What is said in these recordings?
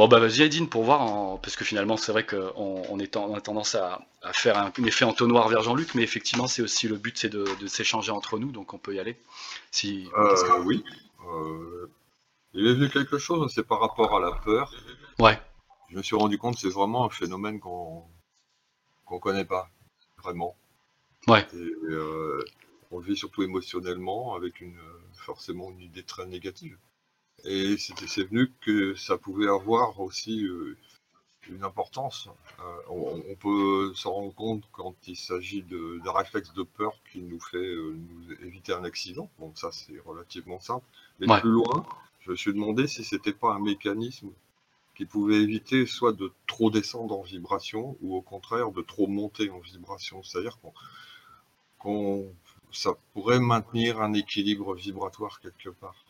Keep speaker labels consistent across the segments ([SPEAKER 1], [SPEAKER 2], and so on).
[SPEAKER 1] Bon bah vas-y Aidine pour voir, parce que finalement c'est vrai qu'on on est a tendance à, faire un, effet entonnoir vers Jean-Luc, mais effectivement c'est aussi le but c'est de, s'échanger entre nous, donc on peut y aller. Si...
[SPEAKER 2] Euh, oui. Euh, il est venu quelque chose, c'est par rapport à la peur.
[SPEAKER 1] Ouais.
[SPEAKER 2] Je me suis rendu compte que c'est vraiment un phénomène qu'on qu'on connaît pas vraiment.
[SPEAKER 1] Ouais.
[SPEAKER 2] Euh, on le vit surtout émotionnellement avec une forcément une idée très négative. Et c'est venu que ça pouvait avoir aussi euh, une importance. Euh, on, peut s'en rendre compte quand il s'agit d'un réflexe de peur qui nous fait euh, nous éviter un accident. Bon, ça c'est relativement simple. Mais plus loin, je me suis demandé si c'était pas un mécanisme qui pouvait éviter soit de trop descendre en vibration ou au contraire de trop monter en vibration. C'est-à-dire qu'on ça pourrait maintenir un équilibre vibratoire quelque part.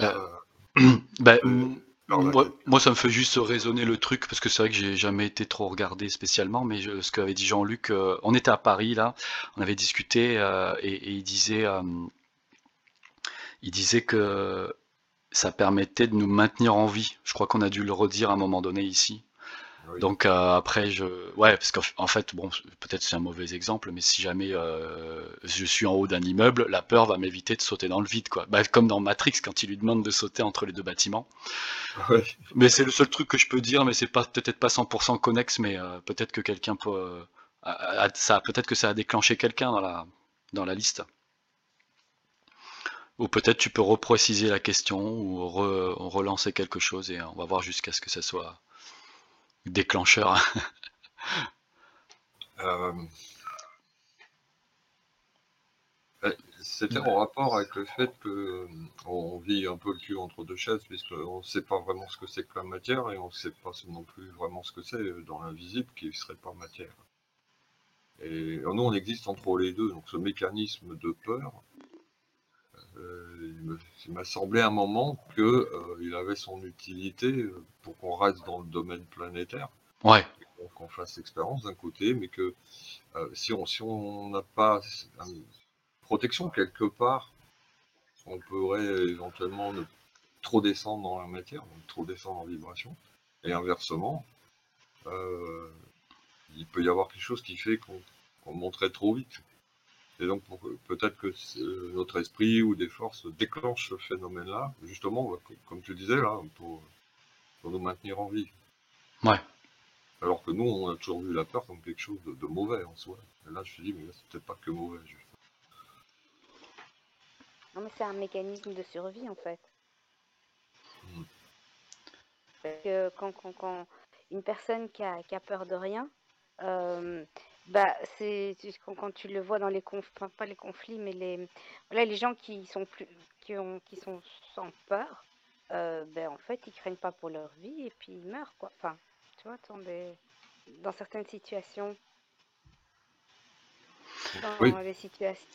[SPEAKER 1] Euh, bah, moi, ça me fait juste raisonner le truc parce que c'est vrai que j'ai jamais été trop regardé spécialement, mais ce qu'avait dit Jean-Luc, euh, on était à Paris là, on avait discuté euh, et, il disait, il disait que ça permettait de nous maintenir en vie. Je crois qu'on a dû le redire à un moment donné ici. Donc euh, après, je, ouais, parce qu'en fait, bon, peut-être c'est un mauvais exemple, mais si jamais euh, je suis en haut d'un immeuble, la peur va m'éviter de sauter dans le vide, quoi. Bah, comme dans Matrix quand il lui demande de sauter entre les deux bâtiments. Mais c'est le seul truc que je peux dire, mais c'est pas peut-être pas 100% connexe, mais euh, peut-être que quelqu'un peut, ça, peut-être que ça a déclenché quelqu'un dans la dans la liste. Ou peut-être tu peux repréciser la question ou relancer quelque chose et on va voir jusqu'à ce que ça soit déclencheur.
[SPEAKER 2] Euh, c'était en rapport avec le fait qu'on vit un peu le cul entre deux chaises, puisqu'on ne sait pas vraiment ce que c'est que la matière et on ne sait pas non plus vraiment ce que c'est dans l'invisible qui ne serait pas matière. Et nous, on existe entre les deux, donc ce mécanisme de peur, euh, il m'a semblé à un moment qu'il euh, avait son utilité euh, pour qu'on reste dans le domaine planétaire.
[SPEAKER 1] Ouais.
[SPEAKER 2] Qu'on fasse l'expérience d'un côté, mais que si on si on n'a pas une protection quelque part, on pourrait éventuellement ne trop descendre dans la matière, trop descendre en vibration, et inversement, il peut y avoir quelque chose qui fait qu'on monterait trop vite. Et donc peut-être que euh, notre esprit ou des forces déclenchent ce phénomène-là, justement, comme tu disais là, pour, nous maintenir en vie.
[SPEAKER 1] Ouais.
[SPEAKER 2] Alors que nous, on a toujours vu la peur comme quelque chose de, mauvais en soi. Et là, je me suis dit, mais c'est peut-être pas que mauvais.
[SPEAKER 3] Non, mais c'est un mécanisme de survie en fait. Hmm. Parce que quand, quand, une personne qui a, qui a peur de rien, euh, bah, c'est quand, tu le vois dans les conflits, pas les conflits, mais les, voilà, les gens qui sont plus, qui ont, qui sont sans peur, euh, ben en fait, ils craignent pas pour leur vie et puis ils meurent, quoi. Enfin, tu vois, dans, des, dans certaines situations, dans les situations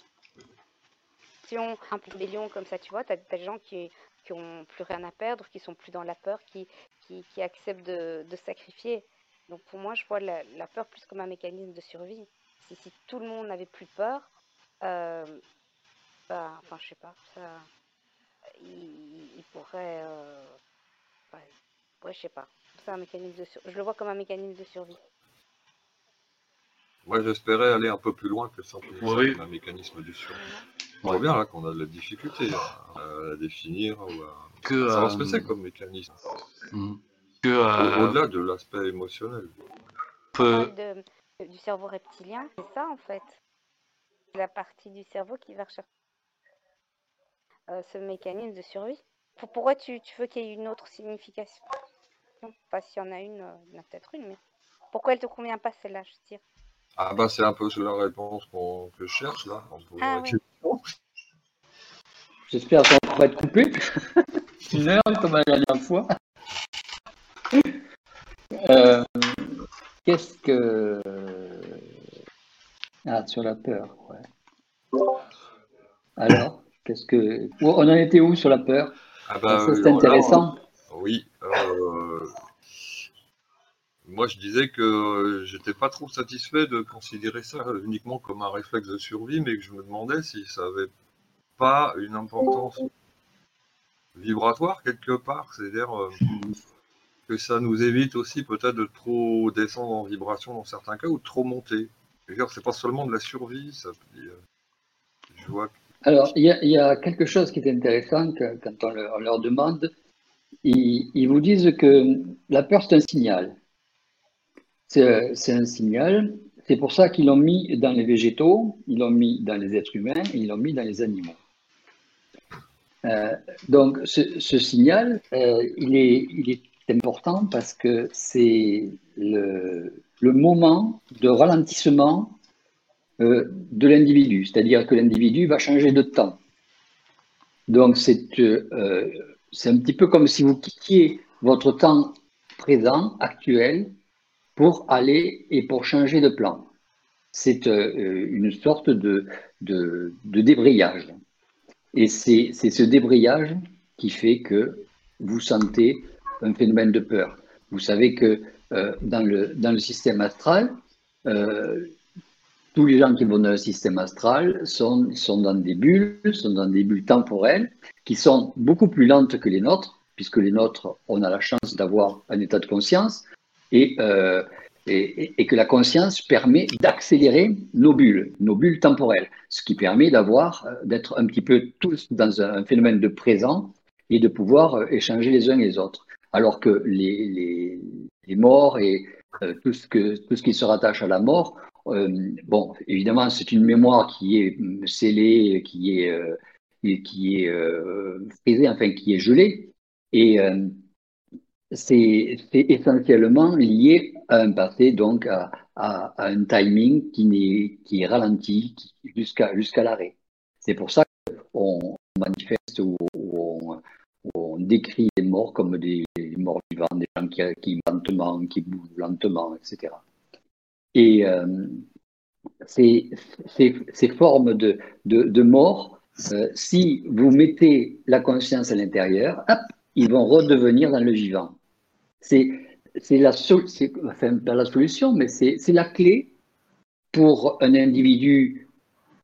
[SPEAKER 3] un peu rébellion comme ça, tu vois, tu as, des gens qui, qui ont plus rien à perdre, qui sont plus dans la peur, qui, qui, qui acceptent de, de sacrifier. Donc pour moi, je vois la, peur plus comme un mécanisme de survie. Si, si tout le monde n'avait plus peur, euh, bah, enfin, je sais pas, ça, il, pourrait, euh, ouais, je sais pas. C'est un mécanisme de je le vois comme un mécanisme de survie.
[SPEAKER 2] Moi, j'espérais aller un peu plus loin que simplement un mécanisme de survie. On voit bien là qu'on a de la difficulté à, définir ou à que, savoir ce que c'est euh, comme mécanisme. Euh, au-delà de l'aspect émotionnel.
[SPEAKER 3] du cerveau reptilien, c'est ça en fait. La partie du cerveau qui va rechercher euh, ce mécanisme de survie. Pourquoi tu, veux qu'il y ait une autre signification? Pas s'il y en a une, euh, il y en a peut-être une, mais pourquoi elle te convient pas celle-là, je veux dire?
[SPEAKER 2] Ah bah c'est un peu la réponse que je cherche là.
[SPEAKER 3] Ah,
[SPEAKER 4] J'espère qu'on pourra être coupé. une heure comme la dernière fois. Euh, qu'est-ce que. Ah, sur la peur, ouais. Alors, qu'est-ce que. On en était où sur la peur?
[SPEAKER 2] Ah bah,
[SPEAKER 4] C'est intéressant.
[SPEAKER 2] oui. Euh, moi, je disais que j'étais pas trop satisfait de considérer ça uniquement comme un réflexe de survie, mais que je me demandais si ça avait pas une importance vibratoire quelque part, c'est-à-dire que ça nous évite aussi peut-être de trop descendre en vibration dans certains cas ou de trop monter. C'est pas seulement de la survie, ça.
[SPEAKER 4] Je vois alors, il y, a, quelque chose qui est intéressant quand on leur, demande. Ils, vous disent que la peur, c'est un signal. C'est un signal. C'est pour ça qu'ils l'ont mis dans les végétaux, ils l'ont mis dans les êtres humains et ils l'ont mis dans les animaux. Euh, donc, ce, signal, euh, il, est, il, est, important parce que c'est le, moment de ralentissement euh, de l'individu, c'est-à-dire que l'individu va changer de temps. Donc euh, c'est un petit peu comme si vous quittiez votre temps présent, actuel, pour aller et pour changer de plan. C'est euh, une sorte de, de, débrayage. Et c'est ce débrayage qui fait que vous sentez un phénomène de peur. Vous savez que dans, le, dans le système astral, tous les gens qui vont dans le système astral sont, sont dans des bulles, sont dans des bulles temporelles qui sont beaucoup plus lentes que les nôtres, puisque les nôtres, on a la chance d'avoir un état de conscience et, euh, et, que la conscience permet d'accélérer nos bulles, nos bulles temporelles, ce qui permet d'avoir, euh, d'être un petit peu tous dans un phénomène de présent et de pouvoir euh, échanger les uns les autres. Alors que les, les, morts et tout, ce que, tout ce qui se rattache à la mort, euh, bon, évidemment, c'est une mémoire qui est scellée, qui est, euh, qui est euh, frisée, enfin qui est gelée, et c'est essentiellement lié à un passé, donc à, un timing qui, est, qui est ralenti jusqu'à jusqu'à l'arrêt. C'est pour ça qu'on manifeste ou, on, décrit les morts comme des, morts vivants, des gens qui, qui lentement, qui bougent lentement, etc. Et euh, ces, formes de, de, mort, euh, si vous mettez la conscience à l'intérieur, ils vont redevenir dans le vivant. C'est la, enfin, pas la solution, mais c'est la clé pour un individu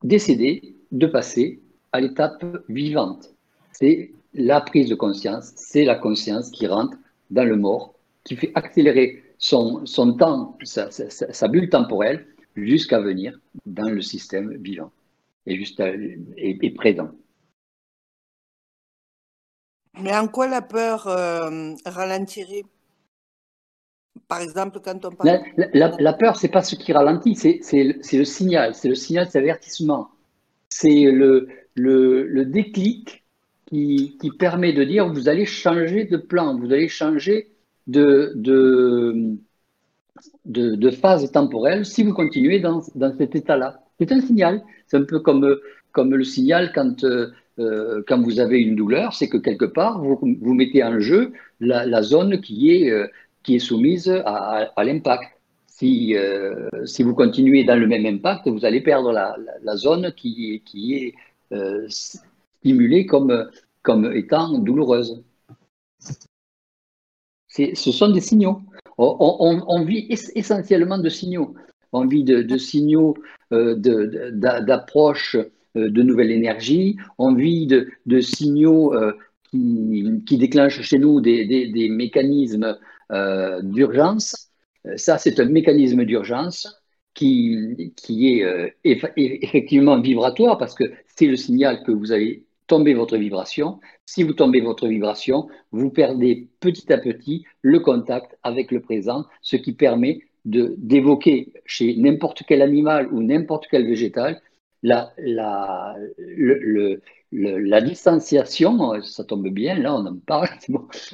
[SPEAKER 4] décédé de passer à l'étape vivante. C'est la prise de conscience, c'est la conscience qui rentre dans le mort, qui fait accélérer son, son temps, sa, bulle temporelle, jusqu'à venir dans le système vivant et, juste et, présent.
[SPEAKER 5] Mais en quoi la peur euh, ralentirait Par exemple, quand on
[SPEAKER 4] parle. La, la, peur, c'est pas ce qui ralentit, c'est le signal, c'est le signal d'avertissement. C'est le, le, le, déclic qui, permet de dire vous allez changer de plan, vous allez changer de, de, phase temporelle si vous continuez dans, dans cet état-là. C'est un signal. C'est un peu comme, comme le signal quand, euh, quand vous avez une douleur, c'est que quelque part, vous, vous mettez en jeu la, la zone qui est, euh, qui est soumise à, à, l'impact. Si, euh, si vous continuez dans le même impact, vous allez perdre la, la, zone qui, qui est stimulée comme, comme étant douloureuse ce sont des signaux. On, vit essentiellement de signaux. On vit de, signaux euh, d'approche euh, de, nouvelles énergies. On vit de, signaux euh, qui, déclenchent chez nous des, mécanismes d'urgence. Ça, c'est un mécanisme d'urgence qui, qui est effectivement vibratoire parce que c'est le signal que vous avez tombez votre vibration. Si vous tombez votre vibration, vous perdez petit à petit le contact avec le présent, ce qui permet d'évoquer chez n'importe quel animal ou n'importe quel végétal la, distanciation, ça tombe bien, là on en parle,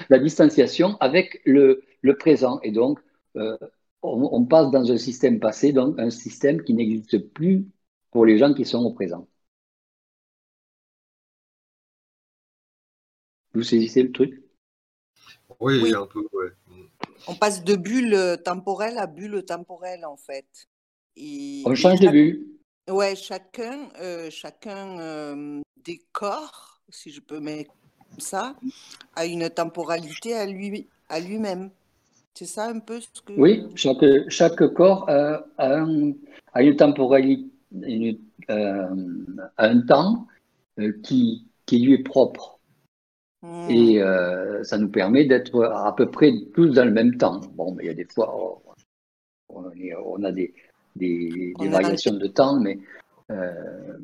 [SPEAKER 4] la distanciation avec le, présent. Et donc, euh, on, passe dans un système passé, donc un système qui n'existe plus pour les gens qui sont au présent. Vous saisissez le truc?
[SPEAKER 2] Oui, un peu, ouais.
[SPEAKER 5] On passe de bulle temporelle à bulle temporelle, en fait.
[SPEAKER 4] On change de bulle.
[SPEAKER 5] Ouais, chacun, euh, chacun euh, des corps, si je peux mettre comme ça, a une temporalité à lui à lui-même. C'est ça un peu ce que.
[SPEAKER 4] Oui, chaque, chaque corps a, a, une temporalité, euh, un temps qui, qui lui est propre.
[SPEAKER 5] Hmm.
[SPEAKER 4] Et euh, ça nous permet d'être à peu près tous dans le même temps. Bon, mais il y a des fois, oh, on, est- on a des, des,
[SPEAKER 5] On
[SPEAKER 4] des
[SPEAKER 5] a-
[SPEAKER 4] variations de temps, mais euh,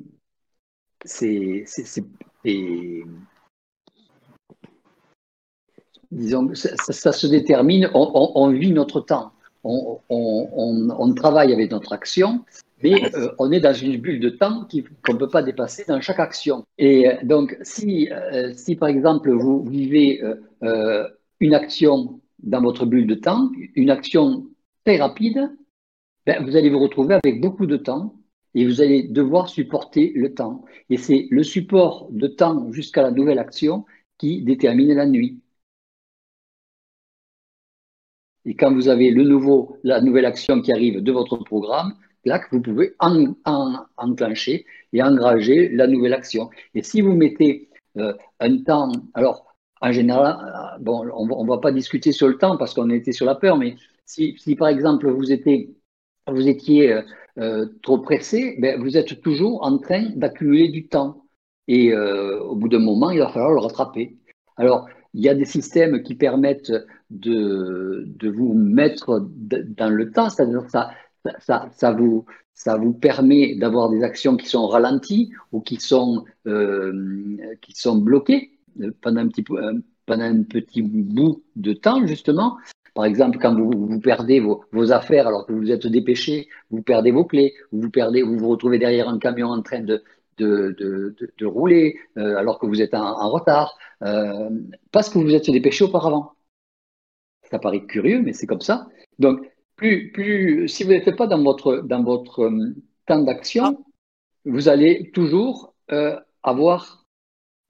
[SPEAKER 4] c'est, disons, que ça, ça- ça se détermine, on, on- vit notre temps, on travaille avec notre action, mais euh, on est dans une bulle de temps qu'on ne peut pas dépasser dans chaque action. Et euh, donc, si, euh, si par exemple vous vivez une action dans votre bulle de temps, une action très rapide, ben, vous allez vous retrouver avec beaucoup de temps et vous allez devoir supporter le temps. Et c'est le support de temps jusqu'à la nouvelle action qui détermine la nuit. Et quand vous avez le nouveau, la nouvelle action qui arrive de votre programme, vous pouvez en- en- enclencher et engager la nouvelle action. Et si vous mettez euh, un temps, alors en général, euh, bon, on ne va pas discuter sur le temps parce qu'on était sur la peur, mais si, par exemple vous étiez, euh, trop pressé, ben, vous êtes toujours en train d'accumuler du temps. Et au bout d'un moment, il va falloir le rattraper. Alors, il y a des systèmes qui permettent de, de vous mettre dans le temps, c'est-à-dire ça, ça, vous, ça vous permet d'avoir des actions qui sont ralenties ou qui sont, euh, qui sont bloquées euh, pendant un, petit, euh, pendant un petit bout de temps, justement. Par exemple, quand vous, vous perdez vos, affaires alors que vous êtes dépêché, vous perdez vos clés, vous vous perdez, vous vous retrouvez derrière un camion en train de, de, de, rouler alors que vous êtes en, retard, parce que vous êtes dépêché auparavant. Ça paraît curieux, mais c'est comme ça. Donc, plus, plus, si vous n'êtes pas dans votre, dans votre euh, temps d'action, vous allez toujours euh, avoir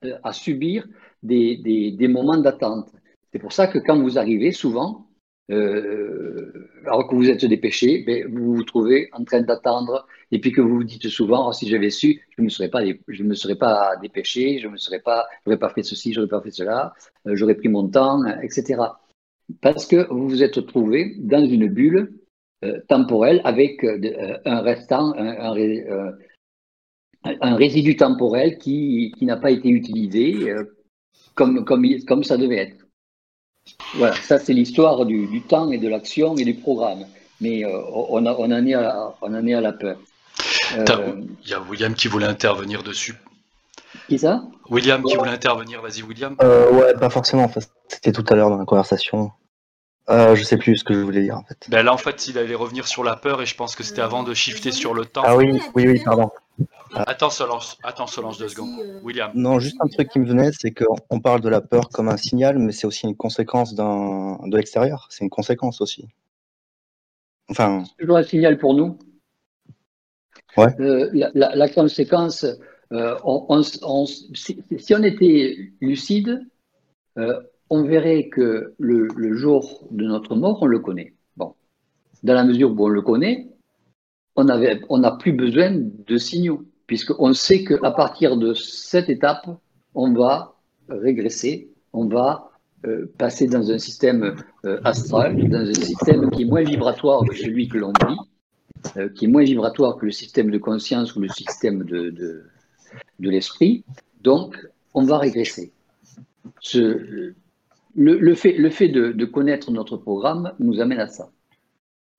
[SPEAKER 4] euh, à subir des, des, des moments d'attente. C'est pour ça que quand vous arrivez, souvent, euh, alors que vous êtes dépêché, ben, vous vous trouvez en train d'attendre et puis que vous vous dites souvent, Oh, si j'avais su, je ne me serais pas, je me serais pas dépêché, je ne me serais pas, j'aurais pas fait ceci, j'aurais pas fait cela, euh, j'aurais pris mon temps, etc. Parce que vous vous êtes trouvé dans une bulle euh, temporelle avec euh, euh, un restant, un, un ré- euh, un résidu temporel qui, qui n'a pas été utilisé comme, comme, comme ça devait être. Voilà, ça c'est l'histoire du, du temps et de l'action et du programme. Mais on, a- on en est à la, on en est à la peur.
[SPEAKER 1] Il y a William qui voulait intervenir dessus.
[SPEAKER 4] Qui ça?
[SPEAKER 1] William qui voulait intervenir, vas-y William.
[SPEAKER 6] Euh, ouais, pas forcément. C'était tout à l'heure dans la conversation. Euh, je sais plus ce que je voulais dire en fait.
[SPEAKER 1] Ben là en fait il allait revenir sur la peur et je pense que c'était avant de shifter sur le temps.
[SPEAKER 6] Ah oui, oui, oui, pardon.
[SPEAKER 1] Attends Solange, attends Solange deux secondes. William.
[SPEAKER 6] Non, juste un truc qui me venait, c'est qu'on on parle de la peur comme un signal, mais c'est aussi une conséquence d'un de l'extérieur. C'est une conséquence aussi. Enfin,
[SPEAKER 4] C'est toujours un signal pour nous.
[SPEAKER 6] Ouais.
[SPEAKER 4] Euh, la, la- la conséquence, euh, si, on était lucide, euh, on verrait que le, jour de notre mort, on le connaît. Bon. Dans la mesure où on le connaît, on n'a plus besoin de signaux, puisqu'on sait qu'à partir de cette étape, on va régresser, on va euh, passer dans un système astral, dans un système qui est moins vibratoire que celui que l'on vit, qui est moins vibratoire que le système de conscience ou le système de, de l'esprit. Donc, on va régresser. Ce, le, le fait, le fait de, de connaître notre programme nous amène à ça.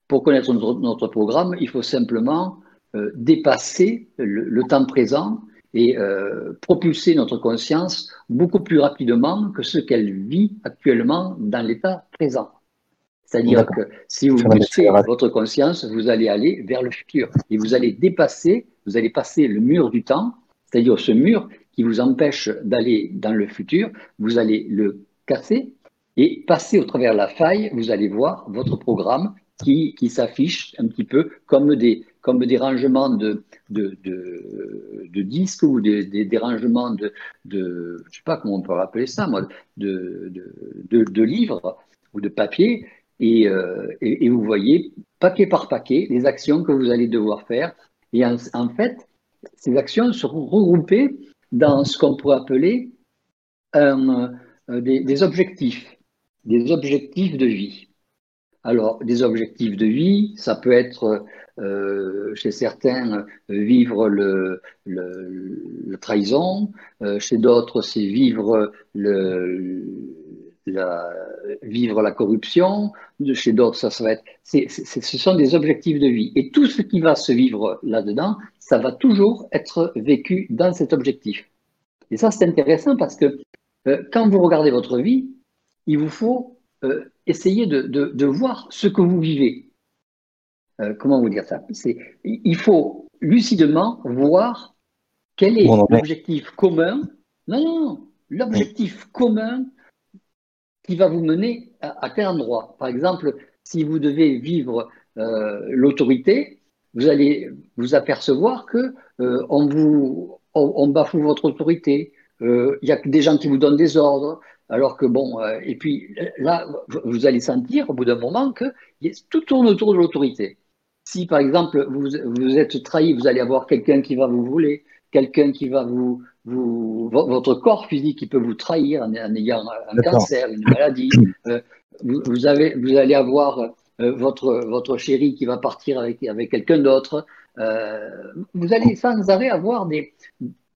[SPEAKER 4] Pour connaître notre, notre programme, il faut simplement euh, dépasser le, le temps présent et euh, propulser notre conscience beaucoup plus rapidement que ce qu'elle vit actuellement dans l'état présent. C'est-à-dire que si vous
[SPEAKER 6] accélération.
[SPEAKER 4] votre conscience, vous allez aller vers le futur et vous allez dépasser, vous allez passer le mur du temps, c'est-à-dire ce mur qui vous empêche d'aller dans le futur, vous allez le casser et passer au travers la faille, vous allez voir votre programme qui, qui s'affiche un petit peu comme des, comme des rangements de, de, de, de disques ou des, des, rangements de, de, je sais pas comment on peut appeler ça, de, de, de, de livres ou de papier. Et, euh, et, et vous voyez paquet par paquet les actions que vous allez devoir faire. Et en fait, ces actions seront regroupées dans ce qu'on pourrait appeler euh, des, objectifs, des objectifs de vie. Alors, des objectifs de vie, ça peut être euh, chez certains, vivre le, le, trahison, chez d'autres, c'est vivre le, la, vivre la corruption, chez d'autres, ça, ça va être. ce sont des objectifs de vie. Et tout ce qui va se vivre là-dedans, ça va toujours être vécu dans cet objectif. Et ça, c'est intéressant parce que quand vous regardez votre vie, il vous faut euh, essayer de, voir ce que vous vivez. Euh, comment vous dire ça? Il faut lucidement voir quel est l'objectif commun. Non, non, non. L'objectif commun qui va vous mener à, quel endroit. Par exemple, si vous devez vivre euh, l'autorité, vous allez vous apercevoir que on vous on, bafoue votre autorité. Il y a des gens qui vous donnent des ordres. Alors que bon, euh, et puis là, vous allez sentir au bout d'un moment que tout tourne autour de l'autorité. Si par exemple vous, vous êtes trahi, vous allez avoir quelqu'un qui va vous voler, quelqu'un qui va vous, vous, votre corps physique qui peut vous trahir en, ayant un cancer, une maladie. Euh, vous, avez, vous allez avoir euh, votre, votre chéri qui va partir avec, avec quelqu'un d'autre. vous allez sans arrêt avoir des,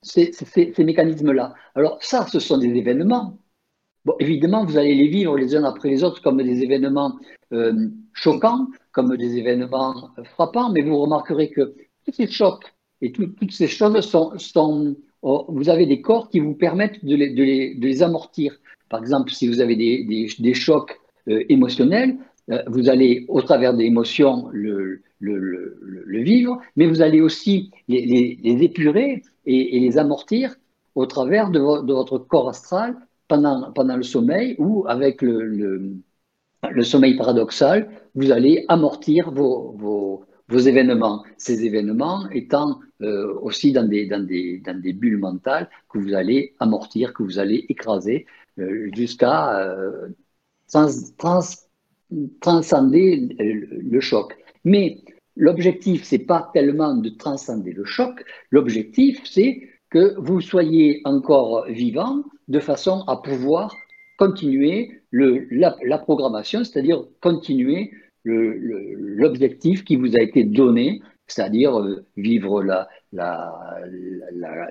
[SPEAKER 4] ces, ces, ces mécanismes-là. Alors ça, ce sont des événements Bon, évidemment, vous allez les vivre les uns après les autres comme des événements euh, choquants, comme des événements frappants, mais vous remarquerez que tous ces chocs et toutes ces choses sont, oh, vous avez des corps qui vous permettent de les, amortir. Par exemple, si vous avez des, chocs euh, émotionnels, euh, vous allez, au travers des émotions, le, vivre, mais vous allez aussi les, épurer et, les amortir au travers de, votre corps astral pendant, le sommeil ou avec le, sommeil paradoxal, vous allez amortir vos, vos événements. Ces événements étant euh, aussi dans des, dans, des, bulles mentales que vous allez amortir, que vous allez écraser euh, jusqu'à euh, transcender le, choc. Mais l'objectif, c'est pas tellement de transcender le choc, l'objectif, c'est que vous soyez encore vivant de façon à pouvoir continuer la, programmation, c'est-à-dire continuer l'objectif qui vous a été donné, c'est-à-dire euh, vivre la, la,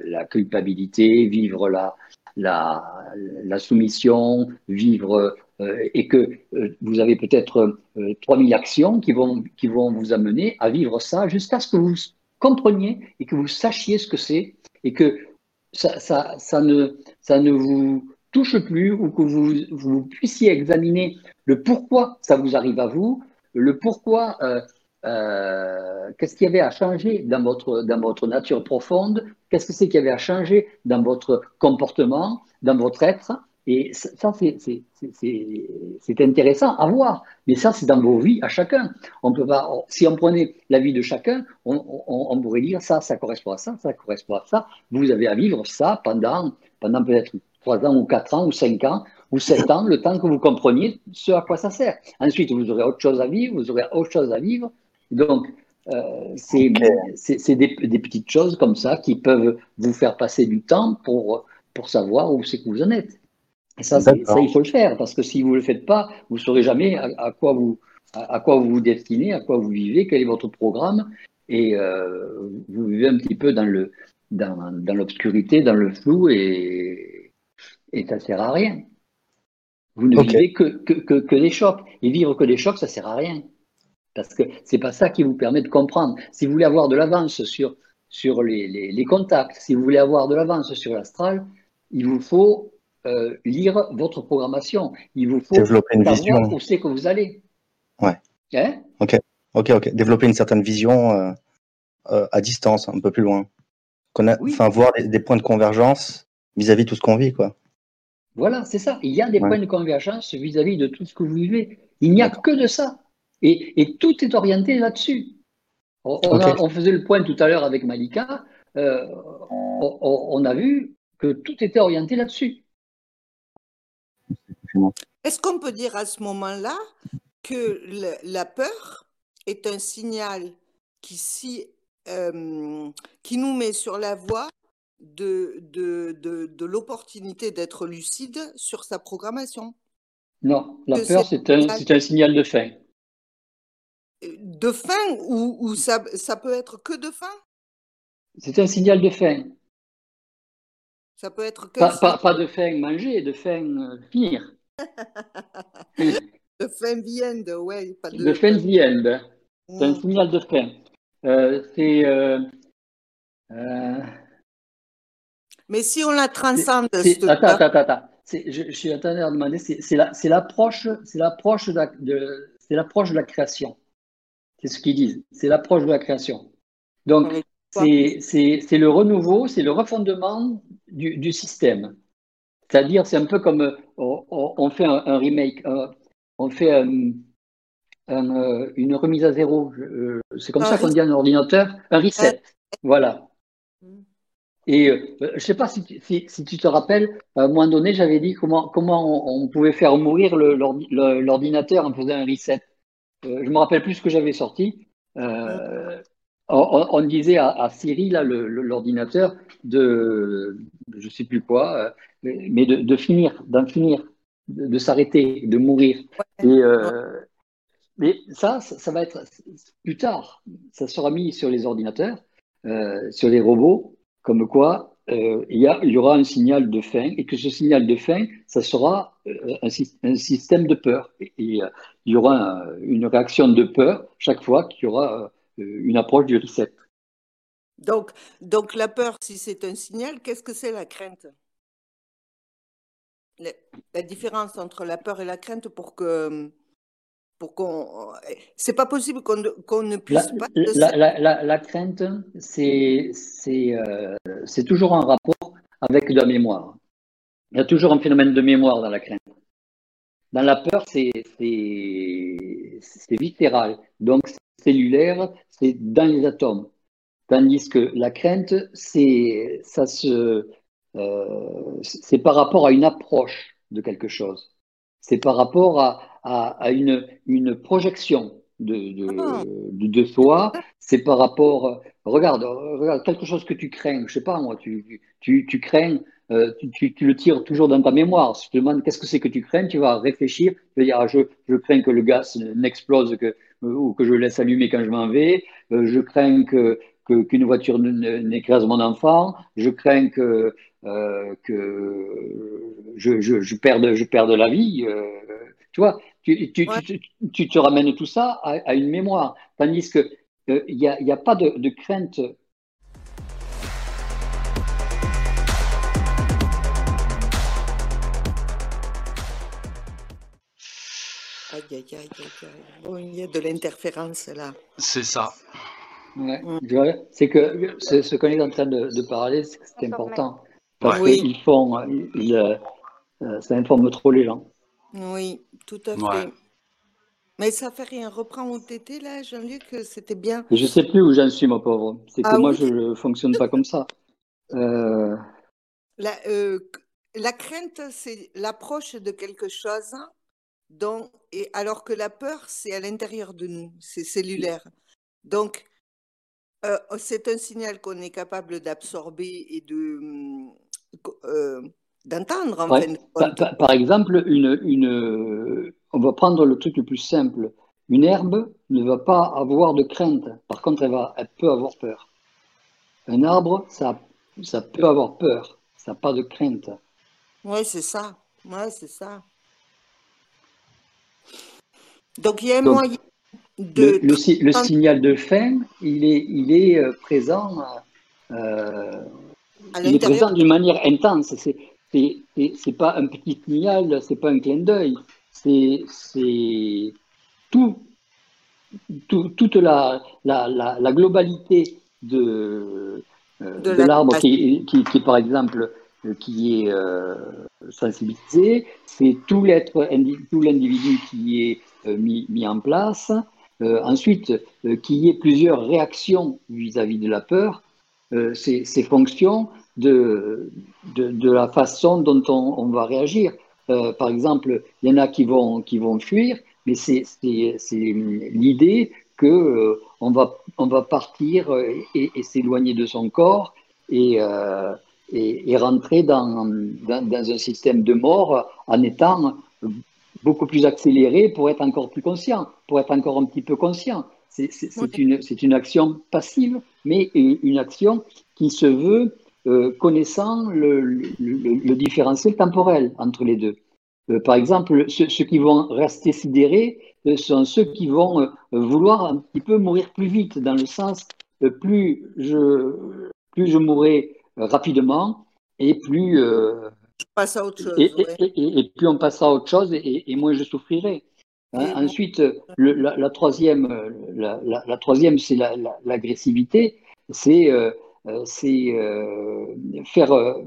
[SPEAKER 4] la, culpabilité, vivre la, la, soumission, vivre euh, et que euh, vous avez peut-être 3000 actions qui vont, qui vont vous amener à vivre ça jusqu'à ce que vous compreniez et que vous sachiez ce que c'est et que ça, ça, ça, ne, ça ne vous touche plus ou que vous, vous puissiez examiner le pourquoi ça vous arrive à vous, le pourquoi, euh, euh, qu'est-ce qu'il y avait à changer dans votre, dans votre nature profonde, qu'est-ce que c'est qu'il y avait à changer dans votre comportement, dans votre être, et ça, c'est intéressant à voir. Mais ça, c'est dans vos vies à chacun. On peut pas, si on prenait la vie de chacun, on, pourrait dire ça, ça correspond à ça, ça correspond à ça. Vous avez à vivre ça pendant, pendant peut-être trois ans ou quatre ans ou cinq ans ou sept ans, le temps que vous compreniez ce à quoi ça sert. Ensuite, vous aurez autre chose à vivre, vous aurez autre chose à vivre. Donc, euh, c'est des, des, petites choses comme ça qui peuvent vous faire passer du temps pour, pour savoir où c'est que vous en êtes. Et ça, ça, il faut le faire, parce que si vous ne le faites pas, vous ne saurez jamais à, quoi vous, à, quoi vous vous destinez, à quoi vous vivez, quel est votre programme, et euh, vous vivez un petit peu dans le dans, dans l'obscurité, dans le flou, et, et ça ne sert à rien. Vous ne vivez que, que, que, des chocs. Et vivre que des chocs, ça ne sert à rien. Parce que ce n'est pas ça qui vous permet de comprendre. Si vous voulez avoir de l'avance sur, sur les, les, les contacts, si vous voulez avoir de l'avance sur l'astral, il vous faut euh, lire votre programmation. Il vous faut
[SPEAKER 6] développer une vision.
[SPEAKER 4] où c'est que vous allez.
[SPEAKER 6] Ouais. Hein? Ok, ok, ok. Développer une certaine vision euh, euh, à distance, un peu plus loin. Enfin, voir des, points de convergence vis-à-vis de tout ce qu'on vit, quoi.
[SPEAKER 4] Voilà, c'est ça. Il y a des points de convergence vis-à-vis de tout ce que vous vivez. Il n'y a que de ça. Et, et tout est orienté là-dessus. On, on, faisait le point tout à l'heure avec Malika. On, on, a vu que tout était orienté là-dessus.
[SPEAKER 5] Est-ce qu'on peut dire à ce moment-là que la peur est un signal qui, si, euh, qui nous met sur la voie de, de, de, l'opportunité d'être lucide sur sa programmation
[SPEAKER 4] Non, la peur, c'est un, un, signal de fin.
[SPEAKER 5] de faim ou, ça, ça, peut être que de faim?
[SPEAKER 4] C'est un signal de faim.
[SPEAKER 5] Ça peut être que.
[SPEAKER 4] Pas, pas, de faim manger, de faim euh, finir.
[SPEAKER 5] de faim viande, ouais.
[SPEAKER 4] Pas de, de faim viande. C'est un mm. signal de faim. Euh, c'est. Euh,
[SPEAKER 5] Mais si on la transcende.
[SPEAKER 4] Attends, attends, attends. Je, je, suis en train de demander, c'est l'approche de, de, de la création. C'est ce qu'ils disent. C'est l'approche de la création. Donc, c'est le renouveau, c'est le refondement du, système. C'est-à-dire, c'est un peu comme euh, on, fait un, remake, euh, on fait euh, une remise à zéro. C'est comme ça qu'on dit un ordinateur, un reset. Voilà. Et je ne sais pas si, tu te rappelles, à un moment donné, j'avais dit comment, comment on, pouvait faire mourir l'ordinateur en faisant un reset. je ne me rappelle plus ce que j'avais sorti. Euh, on, disait à, Siri, là, l'ordinateur, de, je ne sais plus quoi, euh, mais de, finir, d'en finir, de, s'arrêter, de mourir. Et, euh, mais ça, ça, va être plus tard. Ça sera mis sur les ordinateurs, euh, sur les robots, comme quoi il y, aura un signal de fin et que ce signal de fin, ça sera un, système de peur. Et, il y aura une réaction de peur chaque fois qu'il y aura euh, une approche du reset.
[SPEAKER 5] Donc, donc la peur, si c'est un signal, qu'est-ce que c'est la crainte? La, différence entre la peur et la crainte pour que pour qu'on c'est pas possible qu'on ne puisse
[SPEAKER 4] pas la, la, crainte c'est c'est euh, c'est toujours un rapport avec de la mémoire il y a toujours un phénomène de mémoire dans la crainte dans la peur c'est c'est viscéral donc cellulaire, c'est dans les atomes. Tandis que la crainte, c'est ça se, euh, c'est par rapport à une approche de quelque chose. C'est par rapport à, à, une, une projection de, de, ah. de, soi. C'est par rapport, regarde, regarde, quelque chose que tu crains, je sais pas moi, tu, tu, tu crains, euh, tu, tu, le tires toujours dans ta mémoire. Si tu te demandes qu'est-ce que c'est que tu crains, tu vas réfléchir, tu vas dire, ah, je, je crains que le gaz n'explose, que, euh, ou que je laisse allumer quand je m'en vais. Euh, je crains que qu'une voiture n'écrase mon enfant. Je crains que, euh, que je, je, je, perde, je perde la vie. tu vois, tu, tu, tu, tu, te ramènes tout ça à, à une mémoire. Tandis qu'il n'y a, y a pas de, de crainte
[SPEAKER 5] il y a de l'interférence là.
[SPEAKER 1] C'est ça.
[SPEAKER 4] Ouais. Mm. C'est que ce qu'on est en train de, parler, c'est important. Parce qu'ils font, euh, ça informe trop les gens.
[SPEAKER 5] Oui, tout à fait. Mais ça fait rien. Reprends au TT là, Jean-Luc, c'était bien.
[SPEAKER 4] Je sais plus où j'en suis, ma pauvre. C'est que ah moi, je ne fonctionne pas comme ça. Euh,
[SPEAKER 5] la, euh, la crainte, c'est l'approche de quelque chose donc, et alors que la peur, c'est à l'intérieur de nous, c'est cellulaire. Donc, euh, c'est un signal qu'on est capable d'absorber et de d'entendre.
[SPEAKER 4] par, exemple, une, une, on va prendre le truc le plus simple. Une herbe ne va pas avoir de crainte. Par contre, elle, va, elle peut avoir peur. Un arbre, ça, ça peut avoir peur. Ça n'a pas de crainte.
[SPEAKER 5] Oui, c'est ça. Ouais, c'est ça. Donc il y a un moyen
[SPEAKER 4] de. Le, signal de fin, il est, il est euh, présent. Euh, il est présent d'une manière intense. C'est pas un petit signal, c'est pas un clin d'œil. C'est tout, tout, toute la, la, la, globalité de, euh, de, l'arbre qui, qui, qui, par exemple, qui est sensibilisé, c'est tout l'être, tout l'individu qui est euh, mis, mis, en place. Euh, ensuite, euh, qu'il y ait plusieurs réactions vis-à-vis de la peur, c'est fonction de, de, de, la façon dont on, on va réagir. par exemple, il y en a qui vont, qui vont fuir, mais c'est l'idée que on, va, on va partir et, et s'éloigner de son corps et, et, et rentrer dans, dans, dans, un système de mort en étant beaucoup plus accéléré pour être encore plus conscient, pour être encore un petit peu conscient. C'est une, une, action passive, mais une action qui se veut euh, connaissant le, le, différentiel temporel entre les deux. Euh, par exemple, ceux, qui vont rester sidérés euh, sont ceux qui vont vouloir un petit peu mourir plus vite, dans le sens plus je, plus je mourrai rapidement et plus
[SPEAKER 5] passe à autre chose,
[SPEAKER 4] et, plus on passe à autre chose et, moins je souffrirai. Hein, ensuite, la, troisième, la, la troisième, c'est l'agressivité. c'est c'est euh, faire euh,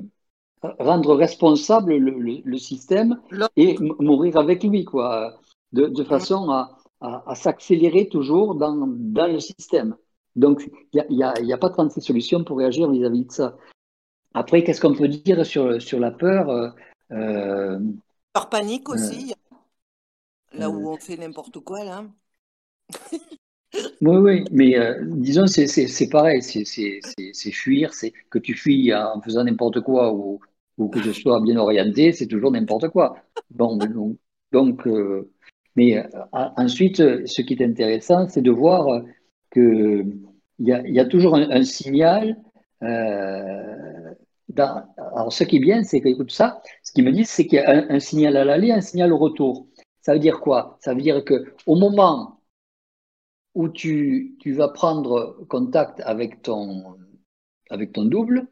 [SPEAKER 4] rendre responsable le, système et mourir avec lui, quoi, de, façon à, s'accélérer toujours dans, le système. Donc, il n'y a, y a, pas 36 solutions pour réagir vis-à-vis de ça. Après, qu'est-ce qu'on peut dire sur, sur la peur
[SPEAKER 5] Par panique aussi, là où on fait n'importe quoi, là.
[SPEAKER 4] Oui, oui, mais euh, disons, c'est pareil, c'est fuir, c'est que tu fuis en faisant n'importe quoi ou, que je sois bien orienté, c'est toujours n'importe quoi. Bon, donc, euh, mais euh, ensuite, ce qui est intéressant, c'est de voir que il y a, toujours un, signal. Alors, ce qui est bien, c'est qu'écoute ça, ce qu'ils me disent, c'est qu'il y a un, un signal à l'aller, un signal au retour. Ça veut dire quoi? Ça veut dire que au moment où tu, tu, vas prendre contact avec ton, avec ton double,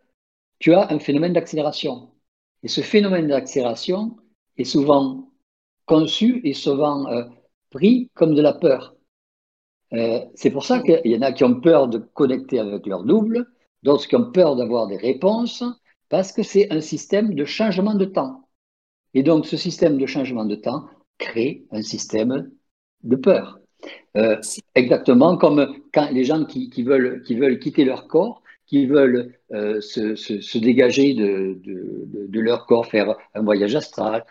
[SPEAKER 4] tu as un phénomène d'accélération. Et ce phénomène d'accélération est souvent conçu et souvent euh, pris comme de la peur. Euh, c'est pour ça qu'il y en a qui ont peur de connecter avec leur double, d'autres qui ont peur d'avoir des réponses, parce que c'est un système de changement de temps. Et donc ce système de changement de temps crée un système de peur. Euh, exactement comme quand les gens qui, veulent, qui veulent quitter leur corps, qui veulent euh, se, dégager de, de, leur corps, faire un voyage astral,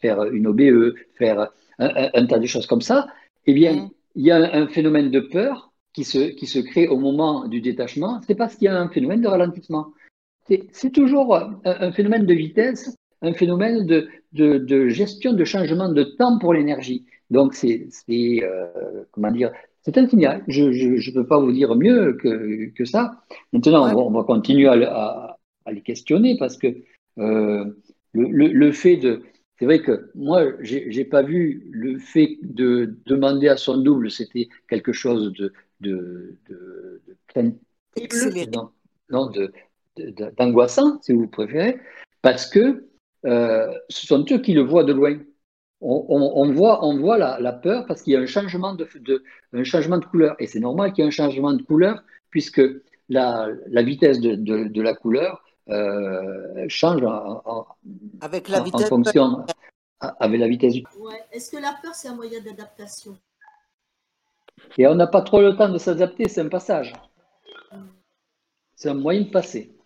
[SPEAKER 4] faire une OBE, faire un, tas de choses comme ça, eh bien, mm. il y a un, phénomène de peur qui se, qui se crée au moment du détachement, c'est parce qu'il y a un phénomène de ralentissement. C'est toujours un, phénomène de vitesse, un phénomène de, de gestion de changement de temps pour l'énergie. Donc, c'est, euh, comment dire, c'est un signal. Je ne peux pas vous dire mieux que, que ça. Maintenant, on, va, continuer à, à, les questionner parce que euh, le, le, fait de. C'est vrai que moi, j'ai pas vu le fait de demander à son double, c'était quelque chose de, de, de, de non, non d'angoissant, si vous préférez, parce que euh, ce sont eux qui le voient de loin on, voit, on voit la, peur parce qu'il y a un changement de, un changement de couleur. Et c'est normal qu'il y ait un changement de couleur puisque la, vitesse de, la couleur euh, change en,
[SPEAKER 5] avec la vitesse
[SPEAKER 4] fonction avec la vitesse
[SPEAKER 7] Est-ce que la peur, c'est un moyen d'adaptation?
[SPEAKER 4] Et on n'a pas trop le temps de s'adapter, c'est un passage. C'est un moyen de passer.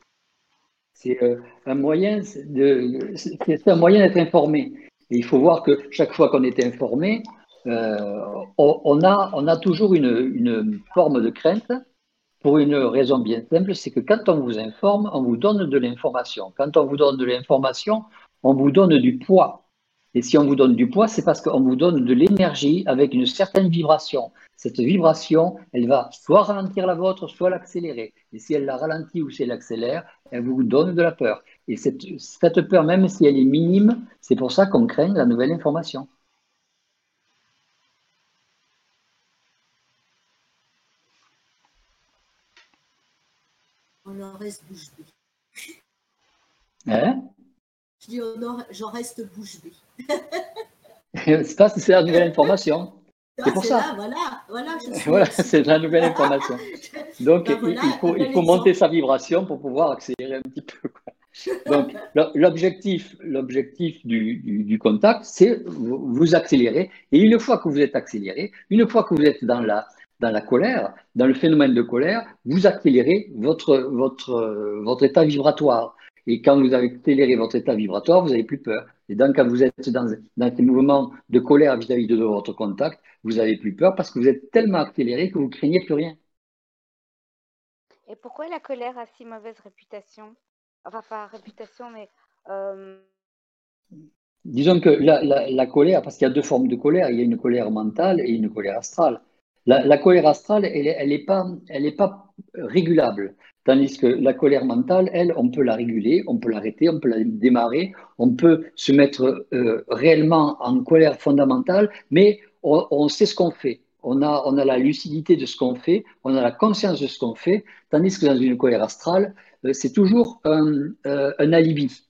[SPEAKER 4] C'est euh, un moyen de, c'est un moyen d'être informé il faut voir que chaque fois qu'on est informé, euh, on, a, toujours une, forme de crainte pour une raison bien simple, c'est que quand on vous informe, on vous donne de l'information. Quand on vous donne de l'information, on vous donne du poids. Et si on vous donne du poids, c'est parce qu'on vous donne de l'énergie avec une certaine vibration. Cette vibration, elle va soit ralentir la vôtre, soit l'accélérer. Et si elle la ralentit ou si elle l'accélère, elle vous donne de la peur. Et cette, cette peur, même si elle est minime, c'est pour ça qu'on craint la nouvelle information.
[SPEAKER 7] On en reste bouche bée.
[SPEAKER 4] Hein?
[SPEAKER 7] Je dis, j'en reste bouche bée.
[SPEAKER 4] c'est que c'est la nouvelle information. C'est pour ça.
[SPEAKER 7] voilà, voilà,
[SPEAKER 4] voilà c'est la nouvelle information. Donc, ben il, faut, il faut monter sa vibration pour pouvoir accélérer un petit peu. Donc, l'objectif, l'objectif du, contact, c'est vous, accélérer. Et une fois que vous êtes accéléré, une fois que vous êtes dans la, dans la colère, dans le phénomène de colère, vous accélérez votre, votre, votre état vibratoire. Et quand vous avez accéléré votre état vibratoire, vous n'avez plus peur. Et donc, quand vous êtes dans, dans ces mouvements de colère vis-à-vis de votre contact, vous n'avez plus peur parce que vous êtes tellement accéléré que vous craignez plus rien.
[SPEAKER 3] Et pourquoi la colère a si mauvaise réputation? Enfin, pas réputation, mais. Euh,
[SPEAKER 4] disons que la, colère, parce qu'il y a deux formes de colère, il y a une colère mentale et une colère astrale. La, colère astrale, elle n'est pas, elle pas régulable. Tandis que la colère mentale, elle, on peut la réguler, on peut l'arrêter, on peut la démarrer, on peut se mettre euh, réellement en colère fondamentale, mais on, sait ce qu'on fait. On a, on a la lucidité de ce qu'on fait, on a la conscience de ce qu'on fait, tandis que dans une colère astrale, c'est toujours un, euh, un, alibi.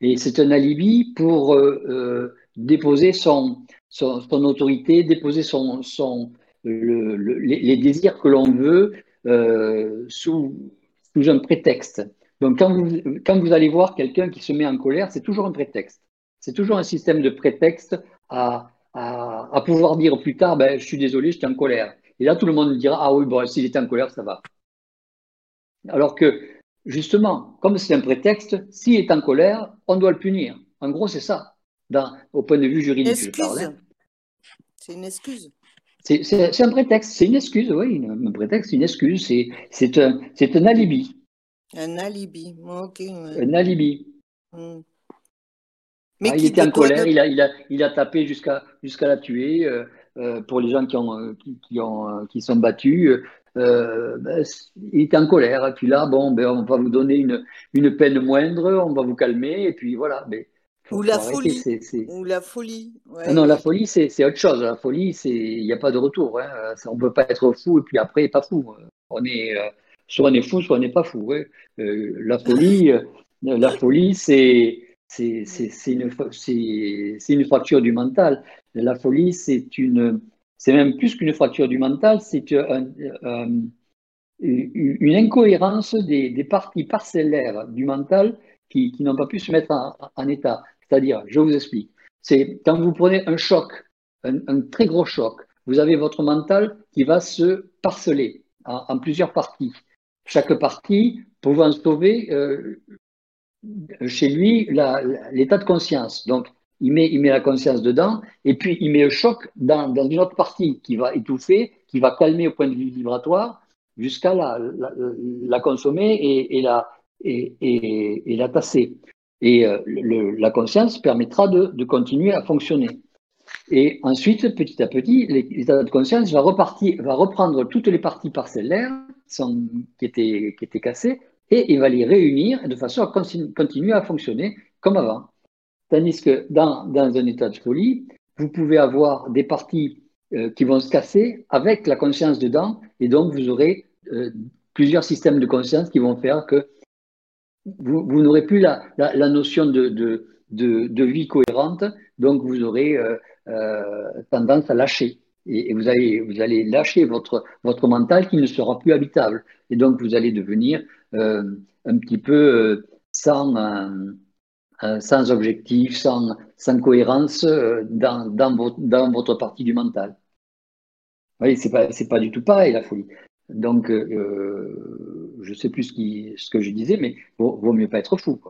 [SPEAKER 4] Et c'est un alibi pour déposer son, autorité, déposer les, désirs que l'on veut sous un prétexte. Donc, quand vous, allez voir quelqu'un qui se met en colère, c'est toujours un prétexte. C'est toujours un système de prétexte à, pouvoir dire plus tard, ben, je suis désolé, j'étais en colère. Et là, tout le monde dira, ah oui, s'il était en colère, ça va. Alors que, justement, comme c'est un prétexte, s'il est en colère, on doit le punir. En gros, c'est ça, dans, au point de vue juridique.
[SPEAKER 5] C'est une excuse.
[SPEAKER 4] C'est un prétexte, c'est une excuse, oui, un prétexte, une excuse, c'est un, un alibi.
[SPEAKER 5] Un alibi, ok.
[SPEAKER 4] Un alibi. Hmm. Mais ah, il était en colère, il, a, il, a, il a tapé jusqu'à jusqu'à la tuer. Euh, euh, pour les gens qui, ont, qui, ont, qui sont battus, euh, ben, il était en colère. Et puis là, bon, ben, on va vous donner une, une peine moindre, on va vous calmer, et puis voilà. Mais
[SPEAKER 5] ou la, folie. Ou la folie.
[SPEAKER 4] Ah non, la folie, c'est autre chose. La folie, il n'y a pas de retour. Hein. On ne peut pas être fou et puis après, pas fou. On est, euh, soit on est fou, soit on n'est pas fou. Euh, la folie, euh, la folie c'est une, une fracture du mental. La folie, c'est une. C'est même plus qu'une fracture du mental, c'est une incohérence des, parties parcellaires du mental qui, n'ont pas pu se mettre en, en état. C'est-à-dire, je vous explique, c'est quand vous prenez un choc, un, très gros choc, vous avez votre mental qui va se parceler en, plusieurs parties. Chaque partie pouvant sauver euh, chez lui l'état de conscience. Donc, il met, la conscience dedans, et puis il met le choc dans, une autre partie qui va étouffer, qui va calmer au point de vue vibratoire, jusqu'à la, consommer et, la, et, la tasser. Et euh, la conscience permettra de, continuer à fonctionner. Et ensuite, petit à petit, l'état de conscience va, repartir, va reprendre toutes les parties parcellaires qui, étaient, qui étaient cassées et il va les réunir de façon à continuer à fonctionner comme avant. Tandis que dans, un état de folie, vous pouvez avoir des parties euh, qui vont se casser avec la conscience dedans, et donc vous aurez euh, plusieurs systèmes de conscience qui vont faire que vous, n'aurez plus la, notion de, vie cohérente, donc vous aurez euh, tendance à lâcher. Et, vous, allez, lâcher votre, mental qui ne sera plus habitable. Et donc vous allez devenir un petit peu sans, sans objectif, sans, sans cohérence dans, dans, votre, dans votre partie du mental. Oui, c'est pas, pas du tout pareil la folie. Donc, euh, je ne sais plus ce, que je disais, mais vaut, vaut mieux pas être fou.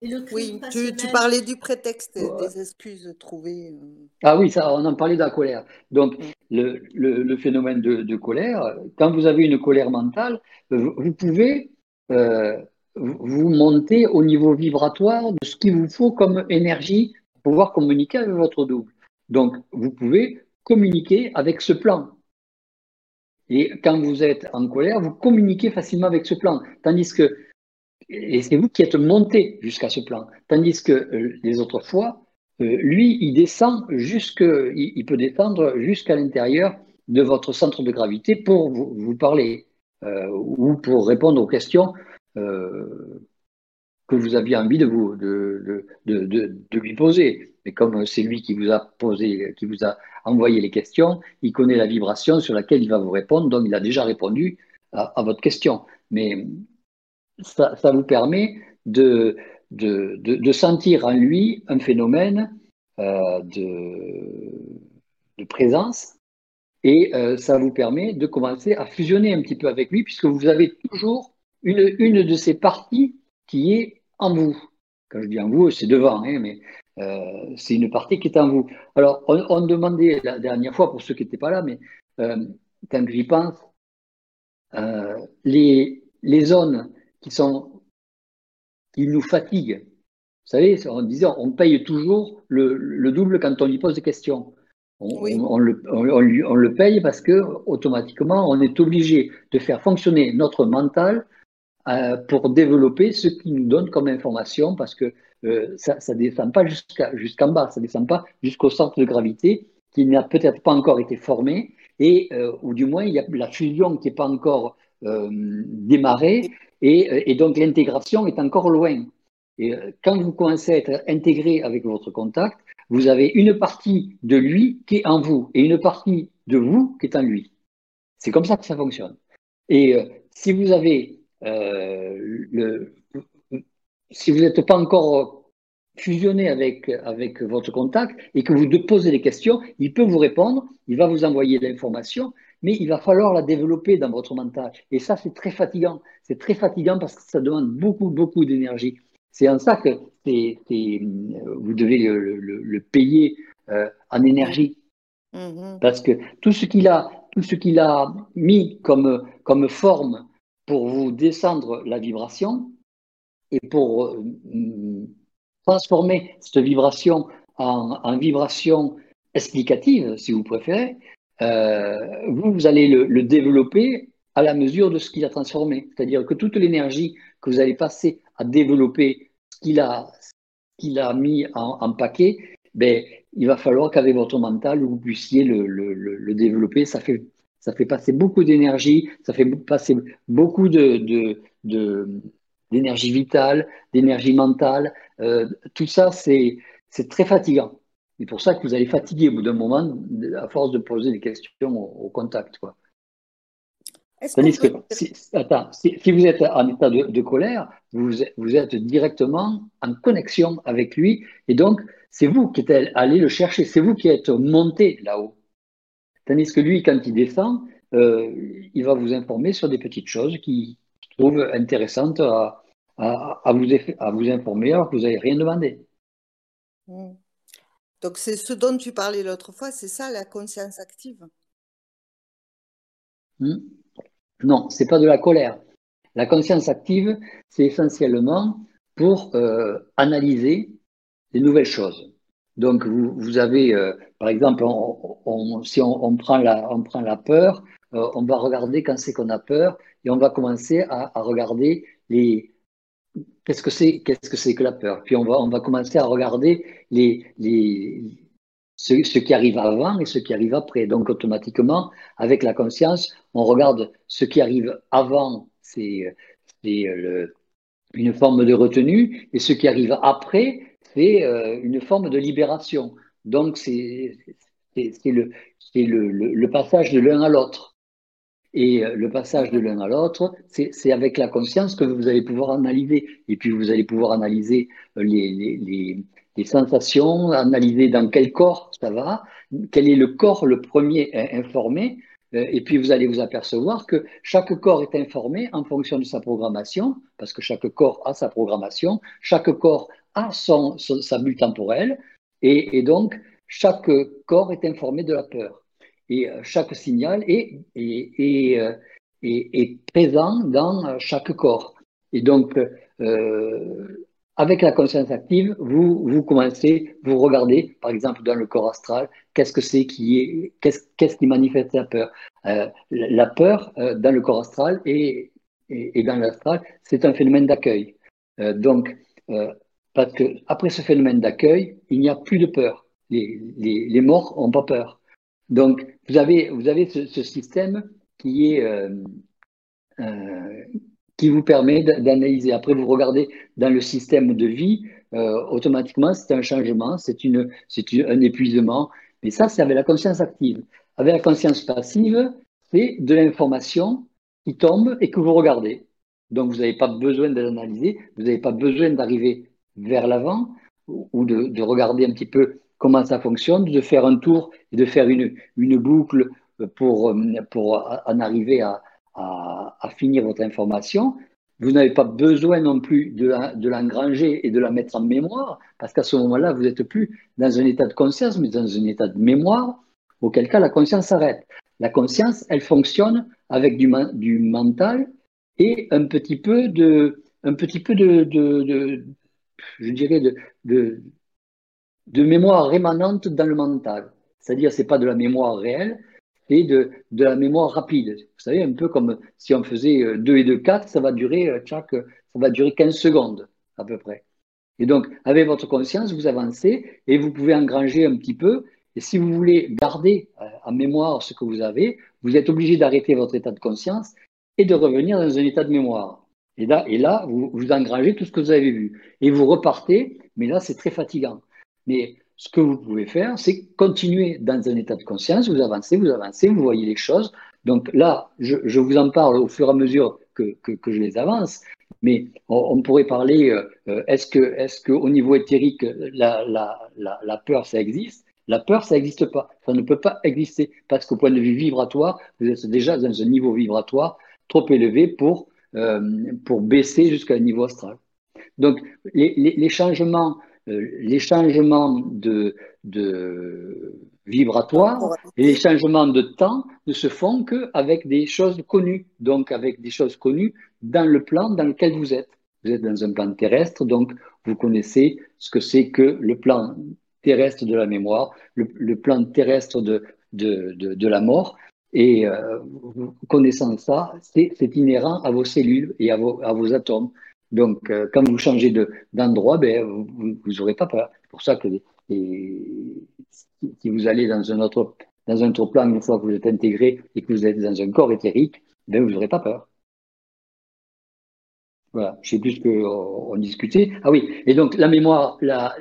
[SPEAKER 5] Oui, tu, parlais du prétexte des excuses trouvées. Euh.
[SPEAKER 4] Ah oui, ça, on en parlait de la colère. Donc, mm. le, phénomène de, colère, quand vous avez une colère mentale, vous, pouvez euh, vous monter au niveau vibratoire de ce qu'il vous faut comme énergie pour pouvoir communiquer avec votre double. Donc, vous pouvez communiquer avec ce plan. Et quand vous êtes en colère, vous communiquez facilement avec ce plan. Tandis que, et c'est vous qui êtes monté jusqu'à ce plan. Tandis que euh, les autres fois, euh, lui, il descend jusque, il, peut descendre jusqu'à l'intérieur de votre centre de gravité pour vous, parler euh, ou pour répondre aux questions que vous aviez envie de, vous, de, de, de, lui poser. Mais comme c'est lui qui vous a posé, qui vous a envoyé les questions, il connaît la vibration sur laquelle il va vous répondre, donc il a déjà répondu à, votre question. Mais ça, vous permet de, sentir en lui un phénomène euh, de, de, présence et euh, ça vous permet de commencer à fusionner un petit peu avec lui puisque vous avez toujours une, une de ces parties qui est en vous. Quand je dis en vous, c'est devant, hein, mais euh, c'est une partie qui est en vous. Alors, on, demandait la dernière fois, pour ceux qui n'étaient pas là, mais euh, quand j'y pense, euh, les, les zones qui, sont, qui nous fatiguent savez, on disait, on paye toujours le, double quand on lui pose des questions. On, le, on, le, paye parce que automatiquement, on est obligé de faire fonctionner notre mental pour développer ce qui nous donne comme information, parce que euh, ça ne descend pas jusqu'en bas, ça ne descend pas jusqu'au centre de gravité qui n'a peut-être pas encore été formé, et, euh, ou du moins il y a la fusion qui n'est pas encore démarrée, et, et donc l'intégration est encore loin. Et quand vous commencez à être intégré avec votre contact, vous avez une partie de lui qui est en vous et une partie de vous qui est en lui. C'est comme ça que ça fonctionne. Et si vous avez euh, le, si vous n'êtes pas encore fusionné avec, avec votre contact et que vous posez des questions, il peut vous répondre, il va vous envoyer l'information, mais il va falloir la développer dans votre mental. Et ça, c'est très fatigant. C'est très fatigant parce que ça demande beaucoup, beaucoup d'énergie. C'est en ça que vous devez le, payer euh, en énergie. Mm-hmm. Parce que tout ce qu'il a, tout ce qu'il a mis comme, comme forme pour vous descendre la vibration et pour euh, transformer cette vibration en, vibration explicative, si vous préférez, euh, vous, vous allez le, développer à la mesure de ce qu'il a transformé. C'est-à-dire que toute l'énergie que vous allez passer à développer ce qu'il a, qu'il a mis en, paquet, ben, il va falloir qu'avec votre mental, vous puissiez le, le développer. Ça fait ça fait passer beaucoup d'énergie, ça fait passer beaucoup de, d'énergie vitale, d'énergie mentale. Euh, tout ça, c'est, très fatigant. C'est pour ça que vous allez fatiguer au bout d'un moment à force de poser des questions au, contact. Quoi. Tandis que si, si, vous êtes en état de, colère, vous, vous, êtes directement en connexion avec lui et donc c'est vous qui êtes allé le chercher, c'est vous qui êtes monté là-haut. Tandis que lui, quand il descend, euh, il va vous informer sur des petites choses qu'il trouve intéressantes à, vous, à vous informer alors que vous n'avez rien demandé.
[SPEAKER 5] Hmm. Donc c'est ce dont tu parlais l'autre fois, c'est ça la conscience active?
[SPEAKER 4] Hmm. Non, ce n'est pas de la colère. La conscience active, c'est essentiellement pour euh, analyser les nouvelles choses. Donc, vous, avez, euh, par exemple, si on, prend la, on prend la peur, euh, on va regarder quand c'est qu'on a peur et on va commencer à, regarder les qu'est-ce que c'est qu'est-ce que que la peur. Puis on va on va commencer à regarder les, les ce, qui arrive avant et ce qui arrive après. Donc automatiquement, avec la conscience, on regarde ce qui arrive avant, c'est une forme de retenue, et ce qui arrive après, euh, une forme de libération. Donc, c'est le, le, le, passage de l'un à l'autre. Et euh, le passage de l'un à l'autre, c'est avec la conscience que vous allez pouvoir analyser. Et puis, vous allez pouvoir analyser euh, les, les, les, sensations, analyser dans quel corps ça va, quel est le corps le premier informé. Et puis, vous allez vous apercevoir que chaque corps est informé en fonction de sa programmation, parce que chaque corps a sa programmation, chaque corps a son, sa bulle temporelle, et, donc chaque corps est informé de la peur. Et euh, chaque signal est, est, euh, est, présent dans euh, chaque corps. Et donc, avec la conscience active, vous, vous commencez, vous regardez, par exemple, dans le corps astral, qu'est-ce que c'est qui est, qu'est-ce qui manifeste la peur. la peur dans le corps astral et, et, dans l'astral, c'est un phénomène d'accueil. donc, parce qu'après ce phénomène d'accueil, il n'y a plus de peur. Les, morts n'ont pas peur. Donc, vous avez, vous avez ce, système qui est euh, euh, qui vous permet d'analyser. Après, vous regardez dans le système de vie, euh, automatiquement, c'est un changement, c'est un épuisement. Mais ça, c'est avec la conscience active. Avec la conscience passive, c'est de l'information qui tombe et que vous regardez. Donc, vous n'avez pas besoin de l'analyser, vous n'avez pas besoin d'arriver vers l'avant ou de, regarder un petit peu comment ça fonctionne, de faire un tour et de faire une, une boucle pour, pour en arriver à, à, finir votre information. Vous n'avez pas besoin non plus de, l'engranger et de la mettre en mémoire, parce qu'à ce moment-là, vous n'êtes plus dans un état de conscience, mais dans un état de mémoire, auquel cas la conscience s'arrête. La conscience, elle fonctionne avec du, du mental et un petit peu de, un petit peu de, je dirais, de, de, mémoire rémanente dans le mental. C'est-à-dire, c'est pas de la mémoire réelle, c'est de, de la mémoire rapide. Vous savez, un peu comme si on faisait 2 et 2, 4, ça va durer, chaque, ça va durer 15 secondes, à peu près. Et donc, avec votre conscience, vous avancez et vous pouvez engranger un petit peu. Et si vous voulez garder en mémoire ce que vous avez, vous êtes obligé d'arrêter votre état de conscience et de revenir dans un état de mémoire. Et là, vous, engrangez tout ce que vous avez vu. Et vous repartez, mais là, c'est très fatigant. Mais ce que vous pouvez faire, c'est continuer dans un état de conscience, vous avancez, vous avancez, vous voyez les choses. Donc là, je, vous en parle au fur et à mesure que, je les avance, mais on, pourrait parler, euh, est-ce que, est-ce que au niveau éthérique, la peur, ça existe? La peur, ça n'existe pas. Ça ne peut pas exister parce qu'au point de vue vibratoire, vous êtes déjà dans un niveau vibratoire trop élevé pour, euh, pour baisser jusqu'à un niveau astral. Donc, les, changements euh, les changements de, de vibratoires et les changements de temps ne se font qu'avec des choses connues, donc avec des choses connues dans le plan dans lequel vous êtes. Vous êtes dans un plan terrestre, donc vous connaissez ce que c'est que le plan terrestre de la mémoire, le, plan terrestre de, de, de, la mort. Et euh, connaissant ça, c'est inhérent à vos cellules et à vos, atomes. Donc, euh, quand vous changez d'endroit, ben, vous n'aurez pas peur. C'est pour ça que si vous allez dans un autre dans un autre plan, une fois que vous êtes intégré et que vous êtes dans un corps éthérique, ben, vous n'aurez pas peur. Voilà, je sais plus ce qu'on discutait. Ah oui, et donc la mémoire, la,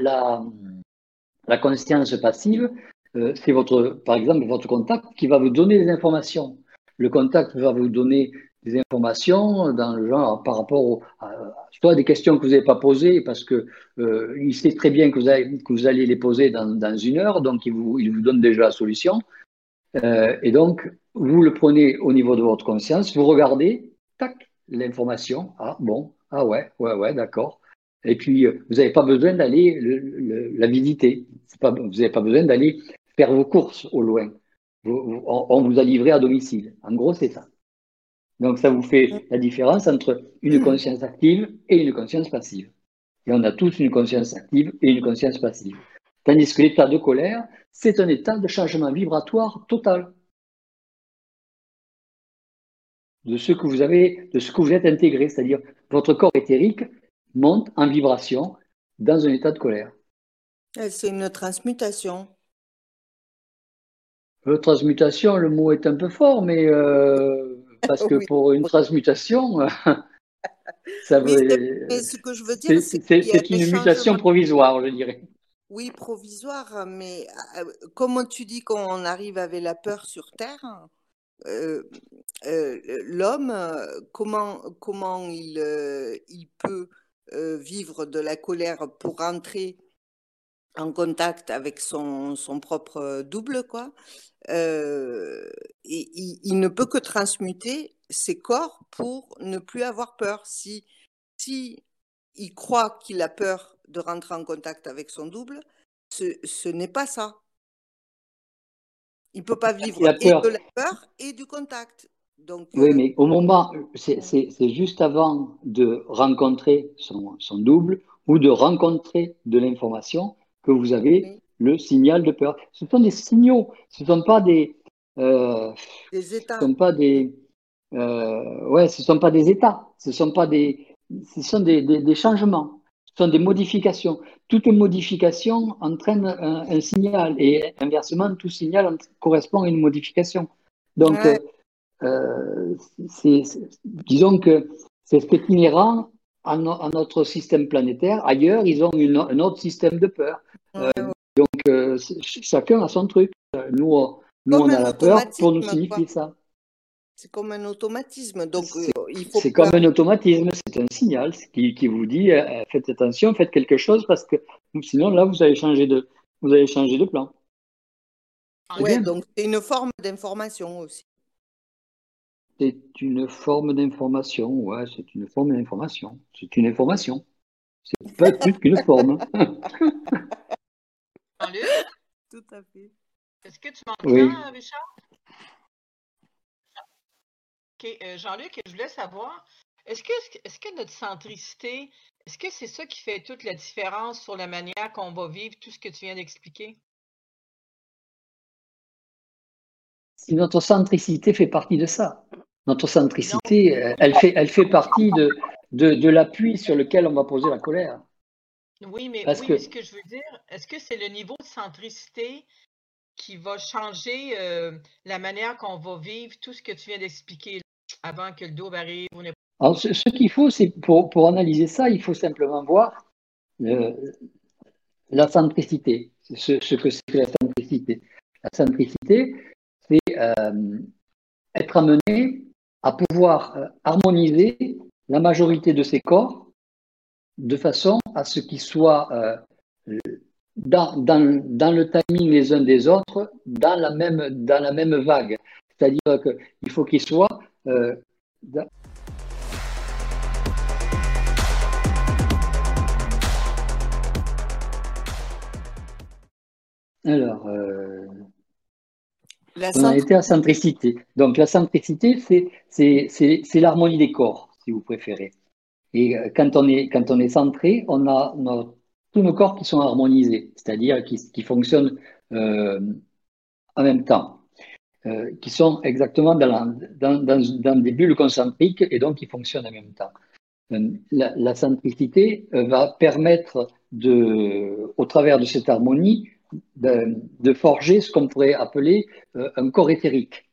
[SPEAKER 4] la conscience passive, euh, c'est votre, par exemple, votre contact qui va vous donner des informations. Le contact va vous donner des informations dans le genre par rapport à, soit des questions que vous n'avez pas posées parce que euh, il sait très bien que vous, que vous allez les poser dans, dans, une heure, donc il vous, il vous donne déjà la solution. Euh, et donc, vous le prenez au niveau de votre conscience, vous regardez, tac, l'information. Ah bon, ah ouais, ouais, ouais, d'accord. Et puis, vous n'avez pas besoin d'aller la visiter. Vous n'avez pas besoin d'aller faire vos courses au loin. On, on vous a livré à domicile. En gros, c'est ça. Donc, ça vous fait la différence entre une conscience active et une conscience passive. Et on a tous une conscience active et une conscience passive. Tandis que l'état de colère, c'est un état de changement vibratoire total. De ce que vous avez, de ce que vous êtes intégré, c'est-à-dire votre corps éthérique monte en vibration dans un état de colère.
[SPEAKER 5] C'est une transmutation.
[SPEAKER 4] Euh, transmutation, le mot est un peu fort, mais euh, parce que oui. pour une transmutation, ça
[SPEAKER 5] oui, veut... ce que je veux dire,
[SPEAKER 4] c'est une mutation provisoire, je dirais.
[SPEAKER 5] Oui, provisoire, mais euh, comment tu dis qu'on arrive avec la peur sur Terre euh, euh, L'homme, comment, comment il, euh, il peut vivre de la colère pour rentrer en contact avec son, son propre double, quoi? Euh, et, il, il, ne peut que transmuter ses corps pour ne plus avoir peur. Si, si il croit qu'il a peur de rentrer en contact avec son double, ce, ce n'est pas ça. Il ne peut pas vivre et de la peur et du contact. Donc,
[SPEAKER 4] oui, euh... mais au moment, c'est juste avant de rencontrer son, son double ou de rencontrer de l'information que vous avez. Le signal de peur. Ce sont des signaux, ce ne sont pas des. Euh,
[SPEAKER 5] des états.
[SPEAKER 4] Ce sont pas des. Euh, ouais, ce ne sont pas des états, ce sont pas des. Ce sont des, des, des, changements, ce sont des modifications. Toute modification entraîne un, un signal et inversement, tout signal correspond à une modification. Donc, ouais. euh, disons que c'est inhérent à, no, à, notre système planétaire. Ailleurs, ils ont une, un autre système de peur. Euh, donc, euh, chacun a son truc. Nous, nous on a la peur pour nous signifier quoi. ça.
[SPEAKER 5] C'est comme un automatisme. Donc,
[SPEAKER 4] c'est comme un automatisme. C'est un signal qui, qui vous dit euh, faites attention, faites quelque chose parce que sinon, là, vous allez changer de, vous allez changer de plan.
[SPEAKER 5] Oui, donc c'est une forme d'information aussi.
[SPEAKER 4] C'est une forme d'information, ouais, c'est une forme d'information. C'est une information. C'est pas plus qu'une forme.
[SPEAKER 5] Tout à fait.
[SPEAKER 8] Est-ce que tu m'entends, oui. Richard? Ok, euh, Jean-Luc, je voulais savoir, est-ce que, est -ce que notre centricité Est-ce que c'est ça qui fait toute la différence sur la manière qu'on va vivre tout ce que tu viens d'expliquer?
[SPEAKER 4] Si notre centricité fait partie de ça. Notre centricité, euh, elle fait, elle fait partie de, de, l'appui sur lequel on va poser la colère.
[SPEAKER 8] Oui, mais, oui, ce que je veux dire, est-ce que c'est le niveau de centricité qui va changer euh, la manière qu'on va vivre tout ce que tu viens d'expliquer avant que le dos arrive?
[SPEAKER 4] Alors, ce, qu'il faut, c'est pour, pour, analyser ça, il faut simplement voir la centricité, ce, ce que c'est que la centricité? La centricité, c'est euh, être amené à pouvoir euh, harmoniser la majorité de ces corps de façon à ce qu'ils soient euh, dans, dans, dans, le timing les uns des autres, dans la même, dans la même vague. C'est-à-dire qu'il faut qu'ils soient Alors, euh, on a été à centricité. Donc, la centricité, c'est l'harmonie des corps, si vous préférez. Et euh, quand on est, on centré, on a, tous nos corps qui sont harmonisés, c'est-à-dire qui, fonctionnent euh, en même temps, qui sont exactement dans, des bulles concentriques et donc qui fonctionnent en même temps. La, centricité va permettre, de, au travers de cette harmonie, de, forger ce qu'on pourrait appeler euh, un corps éthérique.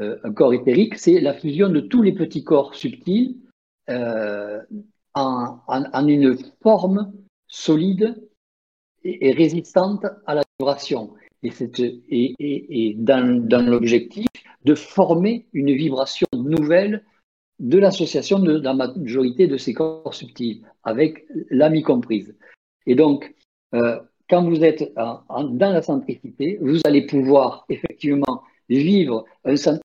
[SPEAKER 4] Euh, un corps éthérique, c'est la fusion de tous les petits corps subtils euh, en, une forme solide et, résistante à la vibration. Et, et, dans, dans l'objectif de former une vibration nouvelle de l'association de la majorité de ces corps subtils, avec l'âme comprise. Et donc, quand vous êtes dans la centricité, vous allez pouvoir effectivement vivre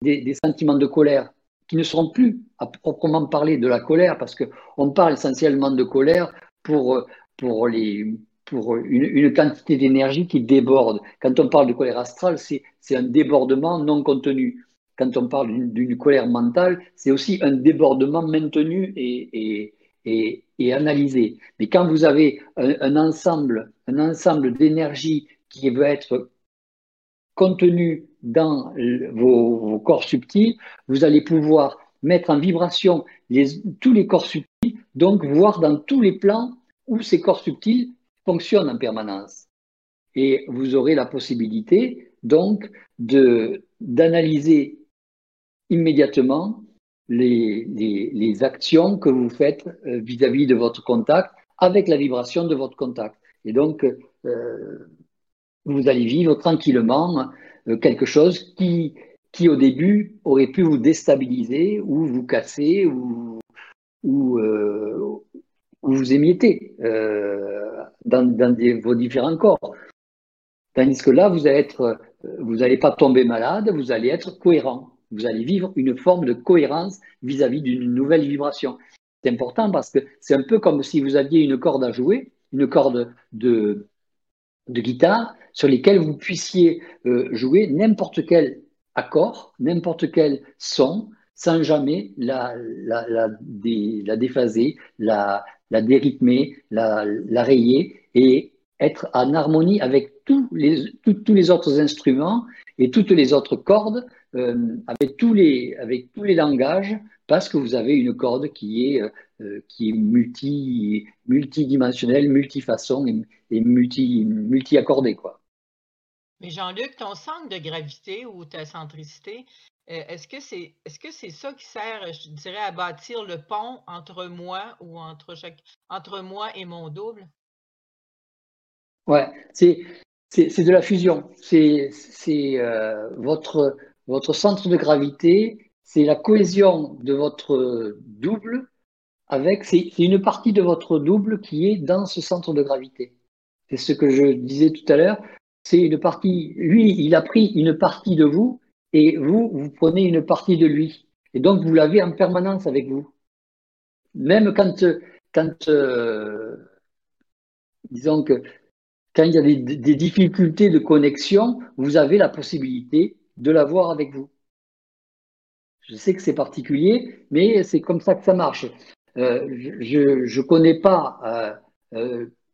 [SPEAKER 4] des, sentiments de colère qui ne seront plus à proprement parler de la colère, parce qu'on parle essentiellement de colère pour, pour, les, pour une, quantité d'énergie qui déborde. Quand on parle de colère astrale, c'est un débordement non contenu. Quand on parle d'une colère mentale, c'est aussi un débordement maintenu et, et, et analyser. Mais quand vous avez un, ensemble, un ensemble d'énergie qui veut être contenu dans vos, corps subtils, vous allez pouvoir mettre en vibration tous les corps subtils, donc voir dans tous les plans où ces corps subtils fonctionnent en permanence. Et vous aurez la possibilité donc d'analyser immédiatement les, les, actions que vous faites euh, vis-à-vis de votre contact avec la vibration de votre contact. Et donc, euh, vous allez vivre tranquillement euh, quelque chose qui, qui, au début, aurait pu vous déstabiliser ou vous casser ou, ou, vous émietter dans, dans vos différents corps. Tandis que là, vous allez n'allez pas tomber malade, vous allez être cohérent. Vous allez vivre une forme de cohérence vis-à-vis d'une nouvelle vibration. C'est important parce que c'est un peu comme si vous aviez une corde à jouer, une corde de, guitare sur lesquelles vous puissiez euh, jouer n'importe quel accord, n'importe quel son, sans jamais la, la, la, déphaser, la, la dérythmer, la, la rayer et être en harmonie avec tous les, tous les autres instruments et toutes les autres cordes euh, avec, tous les, avec tous les langages parce que vous avez une corde qui est, euh, qui est multi, multidimensionnelle, multifaçon et, et multi, multi-accordée.
[SPEAKER 8] Mais Jean-Luc, ton centre de gravité ou ta centricité, euh, est-ce que c'est est-ce ça qui sert, je dirais, à bâtir le pont entre moi ou entre chaque entre moi et mon double?
[SPEAKER 4] Ouais, c'est c'est de la fusion. C'est votre votre centre de gravité, c'est la cohésion de votre double avec, c'est une partie de votre double qui est dans ce centre de gravité. C'est ce que je disais tout à l'heure. C'est une partie, lui, il a pris une partie de vous et vous, vous prenez une partie de lui. Et donc, vous l'avez en permanence avec vous. Même quand, euh, disons que quand il y a des, des, difficultés de connexion, vous avez la possibilité de l'avoir avec vous. Je sais que c'est particulier, mais c'est comme ça que ça marche. je ne connais pas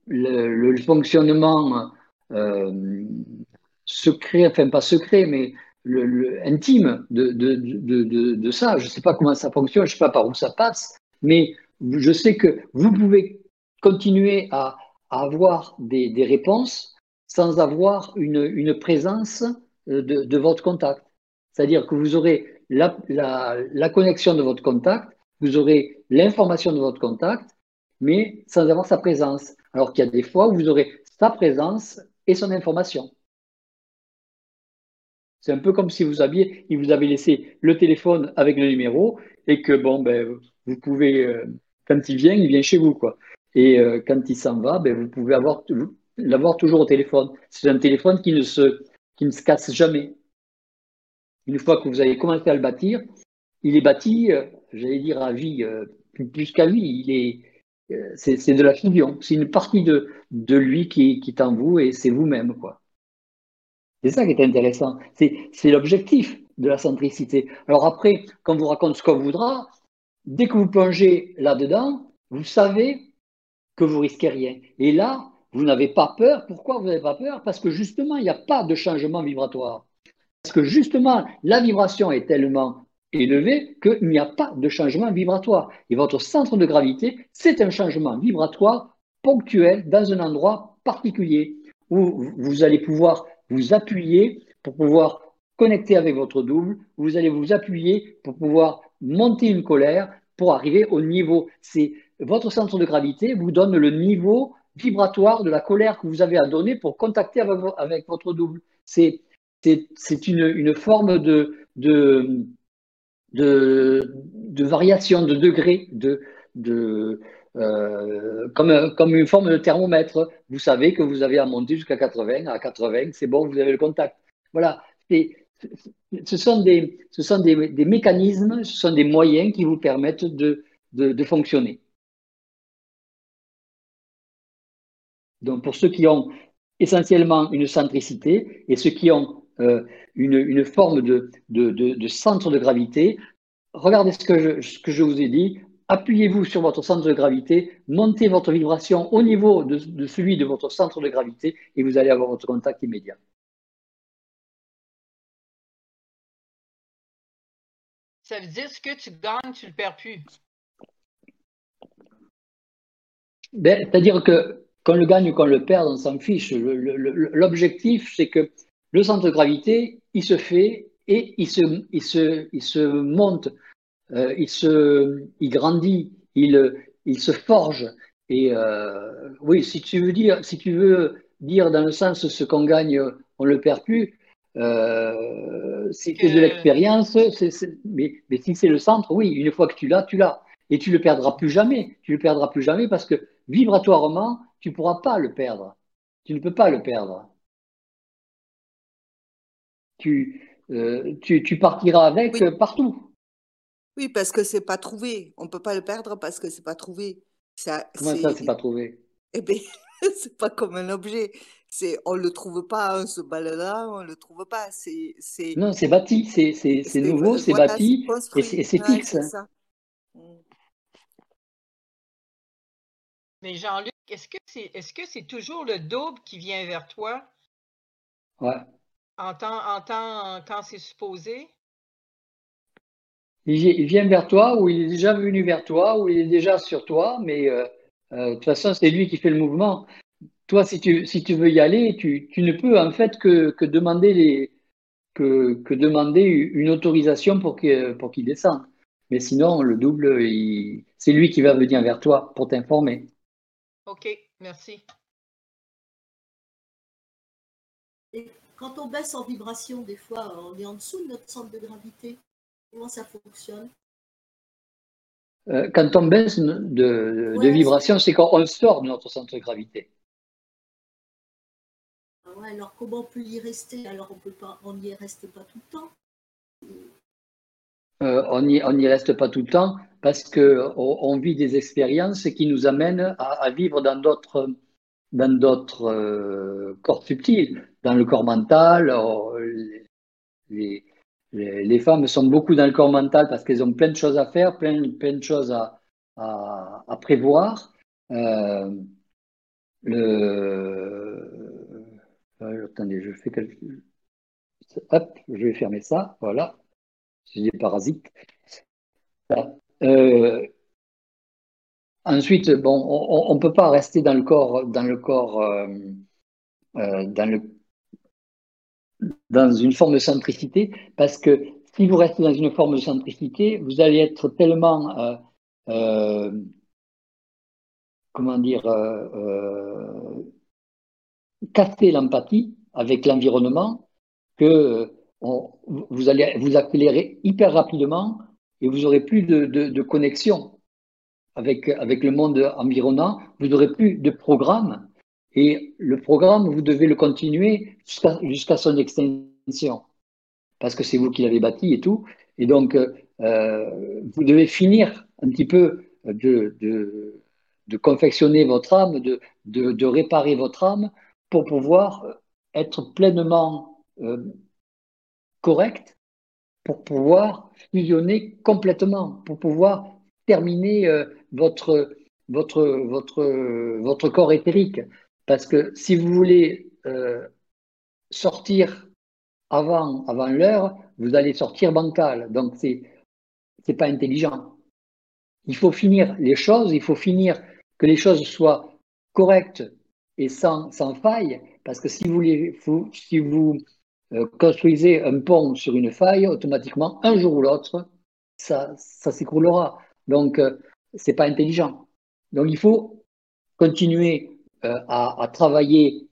[SPEAKER 4] le, fonctionnement secret, enfin pas secret, mais intime de, de, ça. Je ne sais pas comment ça fonctionne, je ne sais pas par où ça passe, mais je sais que vous pouvez continuer à, avoir des, réponses sans avoir une, présence de, votre contact. C'est-à-dire que vous aurez la, la, connexion de votre contact, vous aurez l'information de votre contact, mais sans avoir sa présence. Alors qu'il y a des fois où vous aurez sa présence et son information. C'est un peu comme si vous aviez, il vous avait laissé le téléphone avec le numéro et que bon, ben, vous pouvez, euh, quand il vient, il vient chez vous, quoi. Et euh, quand il s'en va, ben, vous pouvez avoir, l'avoir toujours au téléphone. C'est un téléphone qui ne se, qui ne se casse jamais. Une fois que vous avez commencé à le bâtir, il est bâti, euh, j'allais dire à vie, plus qu'à vie. Il est, c'est, de la fusion. C'est une partie de, lui qui, est en vous et c'est vous-même, quoi. C'est ça qui est intéressant. C'est l'objectif de la centricité. Alors après, quand vous raconte ce qu'on voudra, dès que vous plongez là-dedans, vous savez que vous risquez rien. Et là, vous n'avez pas peur. Pourquoi vous n'avez pas peur? Parce que justement, il n'y a pas de changement vibratoire. Parce que justement, la vibration est tellement élevée qu'il n'y a pas de changement vibratoire. Et votre centre de gravité, c'est un changement vibratoire ponctuel dans un endroit particulier où vous allez pouvoir vous appuyer pour pouvoir connecter avec votre double, vous allez vous appuyer pour pouvoir monter une colère pour arriver au niveau. C'est votre centre de gravité vous donne le niveau vibratoire de la colère que vous avez à donner pour contacter avec, votre double. C'est une, une, forme de, de, variation de degré, de, de, euh, comme, comme une forme de thermomètre. Vous savez que vous avez à monter jusqu'à 80, à 80, c'est bon, vous avez le contact. Voilà. ce sont, des, ce sont des, mécanismes, ce sont des moyens qui vous permettent de, de, fonctionner. Donc, pour ceux qui ont essentiellement une centricité et ceux qui ont euh, une, une, forme de, de, de, centre de gravité, regardez ce que je, ce que je vous ai dit appuyez-vous sur votre centre de gravité, montez votre vibration au niveau de, celui de votre centre de gravité et vous allez avoir votre contact immédiat.
[SPEAKER 8] Ça veut dire ce que tu gagnes, tu ne le perds plus.
[SPEAKER 4] Ben, C'est-à-dire que qu'on le gagne ou qu'on le perde, on s'en fiche. L'objectif, c'est que le centre de gravité, il se fait et il se, il se, il se monte euh, il, se, il grandit, il, il se forge. Et euh, oui, si tu veux dire, si tu veux dire dans le sens ce qu'on gagne, on le perd plus. Euh, c'est que de l'expérience, mais, mais, si c'est le centre, oui, une fois que tu l'as, tu l'as. Et tu le perdras plus jamais. Tu le perdras plus jamais parce que vibratoirement, tu ne pourras pas le perdre. Tu ne peux pas le perdre. Tu, euh, tu, tu partiras avec partout.
[SPEAKER 5] Oui, parce que c'est pas trouvé. On peut pas le perdre parce que c'est pas trouvé.
[SPEAKER 4] Ça, Comment ça, c'est pas trouvé?
[SPEAKER 5] Eh bien, c'est pas comme un objet. C'est, on le trouve pas, hein, ce bal-là, on le trouve pas. C'est, c'est...
[SPEAKER 4] Non, c'est bâti, c'est, c'est, c'est nouveau, c'est bâti et c'est, c'est fixe. Mmh.
[SPEAKER 8] Mais Jean-Luc, est-ce que c'est, est-ce que c'est toujours le double qui vient vers toi?
[SPEAKER 4] Ouais.
[SPEAKER 8] En temps, en temps, quand c'est supposé?
[SPEAKER 4] il vient vers toi ou il est déjà venu vers toi ou il est déjà sur toi, mais euh, euh, de toute façon, c'est lui qui fait le mouvement. Toi, si tu, si tu veux y aller, tu, tu ne peux en fait que, que demander, les, que, que, demander une autorisation pour qu'il pour qu'il descende. Mais sinon, le double, c'est lui qui va venir vers toi pour t'informer.
[SPEAKER 8] Ok, merci.
[SPEAKER 7] Quand on baisse en vibration, des fois, on est en dessous de notre centre de gravité. Comment ça fonctionne?
[SPEAKER 4] Euh, Quand on baisse de, vibration, c'est quand on sort de notre centre de gravité.
[SPEAKER 7] Ah alors comment on peut y rester? Alors on peut pas, on n'y reste pas tout le temps?
[SPEAKER 4] Euh, on n'y reste pas tout le temps parce qu'on on vit des expériences qui nous amènent à, vivre dans d'autres dans d'autres euh, corps subtils, dans le corps mental, les, les, femmes sont beaucoup dans le corps mental parce qu'elles ont plein de choses à faire, plein, plein de choses à, à, prévoir euh, le. Euh, attendez, je fais quelque. Hop, je vais fermer ça. Voilà. C'est des parasites. Ensuite, bon, on ne peut pas rester dans le corps, dans le corps, dans le dans une forme de centricité, parce que si vous restez dans une forme de centricité, vous allez être tellement, euh, euh, comment dire, euh, casser l'empathie avec l'environnement que vous allez vous accélérer hyper rapidement et vous aurez plus de, connexion avec, avec le monde environnant, vous n'aurez plus de programme et le programme, vous devez le continuer jusqu'à son extinction, parce que c'est vous qui l'avez bâti et tout. Et donc, euh, vous devez finir un petit peu de, de, confectionner votre âme, de, de, réparer votre âme pour pouvoir être pleinement euh, correct, pour pouvoir fusionner complètement, pour pouvoir terminer euh, votre, votre, votre, votre corps éthérique. Parce que si vous voulez euh, sortir avant, avant l'heure, vous allez sortir bancal. Donc, ce n'est pas intelligent. Il faut finir les choses, il faut finir que les choses soient correctes et sans, sans faille. Parce que si vous, si vous euh, construisez un pont sur une faille, automatiquement, un jour ou l'autre, ça, ça s'écroulera. Donc, euh, ce n'est pas intelligent. Donc, il faut continuer euh, à, travailler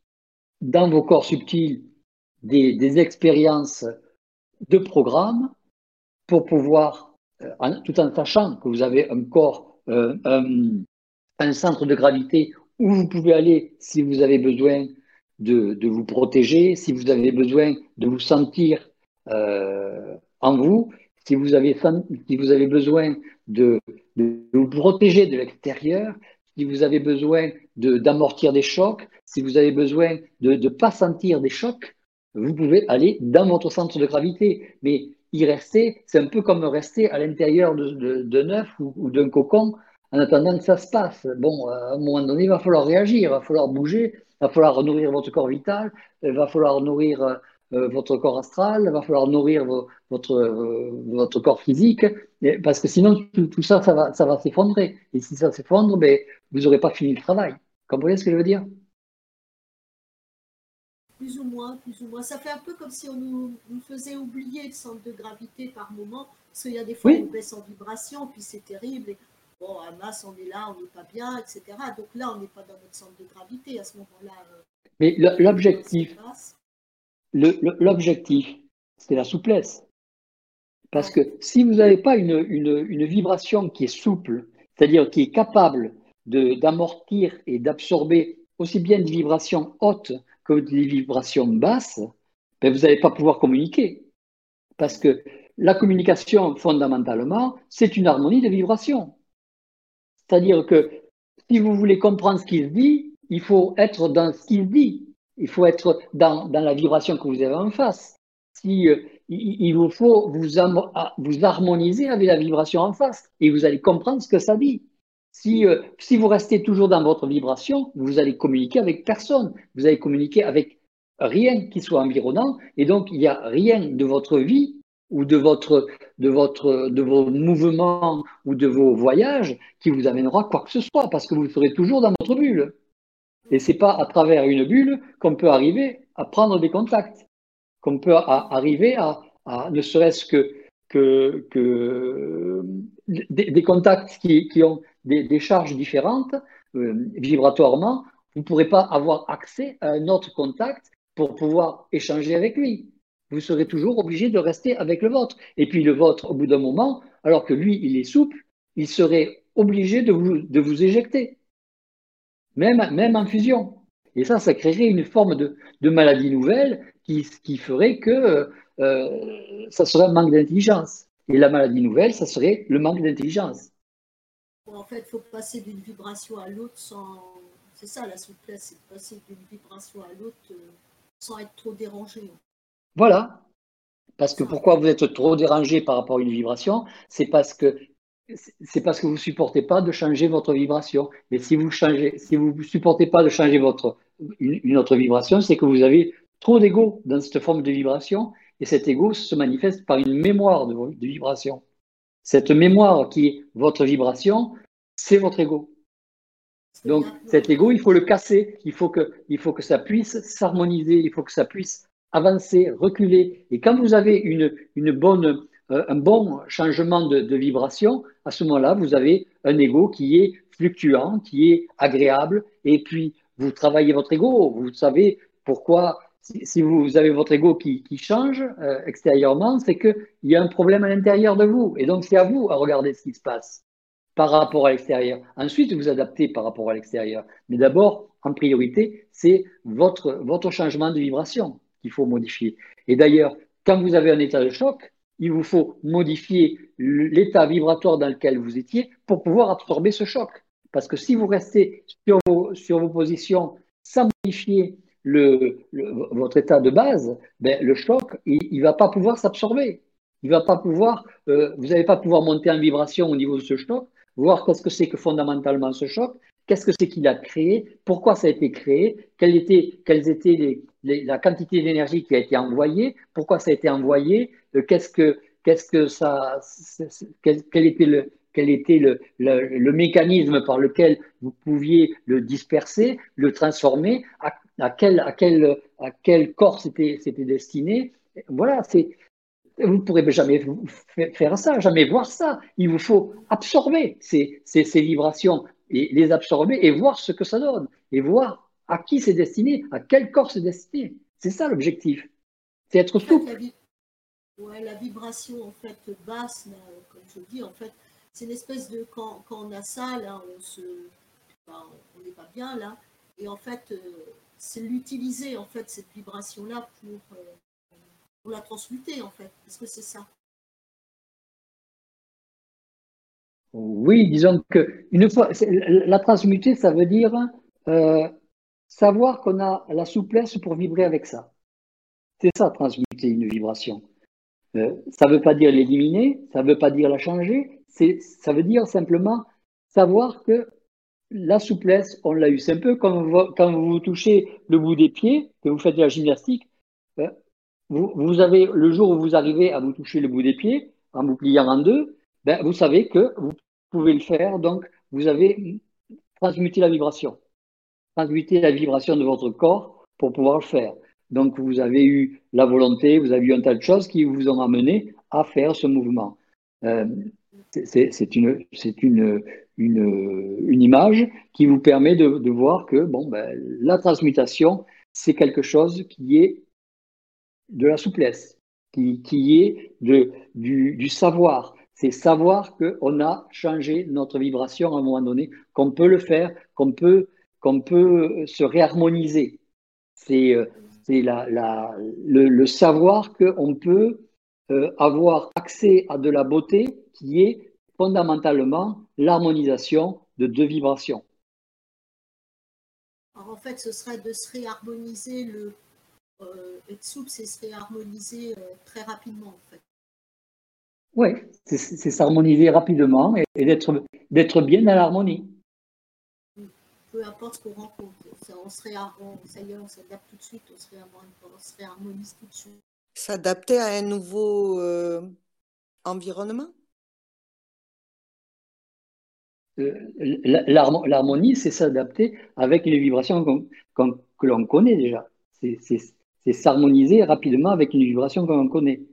[SPEAKER 4] dans vos corps subtils des, expériences de programme pour pouvoir, euh, tout en sachant que vous avez un corps, euh, un, centre de gravité où vous pouvez aller si vous avez besoin de, vous protéger, si vous avez besoin de vous sentir en vous, si vous avez, besoin de, de vous protéger de l'extérieur, si vous avez besoin d'amortir des chocs, si vous avez besoin de ne pas sentir des chocs, vous pouvez aller dans votre centre de gravité. Mais y rester, c'est un peu comme rester à l'intérieur d'un de, de, œuf ou, d'un cocon en attendant que ça se passe. Bon, à un moment donné, il va falloir réagir, il va falloir bouger, il va falloir nourrir votre corps vital, il va falloir nourrir euh, votre corps astral, il va falloir nourrir votre, euh, votre corps physique, parce que sinon tout, ça, ça va, ça va s'effondrer. Et si ça s'effondre, ben, vous n'aurez pas fini le travail. Comprenez ce que je veux dire?
[SPEAKER 7] Plus ou moins, plus ou moins. Ça fait un peu comme si on nous, faisait oublier le centre de gravité par moment, parce qu'il y a des fois où on baisse en vibration, puis c'est terrible. Et, bon, à masse, on est là, on n'est pas bien, etc. Donc là, on n'est pas dans notre centre de gravité à ce moment-là. Euh,
[SPEAKER 4] Mais l'objectif, l'objectif, c'est la souplesse. Parce que si vous n'avez pas une, une, vibration qui est souple, c'est-à-dire qui est capable d'amortir et d'absorber aussi bien des vibrations hautes que des vibrations basses, ben vous n'allez pas pouvoir communiquer. Parce que la communication, fondamentalement, c'est une harmonie de vibrations. C'est-à-dire que si vous voulez comprendre ce qu'il dit, il faut être dans ce qu'il dit. Il faut être dans, la vibration que vous avez en face. Si, euh, il, vous faut vous, harmoniser avec la vibration en face et vous allez comprendre ce que ça dit. Si, euh, si vous restez toujours dans votre vibration, vous allez communiquer avec personne. Vous allez communiquer avec rien qui soit environnant et donc il n'y a rien de votre vie ou de, de vos mouvements ou de vos voyages qui vous amènera quoi que ce soit parce que vous serez toujours dans votre bulle. Et c'est pas à travers une bulle qu'on peut arriver à prendre des contacts, qu'on peut arriver à, ne serait-ce que, des, contacts qui, ont des, charges différentes euh, vibratoirement. Vous ne pourrez pas avoir accès à un autre contact pour pouvoir échanger avec lui. Vous serez toujours obligé de rester avec le vôtre. Et puis le vôtre, au bout d'un moment, alors que lui, il est souple, il serait obligé de vous éjecter même, même en fusion. Et ça, ça créerait une forme de, de maladie nouvelle qui, qui ferait que euh, ça serait un manque d'intelligence. Et la maladie nouvelle, ça serait le manque d'intelligence.
[SPEAKER 7] En fait, il faut passer d'une vibration à l'autre sans. C'est ça la souplesse, c'est de passer d'une vibration à l'autre euh, sans être trop dérangé.
[SPEAKER 4] Voilà. Parce que pourquoi vous êtes trop dérangé par rapport à une vibration? C'est parce que c'est parce que vous ne supportez pas de changer votre vibration. Mais si vous changez, si vous ne supportez pas de changer votre, une, autre vibration, c'est que vous avez trop d'ego dans cette forme de vibration et cet ego se manifeste par une mémoire de, de vibration. Cette mémoire qui est votre vibration, c'est votre ego. Donc cet ego, il faut le casser, il faut que, il faut que ça puisse s'harmoniser, il faut que ça puisse avancer, reculer. Et quand vous avez une, une bonne, un bon changement de, vibration, à ce moment-là, vous avez un ego qui est fluctuant, qui est agréable, et puis vous travaillez votre ego, vous savez pourquoi, si, vous avez votre ego qui, qui change euh, extérieurement, c'est qu'il y a un problème à l'intérieur de vous, et donc c'est à vous à regarder ce qui se passe par rapport à l'extérieur. Ensuite, vous adaptez par rapport à l'extérieur. Mais d'abord, en priorité, c'est votre, votre changement de vibration qu'il faut modifier. Et d'ailleurs, quand vous avez un état de choc, il vous faut modifier l'état vibratoire dans lequel vous étiez pour pouvoir absorber ce choc. Parce que si vous restez sur vos, positions sans modifier le, votre état de base, ben, le choc, il ne va pas pouvoir s'absorber. Il va pas pouvoir, euh, vous n'allez pas pouvoir monter en vibration au niveau de ce choc voir qu'est-ce que c'est que fondamentalement ce choc, qu'est-ce que c'est qu'il a créé, pourquoi ça a été créé, quelle était, quelles étaient la quantité d'énergie qui a été envoyée, pourquoi ça a été envoyé, qu'est-ce que, qu'est-ce que ça, quel, était le, quel était le, le, mécanisme par lequel vous pouviez le disperser, le transformer, à, à quel, à, quel, à quel corps c'était destiné. Voilà, c'est vous ne pourrez jamais faire ça, jamais voir ça. Il vous faut absorber ces, ces, vibrations et les absorber et voir ce que ça donne et voir à qui c'est destiné, à quel corps c'est destiné. C'est ça l'objectif. C'est être souple.
[SPEAKER 7] La, la vibration en fait basse, comme je dis, en fait, c'est une espèce de quand, on a ça, là, on n'est pas bien là, et en fait, euh, c'est l'utiliser en fait cette vibration là pour euh, pour la transmuter en fait. Que c'est ça
[SPEAKER 4] Oui, disons que une fois, la transmuter, ça veut dire euh, savoir qu'on a la souplesse pour vibrer avec ça. C'est ça, transmuter une vibration. Euh, ça ne veut pas dire l'éliminer, ça ne veut pas dire la changer, ça veut dire simplement savoir que la souplesse, on l'a eu. C'est un peu comme quand vous touchez le bout des pieds, que vous faites de la gymnastique, euh, vous, avez, le jour où vous arrivez à vous toucher le bout des pieds, en vous pliant en deux, ben, vous savez que vous pouvez le faire. Donc, vous avez transmuté la vibration. Transmuté la vibration de votre corps pour pouvoir le faire. Donc, vous avez eu la volonté, vous avez eu un tas de choses qui vous ont amené à faire ce mouvement. Euh, c'est une, image qui vous permet de, voir que ben, la transmutation, c'est quelque chose qui est de la souplesse, qui, est du, savoir. C'est savoir qu'on a changé notre vibration à un moment donné, qu'on peut le faire, qu'on peut, qu'on peut se réharmoniser. C'est euh, la, la, le, le, savoir qu'on peut euh, avoir accès à de la beauté qui est fondamentalement l'harmonisation de deux vibrations.
[SPEAKER 7] Alors en fait, ce serait de se réharmoniser le euh, être souple, c'est se réharmoniser euh, très rapidement en fait.
[SPEAKER 4] Oui, c'est s'harmoniser rapidement et, d'être bien dans l'harmonie.
[SPEAKER 7] Peu importe ce qu'on rencontre, on se ça y est, on s'adapte tout de suite, on se, réharmonise tout de suite.
[SPEAKER 5] S'adapter à un nouveau euh, environnement?
[SPEAKER 4] L'harmonie, c'est s'adapter avec les vibrations que l'on connaît déjà. C'est s'harmoniser rapidement avec une vibration qu'on connaît.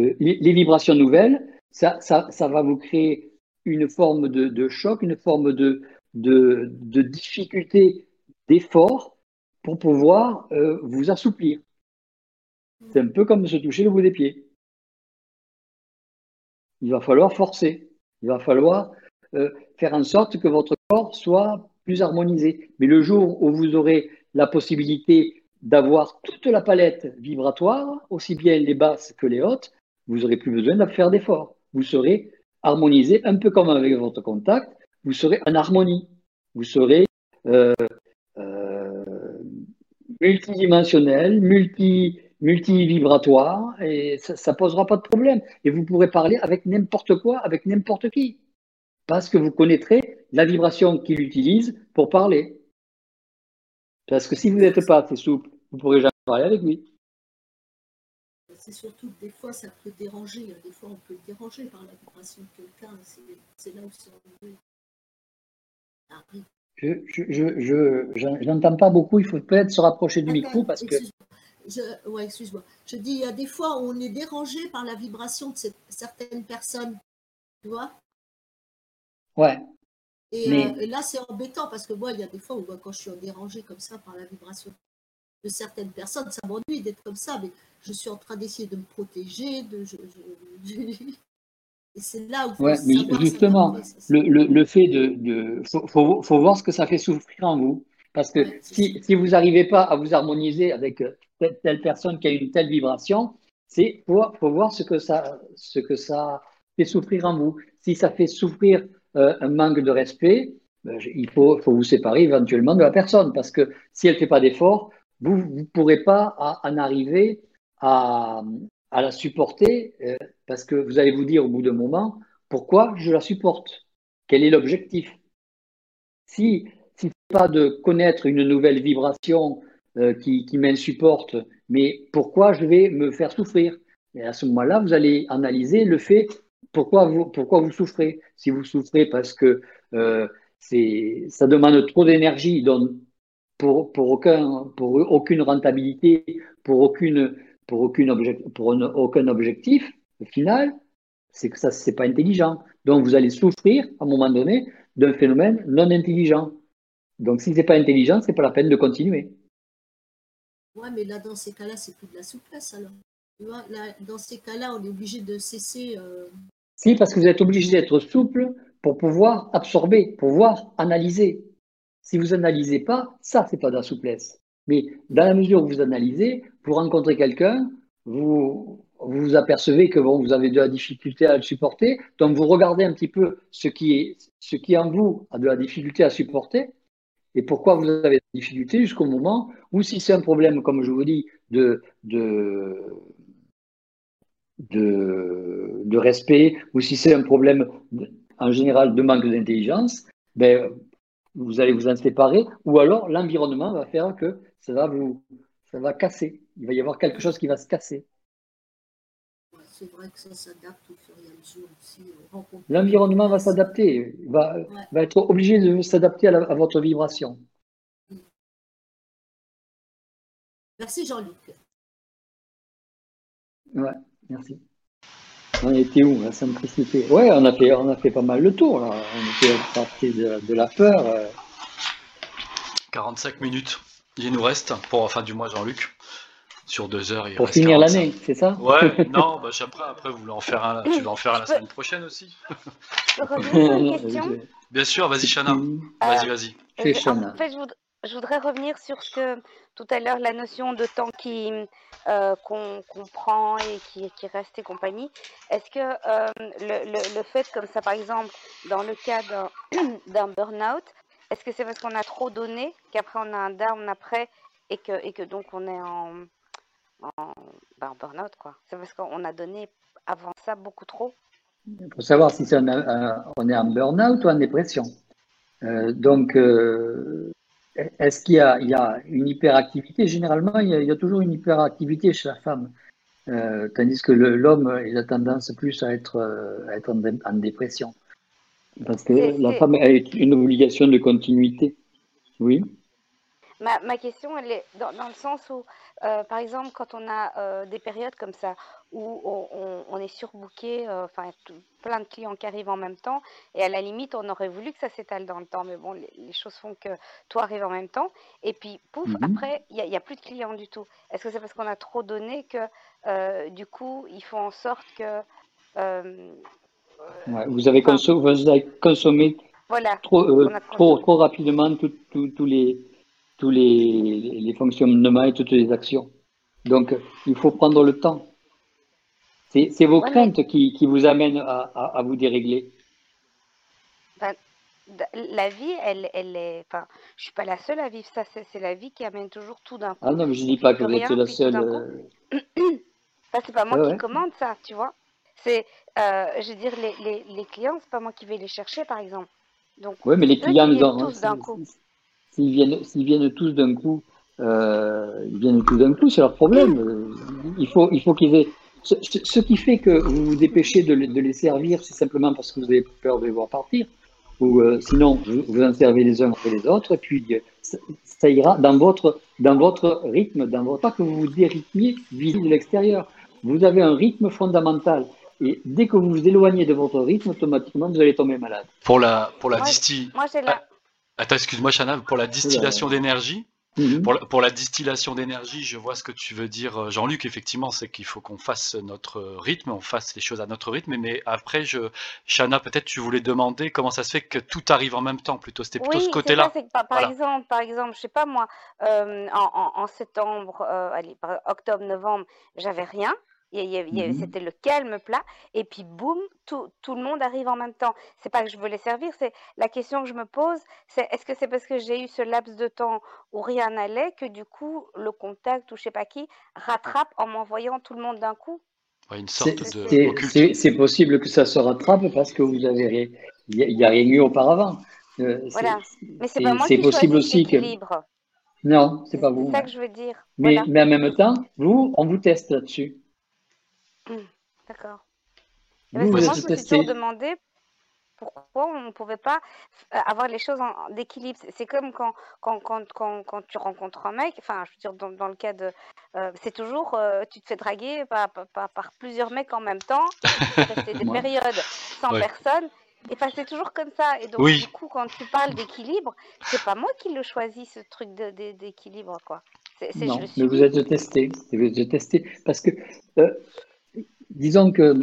[SPEAKER 4] Euh, les, vibrations nouvelles, ça, ça, va vous créer une forme de, choc, une forme de, de, difficulté, d'effort pour pouvoir euh, vous assouplir. C'est un peu comme se toucher le bout des pieds. Il va falloir forcer. Il va falloir euh, faire en sorte que votre corps soit plus harmonisé. Mais le jour où vous aurez la possibilité d'avoir toute la palette vibratoire, aussi bien les basses que les hautes, vous n'aurez plus besoin de faire d'efforts. Vous serez harmonisé, un peu comme avec votre contact, vous serez en harmonie. Vous serez euh, euh, multidimensionnel, multi, multivibratoire et ça ne posera pas de problème. Et vous pourrez parler avec n'importe quoi, avec n'importe qui. Parce que vous connaîtrez la vibration qu'il utilise pour parler. Parce que si vous n'êtes pas assez souple, vous ne pourrez jamais parler avec lui.
[SPEAKER 7] C'est surtout que des fois, ça peut déranger. Des fois, on peut dérangé par la vibration de quelqu'un. C'est là où c'est.
[SPEAKER 4] Je n'entends pas beaucoup, il faut peut-être se rapprocher du micro parce que.
[SPEAKER 7] Je, excuse-moi. Je dis, il y a des fois où on est dérangé par la vibration de certaines personnes, tu vois
[SPEAKER 4] Ouais.
[SPEAKER 7] Et, euh, là, c'est embêtant parce que moi, il y a des fois où quand je suis dérangé comme ça par la vibration de certaines personnes, ça m'ennuie d'être comme ça, mais je suis en train d'essayer de me protéger, de, et c'est là où
[SPEAKER 4] ouais, mais justement, le, le, le, fait de, de faut, faut, voir ce que ça fait souffrir en vous, parce que si, si, vous n'arrivez pas à vous harmoniser avec euh, telle, personne qui a une telle vibration, c'est faut, faut voir ce que ça, ce que ça fait souffrir en vous. Si ça fait souffrir euh, un manque de respect, ben, il faut, faut vous séparer éventuellement de la personne, parce que si elle ne fait pas d'effort, vous ne pourrez pas en arriver à, à la supporter euh, parce que vous allez vous dire au bout d'un moment pourquoi je la supporte? Quel est l'objectif? Si, si pas de connaître une nouvelle vibration euh, qui, qui m'insupporte, mais pourquoi je vais me faire souffrir? Et à ce moment-là, vous allez analyser le fait pourquoi vous, pourquoi vous souffrez? Si vous souffrez parce que euh, ça demande trop d'énergie, donc pour, pour, aucun, pour aucune rentabilité, pour aucune pour, aucune pour aucun objectif final, c'est que ça, c'est pas intelligent. Donc, vous allez souffrir, à un moment donné, d'un phénomène non intelligent. Donc, si c'est pas intelligent, c'est pas la peine de continuer.
[SPEAKER 7] Ouais, mais là, dans ces cas-là, c'est plus de la souplesse, alors. Tu vois, dans ces cas-là, on est obligé de cesser. Euh,
[SPEAKER 4] si, parce que vous êtes obligé d'être souple pour pouvoir absorber, pour pouvoir analyser. Si vous analysez pas, ça, c'est pas de la souplesse. Mais dans la mesure où vous analysez, vous rencontrez quelqu'un, vous, vous apercevez que bon, vous avez de la difficulté à le supporter, donc vous regardez un petit peu ce qui, est, ce qui en vous a de la difficulté à supporter et pourquoi vous avez de la difficulté jusqu'au moment où si c'est un problème, comme je vous dis, de, de, de, respect ou si c'est un problème en général de manque d'intelligence, ben, vous allez vous en séparer, ou alors l'environnement va faire que ça va vous, ça va casser. Il va y avoir quelque chose qui va se casser.
[SPEAKER 7] C'est vrai que ça s'adapte au fur et à mesure aussi.
[SPEAKER 4] L'environnement va s'adapter, va, va être obligé de s'adapter à, à, votre vibration.
[SPEAKER 7] Merci Jean-Luc.
[SPEAKER 4] Ouais, merci. On était où La simplicité? Ouais, on a fait, on a fait pas mal le tour. Là. On était parti de, de, la peur.
[SPEAKER 1] 45 euh. minutes. Il nous reste pour la fin du mois, Jean-Luc. Sur deux heures. Il
[SPEAKER 4] pour finir l'année, c'est ça
[SPEAKER 1] Ouais, non, bah, après, après vous voulez en faire un, tu vas en faire un la semaine prochaine aussi. Bien sûr, vas-y, Chana. Vas-y, vas-y.
[SPEAKER 3] En fait, je, je voudrais revenir sur ce que tout à l'heure, la notion de temps qui euh, qu'on prend et qui, qui, reste et compagnie. Est-ce que euh, le, le, fait, comme ça par exemple, dans le cas d'un burn-out, est-ce que c'est parce qu'on a trop donné qu'après on a un down après et que, et que donc on est en, en, ben, burn-out quoi C'est parce qu'on a donné avant ça beaucoup trop
[SPEAKER 4] Il faut savoir si on, on, est en burn-out ou en dépression. Euh, donc, euh, est-ce qu'il y, a une hyperactivité? Généralement, il y, a, toujours une hyperactivité chez la femme, euh, tandis que l'homme, il a tendance plus à être, à être en, dépression. Parce que la femme a une obligation de continuité. Oui.
[SPEAKER 3] Ma, question, elle est dans, le sens où, euh, par exemple, quand on a euh, des périodes comme ça, où on, est surbooké, euh, enfin, plein de clients qui arrivent en même temps, et à la limite, on aurait voulu que ça s'étale dans le temps, mais bon, les, choses font que tout arrive en même temps, et puis, pouf, mhm. après, il n'y a, plus de clients du tout. Est-ce que c'est parce qu'on a trop donné que, du coup, il faut en sorte que...
[SPEAKER 4] vous, avez consommé, trop, trop, trop, rapidement tous les tous les, les, fonctionnements et toutes les actions. Donc, il faut prendre le temps. C'est vos craintes qui, qui, vous amènent à, à, vous dérégler.
[SPEAKER 3] Ben, la vie, elle, elle est. Enfin, je suis pas la seule à vivre ça. C'est la vie qui amène toujours tout d'un coup.
[SPEAKER 4] Ah non, mais je dis pas que vous êtes la seule. Euh,
[SPEAKER 3] c'est pas moi qui commande ça, tu vois. C'est, euh, je veux dire, les, les, les clients, c'est pas moi qui vais les chercher, par exemple.
[SPEAKER 4] Donc, oui, mais les clients, ils viennent tous d'un coup. S'ils viennent, s'ils viennent tous d'un coup, euh, ils viennent tous d'un coup, c'est leur problème. Il faut, il faut qu'ils aient. Ce, qui fait que vous vous dépêchez de, de les servir, c'est simplement parce que vous avez peur de les voir partir. Ou euh, sinon, vous, vous en servez les uns après les autres, et puis ça, ira dans votre, dans votre rythme, dans votre, pas que vous vous dérythmiez vis de l'extérieur. Vous avez un rythme fondamental. Et dès que vous vous éloignez de votre rythme, automatiquement, vous allez tomber malade.
[SPEAKER 1] Pour la, pour la distille. Moi, j'ai la... Attends, excuse-moi, Chana, pour la distillation d'énergie, Mhm. Pour, la, distillation d'énergie, je vois ce que tu veux dire, euh, Jean-Luc. Effectivement, c'est qu'il faut qu'on fasse notre rythme, on fasse les choses à notre rythme. Mais après, je, Shana, peut-être tu voulais demander comment ça se fait que tout arrive en même temps. Plutôt, c'était plutôt ce côté-là.
[SPEAKER 3] par, exemple, par exemple, je sais pas moi, euh, en, septembre, euh, allez, octobre, novembre, j'avais rien. Mmh c'était le calme plat. Et puis, boum, tout, tout, le monde arrive en même temps. C'est pas que je veux les servir, c'est la question que je me pose, c'est est-ce que c'est parce que j'ai eu ce laps de temps où rien n'allait que du coup, le contact ou je sais pas qui rattrape en m'envoyant tout le monde d'un coup?
[SPEAKER 4] C'est possible que ça se rattrape parce que vous avez il n'y a, rien eu auparavant.
[SPEAKER 3] Euh, voilà. Mais c'est pas moi qui possible aussi que.
[SPEAKER 4] Non, c'est pas vous.
[SPEAKER 3] C'est ça que je veux dire.
[SPEAKER 4] Mais, mais en même temps, vous, on vous teste là-dessus.
[SPEAKER 3] Mmh, d'accord. moi, je me suis toujours demandé pourquoi on ne pouvait pas euh, avoir les choses en d'équilibre. C'est comme quand, quand, quand, quand, quand tu rencontres un mec, enfin, je veux dire, dans, dans le cas de. Euh, c'est toujours, euh, tu te fais draguer par, par, par, plusieurs mecs en même temps, c'est des périodes sans personne. Et enfin, c'est toujours comme ça. Et donc, du coup, quand tu parles d'équilibre, c'est pas moi qui le choisis, ce truc d'équilibre, quoi.
[SPEAKER 4] non, mais vous êtes testé. Vous êtes testé. Parce que disons que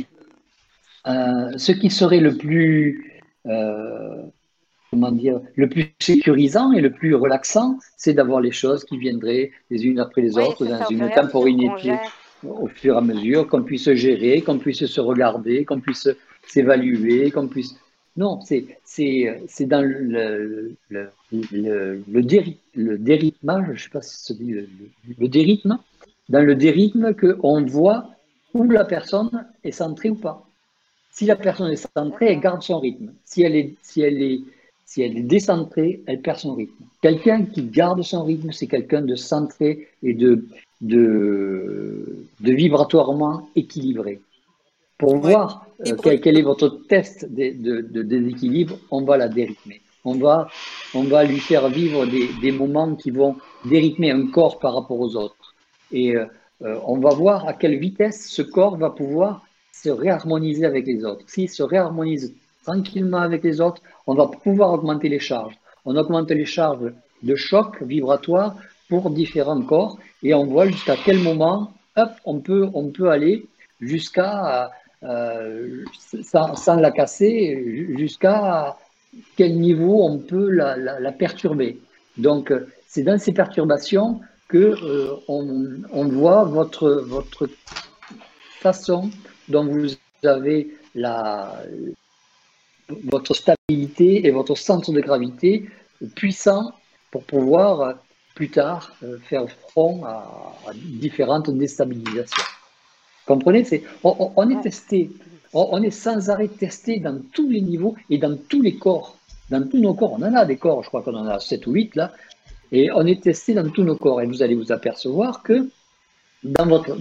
[SPEAKER 4] euh, ce qui serait le plus, euh, comment dire, le plus sécurisant et le plus relaxant, c'est d'avoir les choses qui viendraient les unes après les autres dans une temporalité au fur et à mesure, qu'on puisse gérer, qu'on puisse se regarder, qu'on puisse s'évaluer, qu'on puisse. Non, c'est dans le, le, le, le, dérythmage, je ne sais pas si ça dit le, le dérythme, dans le dérythme qu'on voit où la personne est centrée ou pas. Si la personne est centrée, elle garde son rythme. Si elle est, si elle est, si elle est décentrée, elle perd son rythme. Quelqu'un qui garde son rythme, c'est quelqu'un de centré et de, de, de vibratoirement équilibré. Pour voir euh, quel, est votre test de, de, déséquilibre, on va la dérythmer. On va, on va lui faire vivre des, des moments qui vont dérythmer un corps par rapport aux autres. Et euh, euh, on va voir à quelle vitesse ce corps va pouvoir se réharmoniser avec les autres. S'il se réharmonise tranquillement avec les autres, on va pouvoir augmenter les charges. On augmente les charges de choc vibratoire pour différents corps et on voit jusqu'à quel moment hop, on, peut, on peut aller jusqu'à, euh, sans, la casser, jusqu'à quel niveau on peut la, la perturber. Donc, c'est dans ces perturbations que euh, on, voit votre, votre façon dont vous avez la, votre stabilité et votre centre de gravité puissant pour pouvoir euh, plus tard euh, faire front à, différentes déstabilisations. Comprenez c'est, on, est testé, on, est sans arrêt testé dans tous les niveaux et dans tous les corps. Dans tous nos corps, on en a des corps, je crois qu'on en a 7 ou 8 là, et on est testé dans tous nos corps. Et vous allez vous apercevoir que dans votre,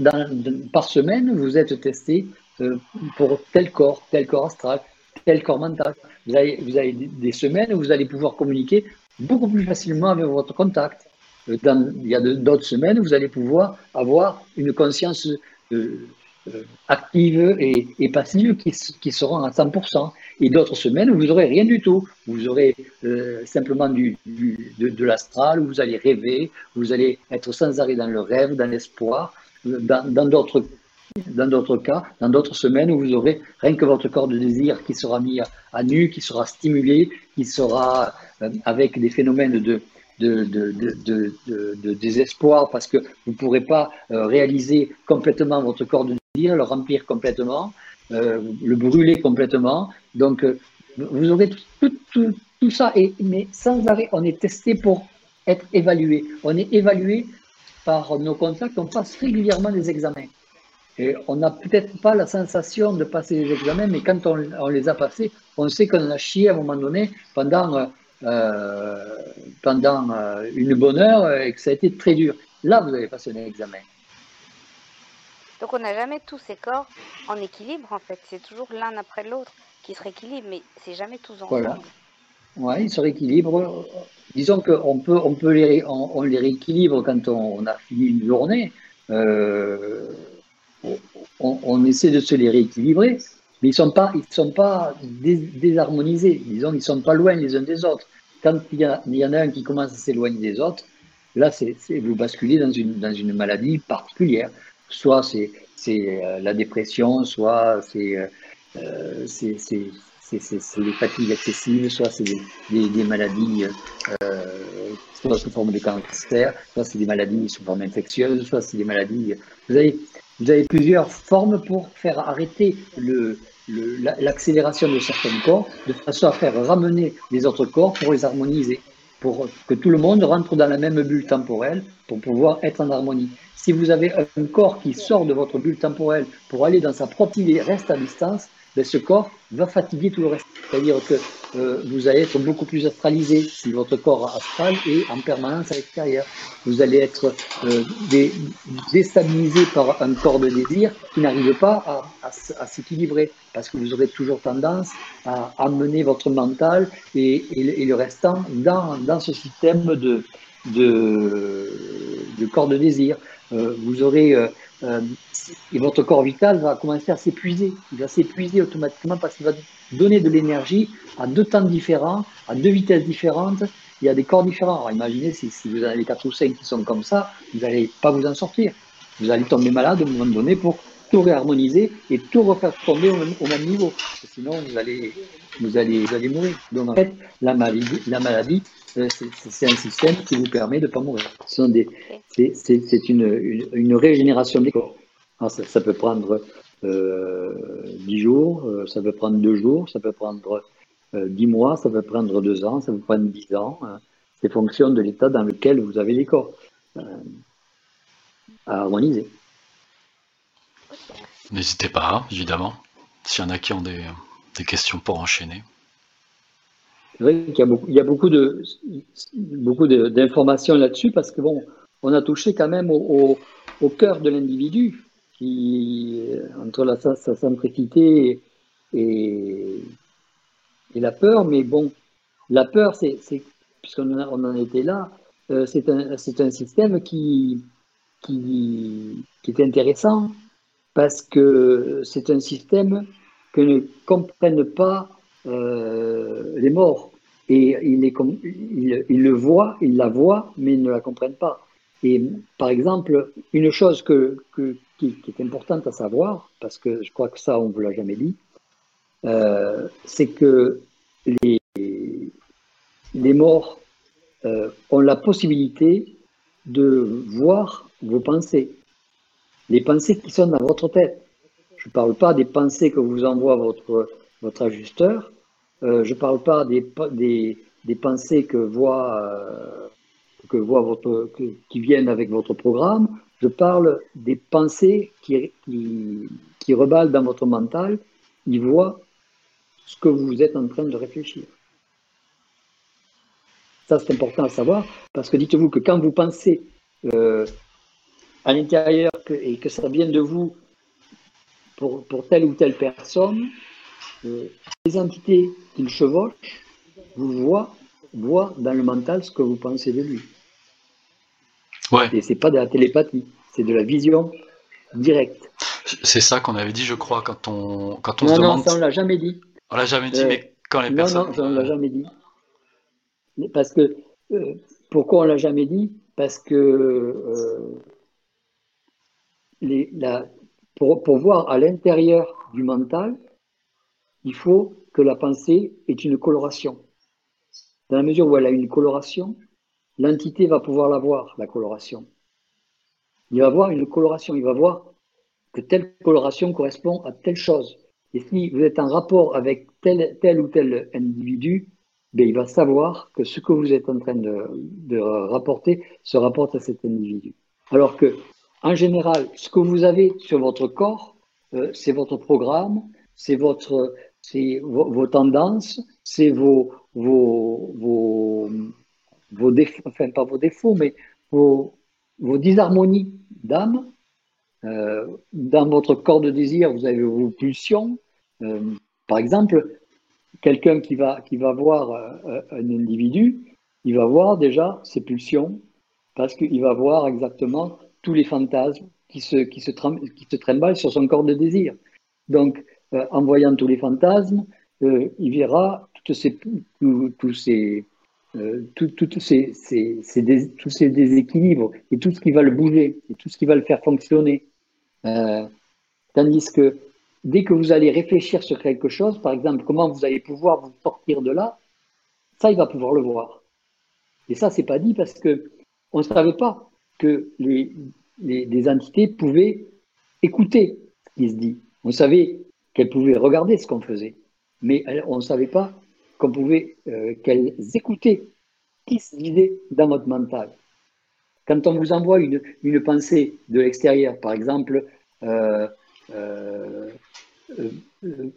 [SPEAKER 4] par semaine, vous êtes testé euh, pour tel corps, tel corps astral, tel corps mental. Vous avez, des semaines où vous allez pouvoir communiquer beaucoup plus facilement avec votre contact. Euh, il y a d'autres semaines où vous allez pouvoir avoir une conscience euh, active et, passive qui, qui, seront à 100%. Et d'autres semaines, vous n'aurez rien du tout. Vous aurez euh, simplement du, de, l'astral, où vous allez rêver, vous allez être sans arrêt dans le rêve, dans l'espoir. Dans d'autres dans d'autres cas, dans d'autres semaines où vous aurez rien que votre corps de désir qui sera mis à, nu, qui sera stimulé, qui sera euh, avec des phénomènes de, de, de, de, désespoir parce que vous ne pourrez pas euh, réaliser complètement votre corps de le remplir complètement, le brûler complètement. Donc, vous aurez tout, ça, mais sans arrêt, on est testé pour être évalué. On est évalué par nos contacts, on passe régulièrement des examens. Et on n'a peut-être pas la sensation de passer les examens, mais quand on, les a passés, on sait qu'on a chié à un moment donné pendant, euh, pendant euh, une bonne heure et que ça a été très dur. Là, vous avez passé un examen.
[SPEAKER 3] Donc on n'a jamais tous ces corps en équilibre en fait. C'est toujours l'un après l'autre qui se rééquilibre, mais c'est jamais tous ensemble. Voilà.
[SPEAKER 4] Oui, ils se rééquilibrent. Disons qu'on peut, on peut les, on, les rééquilibre quand on, a fini une journée. Euh, on, essaie de se les rééquilibrer, mais ils ne sont pas, ils sont pas désharmonisés. Disons, ne sont pas loin les uns des autres. Quand il y, en a un qui commence à s'éloigner des autres, là, c'est vous basculez dans une, dans une maladie particulière. Soit c'est euh, la dépression, soit c'est euh, euh fatigues excessives, soit c'est des, maladies euh, sous forme de cancer, soit c'est des maladies sous forme infectieuse, soit c'est des maladies. Vous avez, vous avez plusieurs formes pour faire arrêter le, l'accélération de certains corps, de façon à faire ramener les autres corps pour les harmoniser, pour que tout le monde rentre dans la même bulle temporelle pour pouvoir être en harmonie. Si vous avez un corps qui sort de votre bulle temporelle pour aller dans sa propre idée, reste à distance, ben, ce corps va fatiguer tout le reste. C'est-à-dire que euh, vous allez être beaucoup plus astralisé si votre corps astral est en permanence à l'extérieur. Vous allez être euh, déstabilisé par un corps de désir qui n'arrive pas à, s'équilibrer parce que vous aurez toujours tendance à amener votre mental et, le restant dans, dans ce système de, de, de corps de désir. Euh, vous aurez euh, et votre corps vital va commencer à s'épuiser. Il va s'épuiser automatiquement parce qu'il va donner de l'énergie à deux temps différents, à deux vitesses différentes. Il y a des corps différents. Alors imaginez si, vous avez quatre ou cinq qui sont comme ça, vous n'allez pas vous en sortir. Vous allez tomber malade à un moment donné pour tout réharmoniser et tout refaire tomber au même, niveau. Sinon, vous allez, vous, allez, vous allez mourir. Donc en fait, la maladie, la maladie euh, c'est un système qui vous permet de ne pas mourir. C'est une, une, régénération des corps. ça, peut prendre euh, 10 jours, euh, ça peut prendre 2 jours, ça peut prendre euh, 10 mois, ça peut prendre 2 ans, ça peut prendre 10 ans. Hein. C'est fonction de l'état dans lequel vous avez les corps euh, à harmoniser.
[SPEAKER 1] N'hésitez pas, évidemment, s'il y en a qui ont des, questions pour enchaîner.
[SPEAKER 4] C'est vrai qu'il y a beaucoup, il y a beaucoup de beaucoup d'informations là-dessus parce que bon, on a touché quand même au, cœur de l'individu qui entre la, sa, simplicité et, la peur, mais bon, la peur, puisqu'on on en était là, euh, c'est un, système qui, qui est intéressant parce que c'est un système que ne comprennent pas euh, les morts. Et il, est, il, il, le voit, il la voit, mais ils ne la comprennent pas. Et par exemple, une chose qui, est importante à savoir, parce que je crois que ça, on ne vous l'a jamais dit, euh, c'est que les, les morts euh, ont la possibilité de voir vos pensées, les pensées qui sont dans votre tête. Je ne parle pas des pensées que vous envoie votre, votre ajusteur, euh, je ne parle pas des, des, pensées que voit, euh, que voit votre, qui viennent avec votre programme. Je parle des pensées qui, qui, qui reballent dans votre mental. Ils voient ce que vous êtes en train de réfléchir. Ça, c'est important à savoir, parce que dites-vous que quand vous pensez euh, à l'intérieur et que ça vient de vous pour, pour telle ou telle personne, les entités qu'il chevauche vous voient, voient dans le mental ce que vous pensez de lui.
[SPEAKER 1] Ouais.
[SPEAKER 4] Et c'est pas de la télépathie, c'est de la vision directe.
[SPEAKER 1] C'est ça qu'on avait dit, je crois, quand on, quand on
[SPEAKER 4] non,
[SPEAKER 1] se
[SPEAKER 4] non,
[SPEAKER 1] demande.
[SPEAKER 4] ça on l'a jamais dit.
[SPEAKER 1] On l'a jamais dit, euh, mais quand les personnes.
[SPEAKER 4] Non, non, on l'a jamais dit. Parce que euh, pourquoi on l'a jamais dit? Parce que euh, pour voir à l'intérieur du mental, il faut que la pensée ait une coloration. Dans la mesure où elle a une coloration, l'entité va pouvoir la voir, la coloration. Il va voir une coloration, il va voir que telle coloration correspond à telle chose. Et si vous êtes en rapport avec tel, tel ou tel individu, ben, il va savoir que ce que vous êtes en train de, de rapporter se rapporte à cet individu. Alors que en général, ce que vous avez sur votre corps, euh, c'est votre programme, c'est votre, c'est vos, tendances, c'est vos, vos, vos, vos défauts, enfin pas vos défauts, mais vos, vos disharmonies d'âme. Euh, dans votre corps de désir, vous avez vos pulsions. Euh, par exemple, quelqu'un qui va, qui va voir un individu, il va voir déjà ses pulsions, parce qu'il va voir exactement tous les fantasmes qui se, qui trimballent sur son corps de désir. Donc, euh, en voyant tous les fantasmes, euh, il verra tous ces, euh, déséquilibres et tout ce qui va le bouger et tout ce qui va le faire fonctionner. tandis que dès que vous allez réfléchir sur quelque chose, par exemple, comment vous allez pouvoir vous sortir de là, ça, il va pouvoir le voir. Et ça, c'est pas dit parce que on ne savait pas que les, les, entités pouvaient écouter ce qui se dit. On savait qu'elles pouvaient regarder ce qu'on faisait, mais on ne savait pas qu'on pouvait euh, qu'elles écoutaient qui se disait dans votre mental. Quand on vous envoie une, une pensée de l'extérieur, par exemple, euh, euh,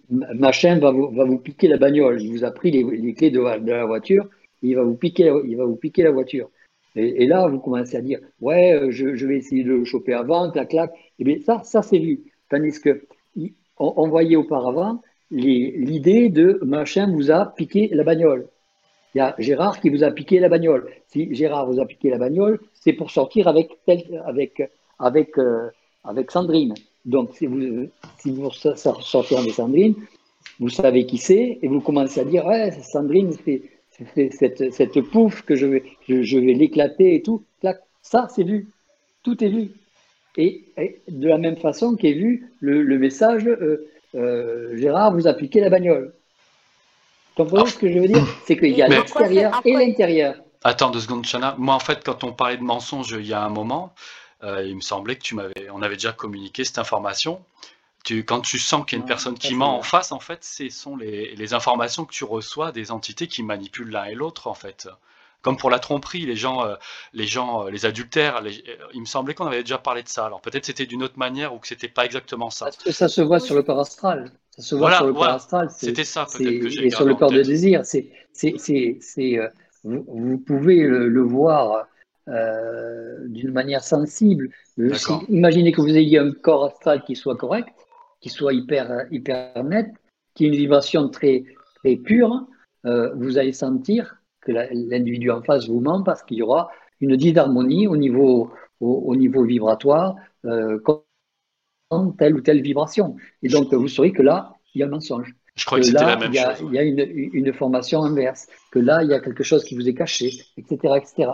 [SPEAKER 4] machin va vous, va vous, piquer la bagnole, il vous a pris les, clés de, de, la voiture, il va vous piquer, il va vous piquer la voiture. Et, là, vous commencez à dire, ouais, euh, je, vais essayer de le choper avant, clac, clac. Et eh bien, ça, ça c'est vu. Tandis que on, voyait auparavant l'idée de machin vous a piqué la bagnole. Il y a Gérard qui vous a piqué la bagnole. Si Gérard vous a piqué la bagnole, c'est pour sortir avec, euh, Sandrine. Donc, si vous, si vous sortez avec Sandrine, vous savez qui c'est et vous commencez à dire, ouais, Sandrine, c'est cette, cette pouffe que je vais, je, vais l'éclater et tout. Ça, c'est vu. Tout est vu. Et, de la même façon qu'est vu le, message euh, euh, Gérard vous a piqué la bagnole. Comprenez ce que je veux dire? C'est qu'il y a l'extérieur et l'intérieur.
[SPEAKER 1] Attends deux secondes, Chana. Moi, en fait, quand on parlait de mensonge il y a un moment, euh, il me semblait que tu m'avais, on avait déjà communiqué cette information quand tu sens qu'il y a une personne qui ment en face, en fait, ce sont les, informations que tu reçois des entités qui manipulent l'un et l'autre, en fait. Comme pour la tromperie, les gens, euh, les gens, euh, les adultères, euh, il me semblait qu'on avait déjà parlé de ça. Alors peut-être c'était d'une autre manière ou que c'était pas exactement ça.
[SPEAKER 4] Parce que ça se voit sur le corps astral. Ça se voit sur le corps astral.
[SPEAKER 1] C'était ça peut-être que j'ai
[SPEAKER 4] Et sur le corps de désir, c'est, c'est, vous, vous, pouvez le, voir d'une manière sensible. imaginez que vous ayez un corps astral qui soit correct qui soit hyper, hyper net, qui ait une vibration très, très pure, euh, vous allez sentir que l'individu en face vous ment parce qu'il y aura une disharmonie au niveau, au, niveau vibratoire, euh, telle ou telle vibration. Et donc, vous saurez que là, il y a un mensonge.
[SPEAKER 1] Je crois que, c'était la même
[SPEAKER 4] il y a,
[SPEAKER 1] chose.
[SPEAKER 4] Il y a une, une, formation inverse, que là, il y a quelque chose qui vous est caché, etc. etc.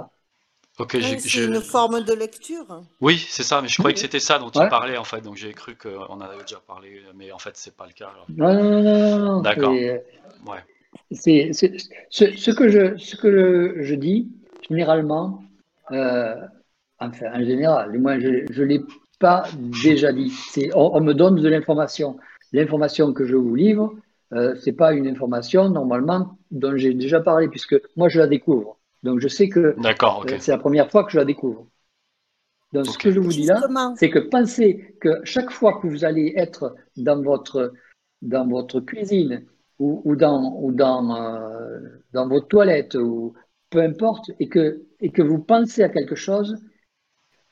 [SPEAKER 5] Ok, c'est une forme de lecture.
[SPEAKER 1] Oui, c'est ça, mais je croyais que c'était ça dont tu parlais en fait, donc j'ai cru qu'on en avait déjà parlé, mais en fait c'est pas le cas.
[SPEAKER 4] Non, non, non, non.
[SPEAKER 1] D'accord.
[SPEAKER 4] Ouais. C'est ce, ce, que je ce que je dis généralement, euh, enfin en général, moi je ne l'ai pas déjà dit. On, on, me donne de l'information. L'information que je vous livre, euh, c'est pas une information normalement dont j'ai déjà parlé puisque moi je la découvre. Donc je sais que euh, c'est la première fois que je la découvre. Donc ce que je vous dis là, c'est que pensez que chaque fois que vous allez être dans votre, dans votre cuisine ou, dans, ou dans, euh, dans votre toilette, ou peu importe, et que, et que vous pensez à quelque chose,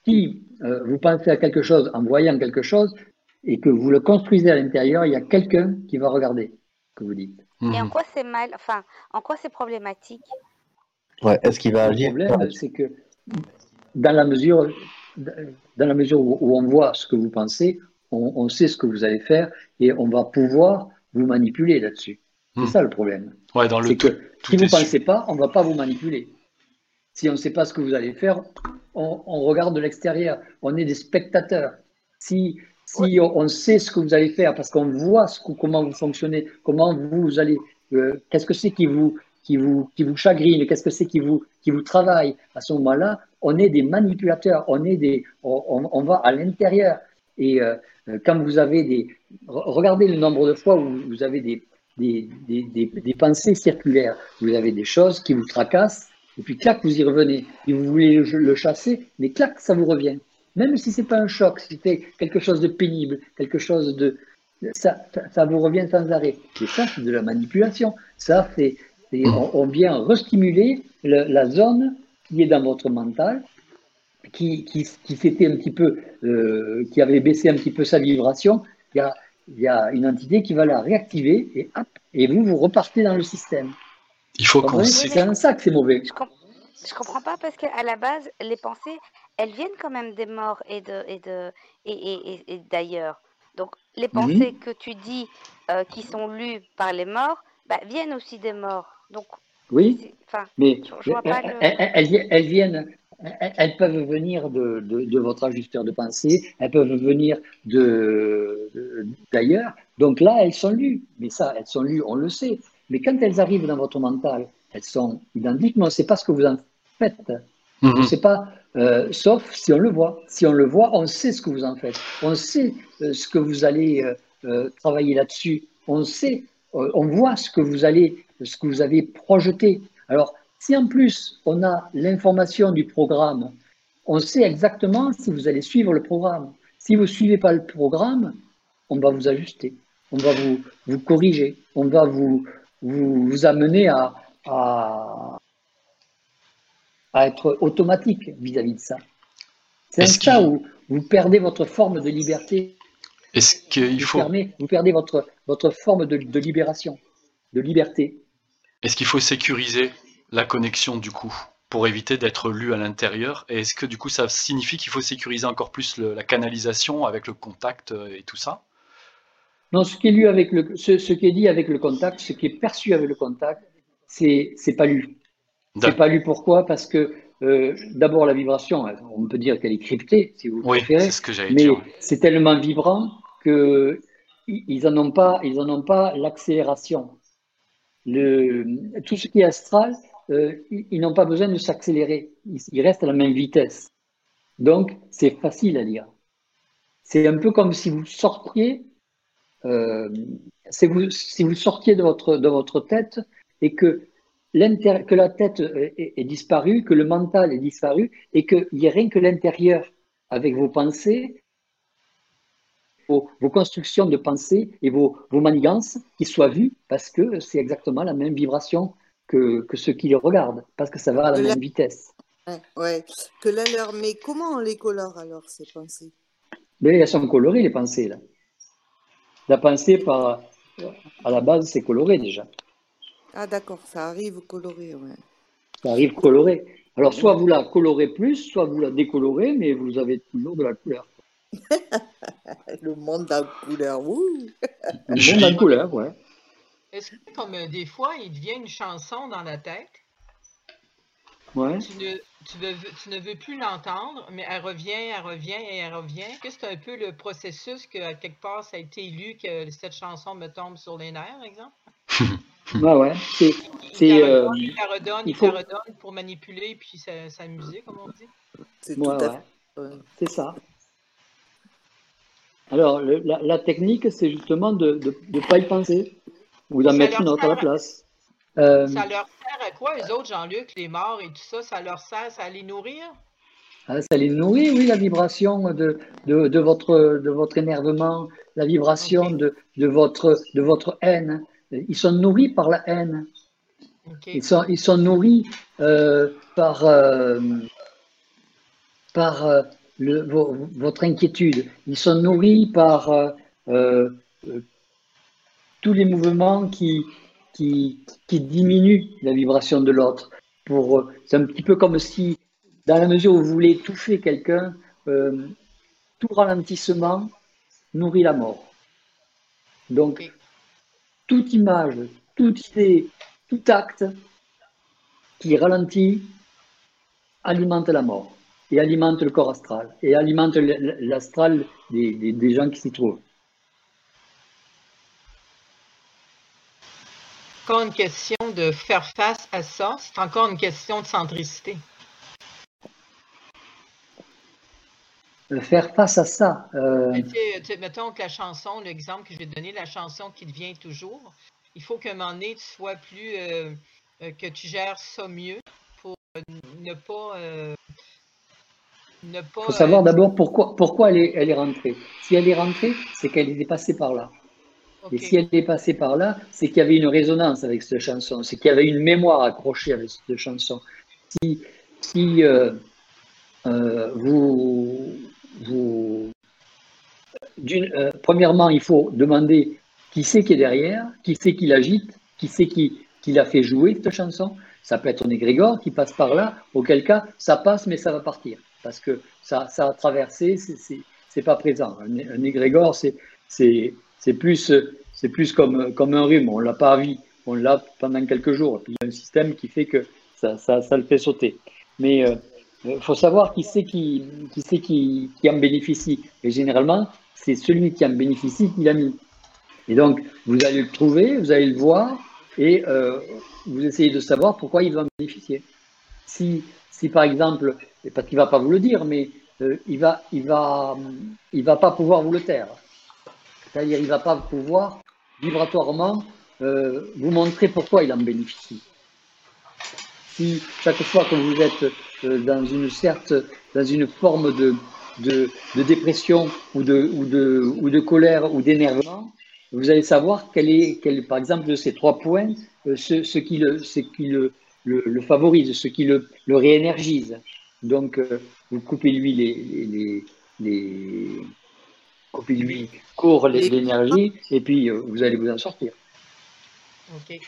[SPEAKER 4] si euh, vous pensez à quelque chose en voyant quelque chose, et que vous le construisez à l'intérieur, il y a quelqu'un qui va regarder ce que vous dites.
[SPEAKER 3] Et en mhm. quoi c'est mal, enfin, en quoi c'est problématique?
[SPEAKER 6] Est-ce qu'il va agir?
[SPEAKER 4] Le problème, c'est que dans la mesure, dans la mesure où, on voit ce que vous pensez, on, sait ce que vous allez faire et on va pouvoir vous manipuler là-dessus. C'est hmm. ça le problème.
[SPEAKER 1] Ouais, dans le
[SPEAKER 4] c'est que si vous ne pensez pas, on ne va pas vous manipuler. Si on ne sait pas ce que vous allez faire, on, regarde de l'extérieur. On est des spectateurs. Si, si on, sait ce que vous allez faire, parce qu'on voit ce comment vous fonctionnez, comment vous allez, euh, qu'est-ce que c'est qui vous, qui vous, qui vous chagrine, qu'est-ce que c'est qui vous, qui vous travaille, à ce moment-là, on est des manipulateurs, on, est des, on, va à l'intérieur. Et euh, quand vous avez des... Regardez le nombre de fois où vous avez des, des, des, pensées circulaires. Vous avez des choses qui vous tracassent, et puis clac, vous y revenez. Et vous voulez le, chasser, mais clac, ça vous revient. même si c'est pas un choc, si c'était quelque chose de pénible, quelque chose de, ça, ça, vous revient sans arrêt. Et ça, c'est de la manipulation. Ça, c'est, on, vient restimuler la zone qui est dans votre mental, qui, qui, qui s'était un petit peu, euh, qui avait baissé un petit peu sa vibration. Il y a, il y a une entité qui va la réactiver et hop, et vous, vous repartez dans le système.
[SPEAKER 1] Il faut qu'on
[SPEAKER 4] C'est un ça que c'est mauvais.
[SPEAKER 3] Je, je comprends pas parce qu'à la base, les pensées, elles viennent quand même des morts et de et de et, et, d'ailleurs. Donc les pensées que tu dis euh, qui sont lues par les morts, bah, viennent aussi des morts. Donc
[SPEAKER 4] oui, mais elles, elles, viennent, elles peuvent venir de, de, de, votre ajusteur de pensée, elles peuvent venir de d'ailleurs. Donc là, elles sont lues. Mais ça, elles sont lues, on le sait. Mais quand elles arrivent dans votre mental, elles sont identiques, mais on ne sait pas ce que vous en faites. On ne mhm. sait pas, euh, sauf si on le voit. Si on le voit, on sait ce que vous en faites. On sait euh, ce que vous allez euh, travailler là-dessus. On sait, on voit ce que vous allez, ce que vous avez projeté. Alors, si en plus on a l'information du programme, on sait exactement si vous allez suivre le programme. Si vous ne suivez pas le programme, on va vous ajuster, on va vous, vous corriger, on va vous, vous, vous amener à, à, à être automatique vis-à-vis de ça. C'est un cas où vous perdez votre forme de liberté.
[SPEAKER 1] Est-ce qu'il faut...
[SPEAKER 4] vous perdez votre, votre forme de, de libération, de liberté.
[SPEAKER 1] Est-ce qu'il faut sécuriser la connexion du coup pour éviter d'être lu à l'intérieur? Et est-ce que du coup ça signifie qu'il faut sécuriser encore plus la canalisation avec le contact euh, et tout ça?
[SPEAKER 4] Non, ce qui est lu avec le, ce, ce, qui est dit avec le contact, ce qui est perçu avec le contact, c'est pas lu. C'est pas lu pourquoi? Parce que euh, d'abord la vibration, on peut dire qu'elle est cryptée si vous
[SPEAKER 1] oui,
[SPEAKER 4] préférez,
[SPEAKER 1] ce que
[SPEAKER 4] mais c'est tellement vibrant que ils en ont pas, ils en ont pas l'accélération. Tout ce qui est astral, euh, ils n'ont pas besoin de s'accélérer. Ils, restent à la même vitesse. Donc, c'est facile à lire. C'est un peu comme si vous sortiez, euh, si, vous, sortiez de votre, tête et que, que la tête est, disparue, que le mental est disparu et qu'il n'y ait rien que l'intérieur avec vos pensées, vos, vos, constructions de pensées et vos, vos manigances qui soient vues parce que c'est exactement la même vibration que, que ceux qui les regardent, parce que ça va à la même vitesse.
[SPEAKER 5] Ouais, que là, leur... mais comment on les colore alors, ces pensées?
[SPEAKER 4] Mais elles sont colorées, les pensées, là. La pensée, par... à la base, c'est coloré déjà.
[SPEAKER 5] Ah d'accord, ça arrive coloré, ouais.
[SPEAKER 4] Ça arrive coloré. Alors, soit vous la colorez plus, soit vous la décolorez, mais vous avez toujours de la couleur.
[SPEAKER 5] le monde de la couleur, ouh
[SPEAKER 4] Le monde de la couleur, ouais.
[SPEAKER 8] Est-ce que, comme euh, des fois, il devient une chanson dans la tête?
[SPEAKER 4] Ouais.
[SPEAKER 8] Tu ne, tu, veux, tu ne veux plus l'entendre, mais elle revient, elle revient et elle revient. Est-ce que c'est un peu le processus que, à quelque part, ça a été lu que cette chanson me tombe sur les nerfs, exemple?
[SPEAKER 4] ouais, ouais. C'est,
[SPEAKER 8] c'est, euh, il la redonne, il, faut... la redonne pour manipuler puis s'amuser, comme on dit.
[SPEAKER 4] C'est tout à fait. C'est ça. Alors, le, la, la, technique, c'est justement de ne pas y penser. Ou d'en mettre une autre à la place.
[SPEAKER 8] Euh, ça leur sert à quoi, les autres, Jean-Luc, les morts et tout ça? Ça leur sert, ça les nourrir?
[SPEAKER 4] Ah, ça les nourrit, oui, la vibration de, de, de, votre, de votre énervement, la vibration de, de, votre, de votre haine. Ils sont nourris par la haine. Ils, sont, ils sont nourris euh, par, euh, par votre inquiétude. Ils sont nourris par euh, tous les mouvements qui, qui, qui diminuent la vibration de l'autre. Pour, c'est un petit peu comme si, dans la mesure où vous voulez étouffer quelqu'un, euh, tout ralentissement nourrit la mort. Donc, toute image, toute idée, tout acte qui ralentit alimente la mort et alimente le corps astral et alimente l'astral des, des, des gens qui s'y trouvent.
[SPEAKER 8] encore une question de faire face à ça, c'est encore une question de centricité.
[SPEAKER 4] Faire face à ça. Euh...
[SPEAKER 8] mettons que la chanson, l'exemple que je vais donner, la chanson qui devient toujours, il faut qu'à un moment donné, tu sois plus. Euh, euh, que tu gères ça mieux pour ne pas.
[SPEAKER 4] Il faut savoir d'abord pourquoi, pourquoi elle, est, elle est rentrée. Si elle est rentrée, c'est qu'elle est passée par là. Et si elle est passée par là, c'est qu'il y avait une résonance avec cette chanson, c'est qu'il y avait une mémoire accrochée avec cette chanson. Si, si euh, euh, vous, vous euh, premièrement, il faut demander qui c'est qui est derrière, qui c'est qui l'agite, qui c'est qui, qui l'a fait jouer cette chanson. Ça peut être un égrégore qui passe par là, auquel cas ça passe mais ça va partir parce que ça, ça a traversé, c'est pas présent. Un, égrégore, c'est plus, plus comme, comme un rhume. On l'a pas vu, on l'a pendant quelques jours. il y a un système qui fait que ça, ça, le fait sauter. Mais il euh, faut savoir qui c'est qui, qui, qui, qui en bénéficie. Et généralement, c'est celui qui en bénéficie qui l'a mis. Et donc, vous allez le trouver, vous allez le voir, et euh, vous essayez de savoir pourquoi il va en bénéficier. Si, si par exemple, parce qu'il ne va pas vous le dire, mais euh, il ne va, il va, il va pas pouvoir vous le taire. C'est-à-dire, il ne va pas pouvoir vibratoirement euh, vous montrer pourquoi il en bénéficie. Si chaque fois que vous êtes euh, dans une certes, dans une forme de, de, dépression ou de, ou, de, ou de colère ou d'énervement, vous allez savoir quel est, par exemple, de ces trois points, ce, ce, qui, le, ce qui le, le, favorise, ce qui le, le réénergise. Donc, vous coupez lui les, les, les, coupez lui court l'énergie et puis euh, vous allez vous en sortir.
[SPEAKER 9] Ok.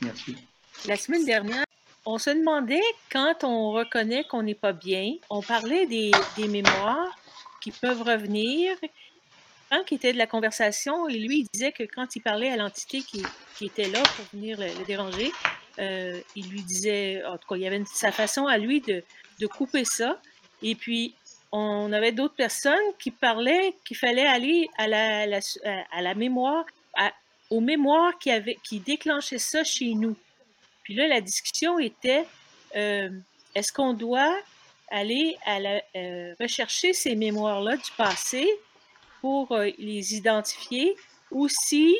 [SPEAKER 4] Merci.
[SPEAKER 9] La semaine dernière, on se demandait quand on reconnaît qu'on n'est pas bien, on parlait des, des, mémoires qui peuvent revenir. Franck était de la conversation et lui, il disait que quand il parlait à l'entité qui, qui, était là pour venir le, déranger, euh, il lui disait, en tout cas, il y avait sa façon à lui de, de couper ça. Et puis, on avait d'autres personnes qui parlaient qu'il fallait aller à la, à la mémoire, aux mémoires qui, avait, qui déclenchaient ça chez nous. Puis là, la discussion était euh, est-ce qu'on doit aller à la, euh, rechercher ces mémoires-là du passé pour les identifier ou si,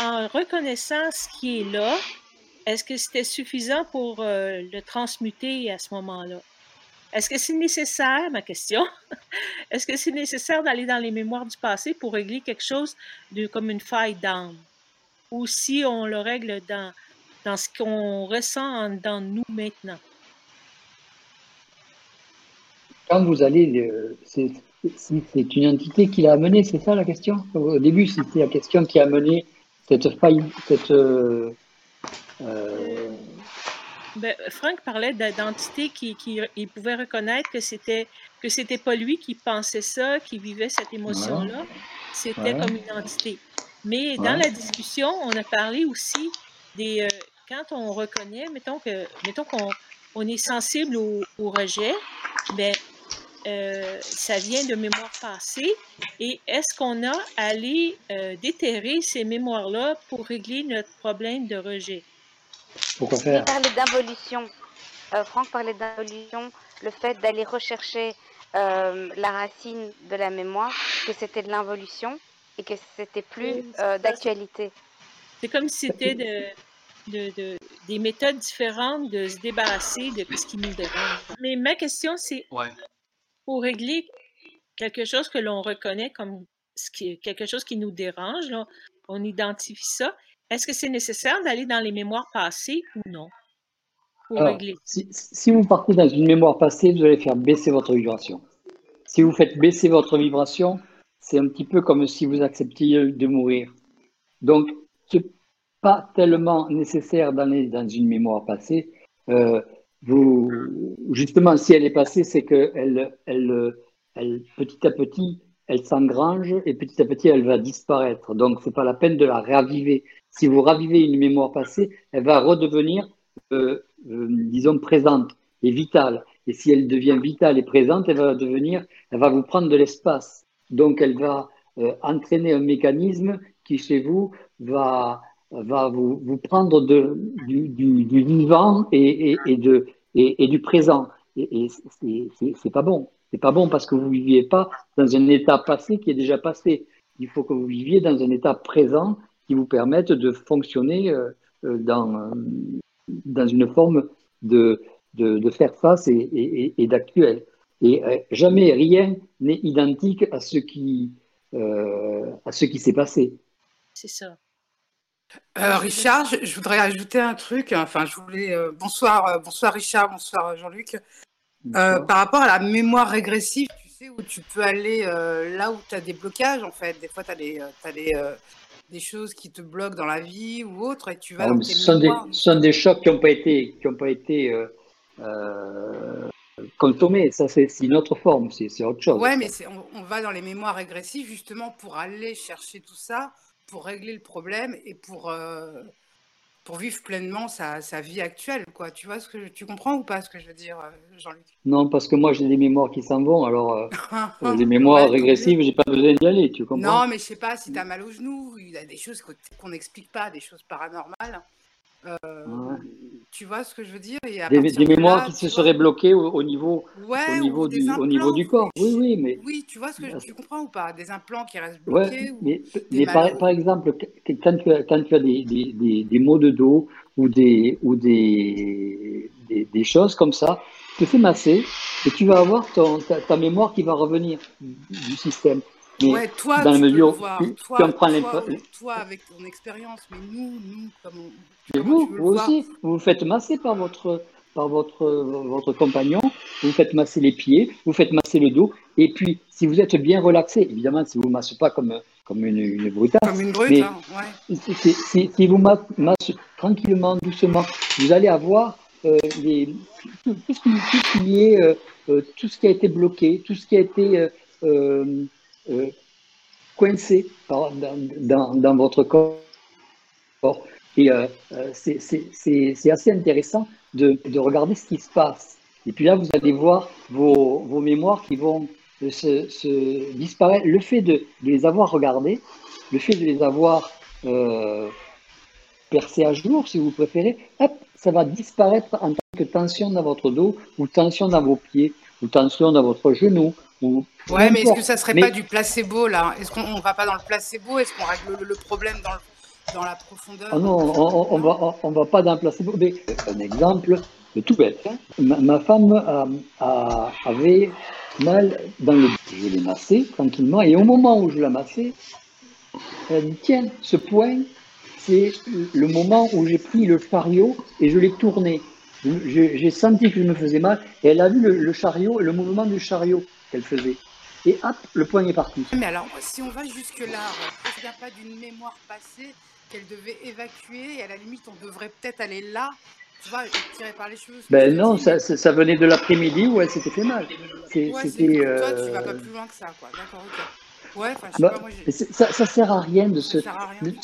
[SPEAKER 9] en reconnaissant ce qui est là, est-ce que c'était suffisant pour le transmuter à ce moment-là? Est-ce que c'est nécessaire, ma question, est-ce que c'est nécessaire d'aller dans les mémoires du passé pour régler quelque chose comme une faille d'âme? Ou si on le règle dans, dans ce qu'on ressent dans nous maintenant?
[SPEAKER 4] Quand vous allez, c'est une entité qui l'a amené, c'est ça la question? Au début, c'était la question qui a amené cette faille, cette, euh, euh,
[SPEAKER 9] ben, Franck parlait d'identité qui, qui il pouvait reconnaître que c'était que c'était pas lui qui pensait ça, qui vivait cette émotion-là. C'était comme une entité. Mais dans la discussion, on a parlé aussi des euh, quand on reconnaît, mettons que mettons qu'on on est sensible au, rejet, ben euh, ça vient de mémoires passées. Et est-ce qu'on a à aller euh, déterrer ces mémoires-là pour régler notre problème de rejet?
[SPEAKER 4] Pourquoi faire
[SPEAKER 3] parlait d'involution. Euh, Franck parlait d'involution, le fait d'aller rechercher euh, la racine de la mémoire, que c'était de l'involution et que c'était plus euh, d'actualité.
[SPEAKER 9] C'est comme si c'était de, des méthodes différentes de se débarrasser de ce qui nous dérange. Mais ma question, c'est pour régler quelque chose que l'on reconnaît comme ce qui, quelque chose qui nous dérange, on identifie ça. Est-ce que c'est nécessaire d'aller dans les mémoires passées ou non?
[SPEAKER 4] Pour régler? Si, vous partez dans une mémoire passée, vous allez faire baisser votre vibration. Si vous faites baisser votre vibration, c'est un petit peu comme si vous acceptiez de mourir. Donc, ce n'est pas tellement nécessaire d'aller dans une mémoire passée. Euh, vous, justement, si elle est passée, c'est que elle, elle, elle, petit à petit, elle s'engrange et petit à petit, elle va disparaître. Donc, c'est pas la peine de la raviver. Si vous ravivez une mémoire passée, elle va redevenir, euh, euh, disons, présente et vitale. Et si elle devient vitale et présente, elle va devenir, elle va vous prendre de l'espace. Donc, elle va euh, entraîner un mécanisme qui, chez vous, va, va vous, prendre du, du, vivant et, de, et, du présent. Et, et c'est pas bon. C'est pas bon parce que vous ne viviez pas dans un état passé qui est déjà passé. Il faut que vous viviez dans un état présent qui vous permette de fonctionner euh, euh, dans, dans une forme de, de, faire face et, et, d'actuel. Et euh, jamais rien n'est identique à ce qui, euh, à ce qui s'est passé.
[SPEAKER 9] C'est ça.
[SPEAKER 10] Euh, Richard, je, voudrais ajouter un truc. Enfin, je voulais. bonsoir, bonsoir Richard, bonsoir Jean-Luc. par rapport à la mémoire régressive, tu sais où tu peux aller là où tu as des blocages en fait. Des fois, tu as des, des choses qui te bloquent dans la vie ou autre, et tu vas.
[SPEAKER 4] Ah, ce, sont des, sont des, chocs qui n'ont pas été, qui ont pas été consommés. Ça, c'est une autre forme, c'est autre chose.
[SPEAKER 10] Ouais, mais on, on, va dans les mémoires régressives justement pour aller chercher tout ça, pour régler le problème et pour, euh, pour vivre pleinement sa, sa, vie actuelle. Quoi. Tu vois ce que tu comprends ou pas ce que je veux dire, euh, Jean-Luc?
[SPEAKER 4] Non, parce que moi j'ai des mémoires qui s'en vont, alors euh, les mémoires ouais, régressives, j'ai pas besoin d'y aller. Tu comprends?
[SPEAKER 10] Non, mais je sais pas si tu as mal au genou, il y a des choses qu'on n'explique pas, des choses paranormales. Euh, tu vois ce que je veux dire
[SPEAKER 4] Des, mémoires qui se seraient bloquées au, niveau, au, niveau du, au niveau du corps. Oui, oui, mais.
[SPEAKER 10] Oui, tu vois ce que je, tu comprends ou pas? Des implants qui restent bloqués.
[SPEAKER 4] mais, mais par, par, exemple, quand tu as, quand tu as des, des, des, maux de dos ou des, ou des, des, choses comme ça, tu te fais masser et tu vas avoir ton, ta mémoire qui va revenir du système
[SPEAKER 10] ouais, toi, dans tu le milieu, voir. Tu, toi, toi, toi, avec ton expérience, mais nous, nous, comme
[SPEAKER 4] on, vous, vous aussi, vous vous faites masser par votre, par votre, votre compagnon, vous faites masser les pieds, vous faites masser le dos, et puis si vous êtes bien relaxé, évidemment, si vous ne massez pas comme, comme une, une brutasse,
[SPEAKER 10] comme une brute, mais hein, ouais.
[SPEAKER 4] si, si, si, vous massez tranquillement, doucement, vous allez avoir euh, les, tout, tout, ce qui, tout, ce qui est, euh, euh, tout ce qui a été bloqué, tout ce qui a été euh, euh coincé dans, votre corps. Et euh, euh c'est assez intéressant de, de, regarder ce qui se passe. Et puis là, vous allez voir vos, mémoires qui vont se, disparaître. Le fait de, les avoir regardés, le fait de les avoir percés à jour, si vous préférez, ça va disparaître en tant que tension dans votre dos ou tension dans vos pieds ou tension dans votre genou
[SPEAKER 10] Ouais, mais est-ce que ça serait pas du placebo là? Est-ce qu'on ne va pas dans le placebo? Est-ce qu'on règle le, problème dans, dans, la profondeur?
[SPEAKER 4] Ah non, on, on, va, on va pas dans le placebo. Mais un exemple tout bête. Hein. Ma, femme a, avait mal dans le. Je l'ai massé tranquillement et au moment où je la massais, elle a dit tiens, ce point, c'est le moment où j'ai pris le chariot et je l'ai tourné. J'ai senti que je me faisais mal et elle a vu le, le chariot, le mouvement du chariot qu'elle faisait. Et hop, le point est parti.
[SPEAKER 10] Mais alors, si on va jusque-là, il n'y a pas d'une mémoire passée qu'elle devait évacuer, et à la limite, on devrait peut-être aller là, tu vois, tirer par les cheveux.
[SPEAKER 4] Ben non, ça, ça, venait de l'après-midi où elle s'était fait mal.
[SPEAKER 10] Ouais, c'était. Euh... Toi, tu vas pas plus loin que ça, quoi. D'accord, ok. Ouais, enfin, je sais
[SPEAKER 4] bah,
[SPEAKER 10] pas, moi,
[SPEAKER 4] ça, ça sert à rien de se.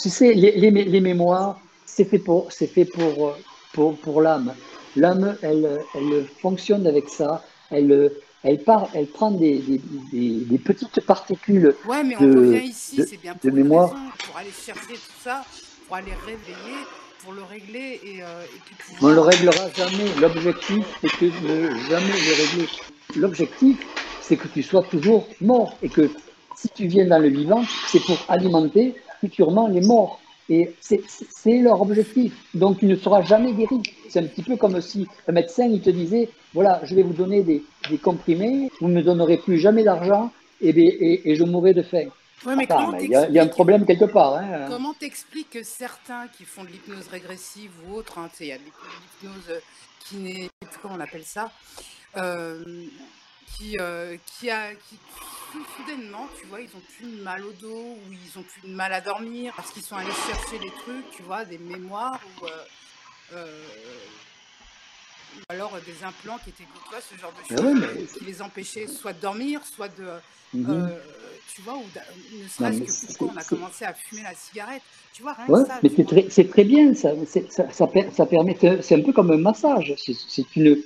[SPEAKER 4] Tu sais, les, les, les mémoires, c'est fait pour, c'est fait pour, pour, pour l'âme. L'âme, elle, elle fonctionne avec ça. Elle, elle, part, elle prend des, des, des, des petites particules
[SPEAKER 10] ouais, mais on
[SPEAKER 4] de,
[SPEAKER 10] revient ici, c'est bien pour
[SPEAKER 4] de mémoire.
[SPEAKER 10] Raison, pour aller chercher tout ça, pour aller réveiller, pour le régler et, euh, et puis pouvoir...
[SPEAKER 4] On ne le réglera jamais. L'objectif, c'est que ne jamais le régler. L'objectif, c'est que tu sois toujours mort et que si tu viens dans le vivant, c'est pour alimenter futurement les morts. Et c'est leur objectif. Donc, tu ne seras jamais guéri. C'est un petit peu comme si un médecin, il te disait, voilà, je vais vous donner des, des comprimés, vous ne me donnerez plus jamais d'argent et, et, et, je mourrai de faim.
[SPEAKER 10] Ouais, mais
[SPEAKER 4] il y, y, a un problème quelque part. Hein.
[SPEAKER 10] Comment t'expliques que certains qui font de l'hypnose régressive ou autre, hein, il y a de l'hypnose qui n'est, comment on appelle ça, euh, qui, euh, qui, a, qui, soudainement, tu vois, ils ont plus de mal au dos ou ils ont plus de mal à dormir parce qu'ils sont allés chercher des trucs, tu vois, des mémoires ou, euh, euh, ou alors des implants qui étaient, tu vois, ce genre de choses
[SPEAKER 4] ouais, mais...
[SPEAKER 10] qui les empêchaient soit de dormir, soit de, mm -hmm. tu vois, ou ne serait-ce que pourquoi on a commencé à fumer la cigarette, tu vois, rien
[SPEAKER 4] ouais,
[SPEAKER 10] que ça.
[SPEAKER 4] Mais c'est très, très, bien, ça, ça, ça, ça permet, c'est un peu comme un massage, c'est une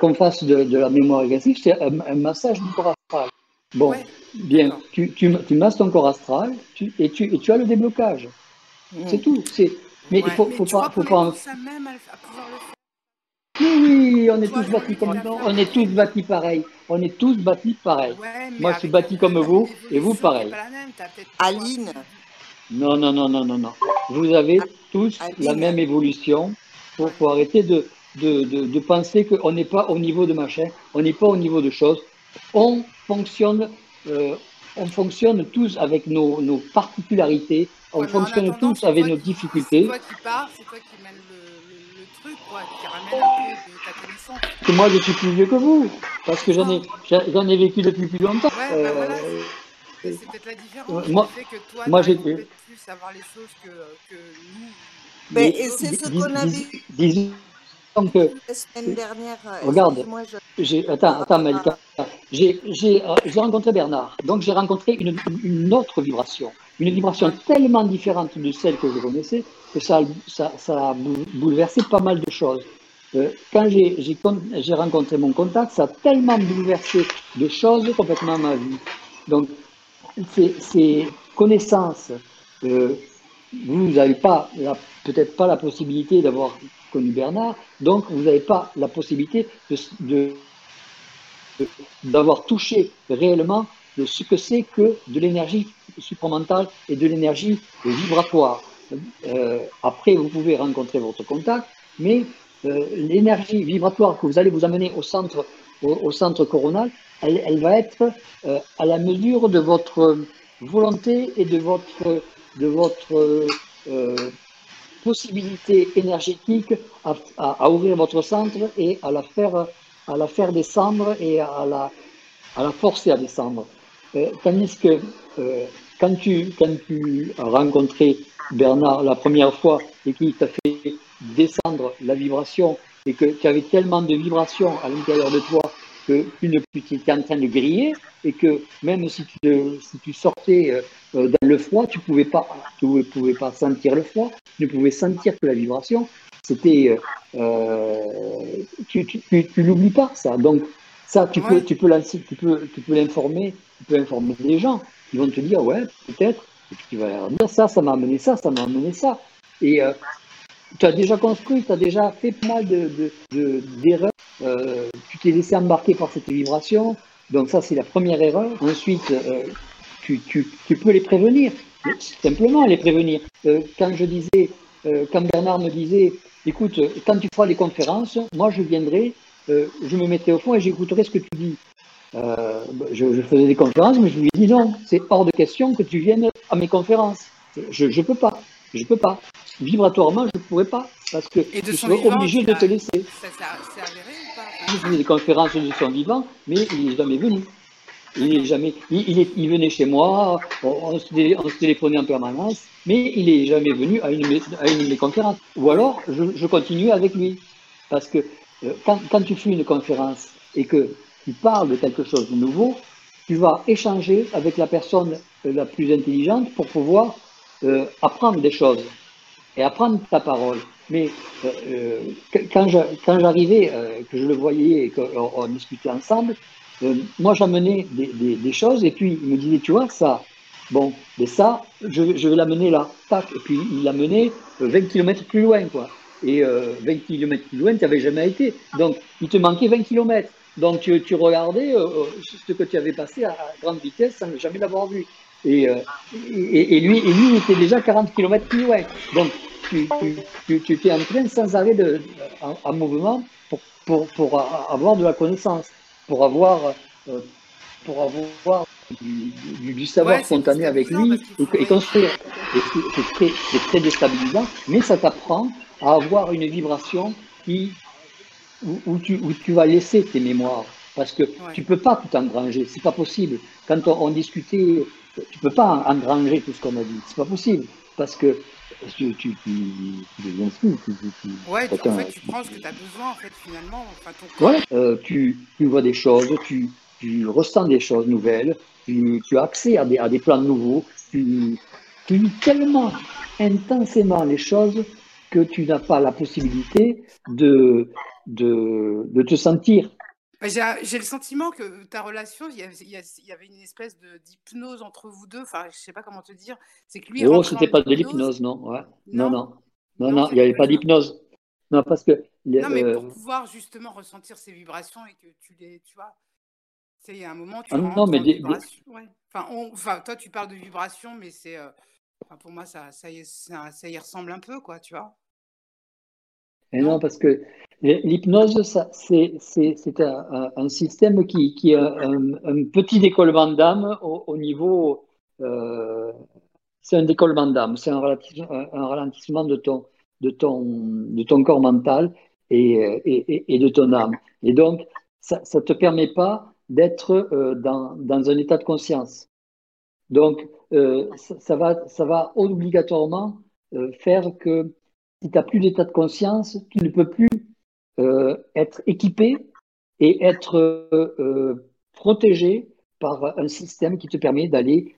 [SPEAKER 4] qu'on fasse de, de, la mémoire régressive, c'est un, un, massage du corps astral. Bon,
[SPEAKER 10] ouais,
[SPEAKER 4] bien, tu, tu, tu, masses ton corps astral tu, et, tu, et tu as le déblocage. Mmh. C'est tout. Mais il faut,
[SPEAKER 10] mais
[SPEAKER 4] faut pas. Faut pas...
[SPEAKER 10] Même à, à pouvoir le faire.
[SPEAKER 4] Oui, oui, on est tous bâtis comme on est tous bâtis pareil. On est tous bâtis pareil.
[SPEAKER 10] Ouais,
[SPEAKER 4] Moi, je suis bâti comme vous et vous pareil.
[SPEAKER 5] Aline.
[SPEAKER 4] Non, non, non, non, non, non. Vous avez tous
[SPEAKER 5] Aline.
[SPEAKER 4] la même évolution. Faut, faut arrêter de, de, de, penser qu'on n'est pas au niveau de machin, on n'est pas au niveau de choses. On fonctionne, euh, on fonctionne tous avec nos, nos particularités, on fonctionne tous avec nos difficultés. C'est
[SPEAKER 10] toi qui pars, c'est toi qui mène le, le, truc, quoi, qui ramène un peu de ta connaissance.
[SPEAKER 4] Que moi, je suis plus vieux que vous, parce que j'en ai, j'en ai vécu depuis plus longtemps.
[SPEAKER 10] Ouais, bah voilà, euh, c'est peut-être la différence. Moi, fait que toi, moi j'ai plus savoir les choses que, que nous.
[SPEAKER 5] Mais, mais c'est ce qu'on a vu.
[SPEAKER 4] La semaine dernière. Euh, regarde. J'ai, attends, attends, Malika. J'ai, euh, j'ai rencontré Bernard. Donc j'ai rencontré une, une, autre vibration. Une vibration tellement différente de celle que je connaissais que ça, ça, ça a bouleversé pas mal de choses. Euh, quand j'ai, rencontré mon contact, ça a tellement bouleversé de choses complètement ma vie. Donc, ces, ces connaissances, euh, vous n'avez pas, peut-être pas la possibilité d'avoir connu Bernard, donc vous n'avez pas la possibilité de, d'avoir touché réellement de ce que c'est que de l'énergie supramentale et de l'énergie vibratoire. Euh, après, vous pouvez rencontrer votre contact, mais euh, l'énergie vibratoire que vous allez vous amener au centre, au, centre coronal, elle, va être euh, à la mesure de votre volonté et de votre, de votre possibilité énergétique à, ouvrir votre centre et à la faire, à la faire descendre et à la, à la forcer à descendre. Euh, tandis que euh, quand, tu, quand tu as rencontré Bernard la première fois et qu'il t'a fait descendre la vibration et que tu avais tellement de vibrations à l'intérieur de toi que tu, ne, étais en train de griller et que même si tu, si tu sortais euh, euh, dans le froid, tu ne pouvais, pas, tu pouvais pas sentir le froid, tu ne pouvais sentir que la vibration. C'était, euh, tu, tu, tu, l'oublies pas ça. Donc ça, tu peux, tu peux tu peux, tu peux l'informer, tu peux informer les gens. Ils vont te dire ouais, peut-être. tu vas leur dire ça, ça m'a amené ça, ça m'a amené ça. Et tu as déjà construit, tu as déjà fait pas mal de, d'erreurs. Euh, tu t'es laissé embarquer par cette vibration. Donc ça, c'est la première erreur. Ensuite, euh, tu, tu, tu, peux les prévenir. Simplement les prévenir. Euh, quand je disais, quand Bernard me disait, écoute, quand tu feras les conférences, moi je viendrai, je me mettrai au fond et j'écouterai ce que tu dis. Je, je, faisais des conférences, mais je lui ai dit non, c'est hors de question que tu viennes à mes conférences. Je ne peux pas. Je peux pas. Vibratoirement, je ne pourrais pas. Parce que je serais obligé de te laisser. Ça, ça, avéré ou pas? Je faisais des conférences de son vivant, mais il n'est jamais venu. Il est jamais. Il, il, venait chez moi, on, se, téléphonait en permanence, mais il n'est jamais venu à une, à une de mes conférences. Ou alors, je, je continue avec lui. Parce que euh, quand, quand, tu fais une conférence et que tu parles de quelque chose de nouveau, tu vas échanger avec la personne la plus intelligente pour pouvoir euh, apprendre des choses et apprendre ta parole. Mais euh, euh quand j'arrivais, euh, que je le voyais et qu'on discutait ensemble, moi j'amenais des, choses et puis il me disait, tu vois, ça, bon, mais ça, je, vais l'amener là, tac. Et puis il l'amenait 20 km plus loin, quoi. Et 20 km plus loin, tu n'avais jamais été. Donc il te manquait 20 km. Donc tu, regardais ce que tu avais passé à, grande vitesse sans jamais l'avoir vu. Et, et, lui, et lui, il était déjà 40 km plus loin. Donc, tu, tu, tu, tu en train sans arrêt de, en, mouvement pour, pour, pour, avoir de la connaissance, pour avoir, euh, pour avoir du, du, savoir spontané avec lui et, construire. C'est très, très déstabilisant, mais ça t'apprend à avoir une vibration qui, où, où, tu, où tu vas laisser tes mémoires. Parce que tu peux pas tout engranger, c'est pas possible. Quand on, on discutait tu peux pas engranger tout ce qu'on a dit. C'est pas possible. Parce que tu, tu, tu,
[SPEAKER 10] deviens fou. ouais, tu, en fait, tu prends ce que tu as besoin, en fait, finalement. Enfin, ton ouais,
[SPEAKER 4] euh, tu, tu vois des choses, tu, tu ressens des choses nouvelles, tu, tu as accès à des, à des plans nouveaux, tu, tu vis tellement intensément les choses que tu n'as pas la possibilité de, de, de te sentir
[SPEAKER 10] j'ai le sentiment que ta relation, il y, avait une espèce d'hypnose entre vous deux. Enfin, je sais pas comment te dire. C'est que lui.
[SPEAKER 4] Oh, c'était pas de l'hypnose, non. Ouais. Non, non, non, non, il n'y avait pas d'hypnose. Non, parce que.
[SPEAKER 10] Non, mais pour euh, pouvoir justement ressentir ces vibrations et que tu les, tu vois. Il y a un moment, tu ah, non, mais des, Ouais. Enfin, enfin, toi, tu parles de vibrations, mais c'est. Euh, enfin, pour moi, ça, ça, y, ça, ça y ressemble un peu, quoi, tu vois.
[SPEAKER 4] Et non, parce que l'hypnose, c'est un, un, système qui, qui a un, petit décollement d'âme au, au, niveau. Euh, c'est un décollement d'âme, c'est un, un, ralentissement de ton, de, ton, de ton corps mental et, et, et de ton âme. Et donc, ça ne te permet pas d'être euh, dans, dans, un état de conscience. Donc, euh, ça, va, ça va obligatoirement faire que si tu n'as plus d'état de conscience, tu ne peux plus euh, être équipé et être euh, protégé par un système qui te permet d'aller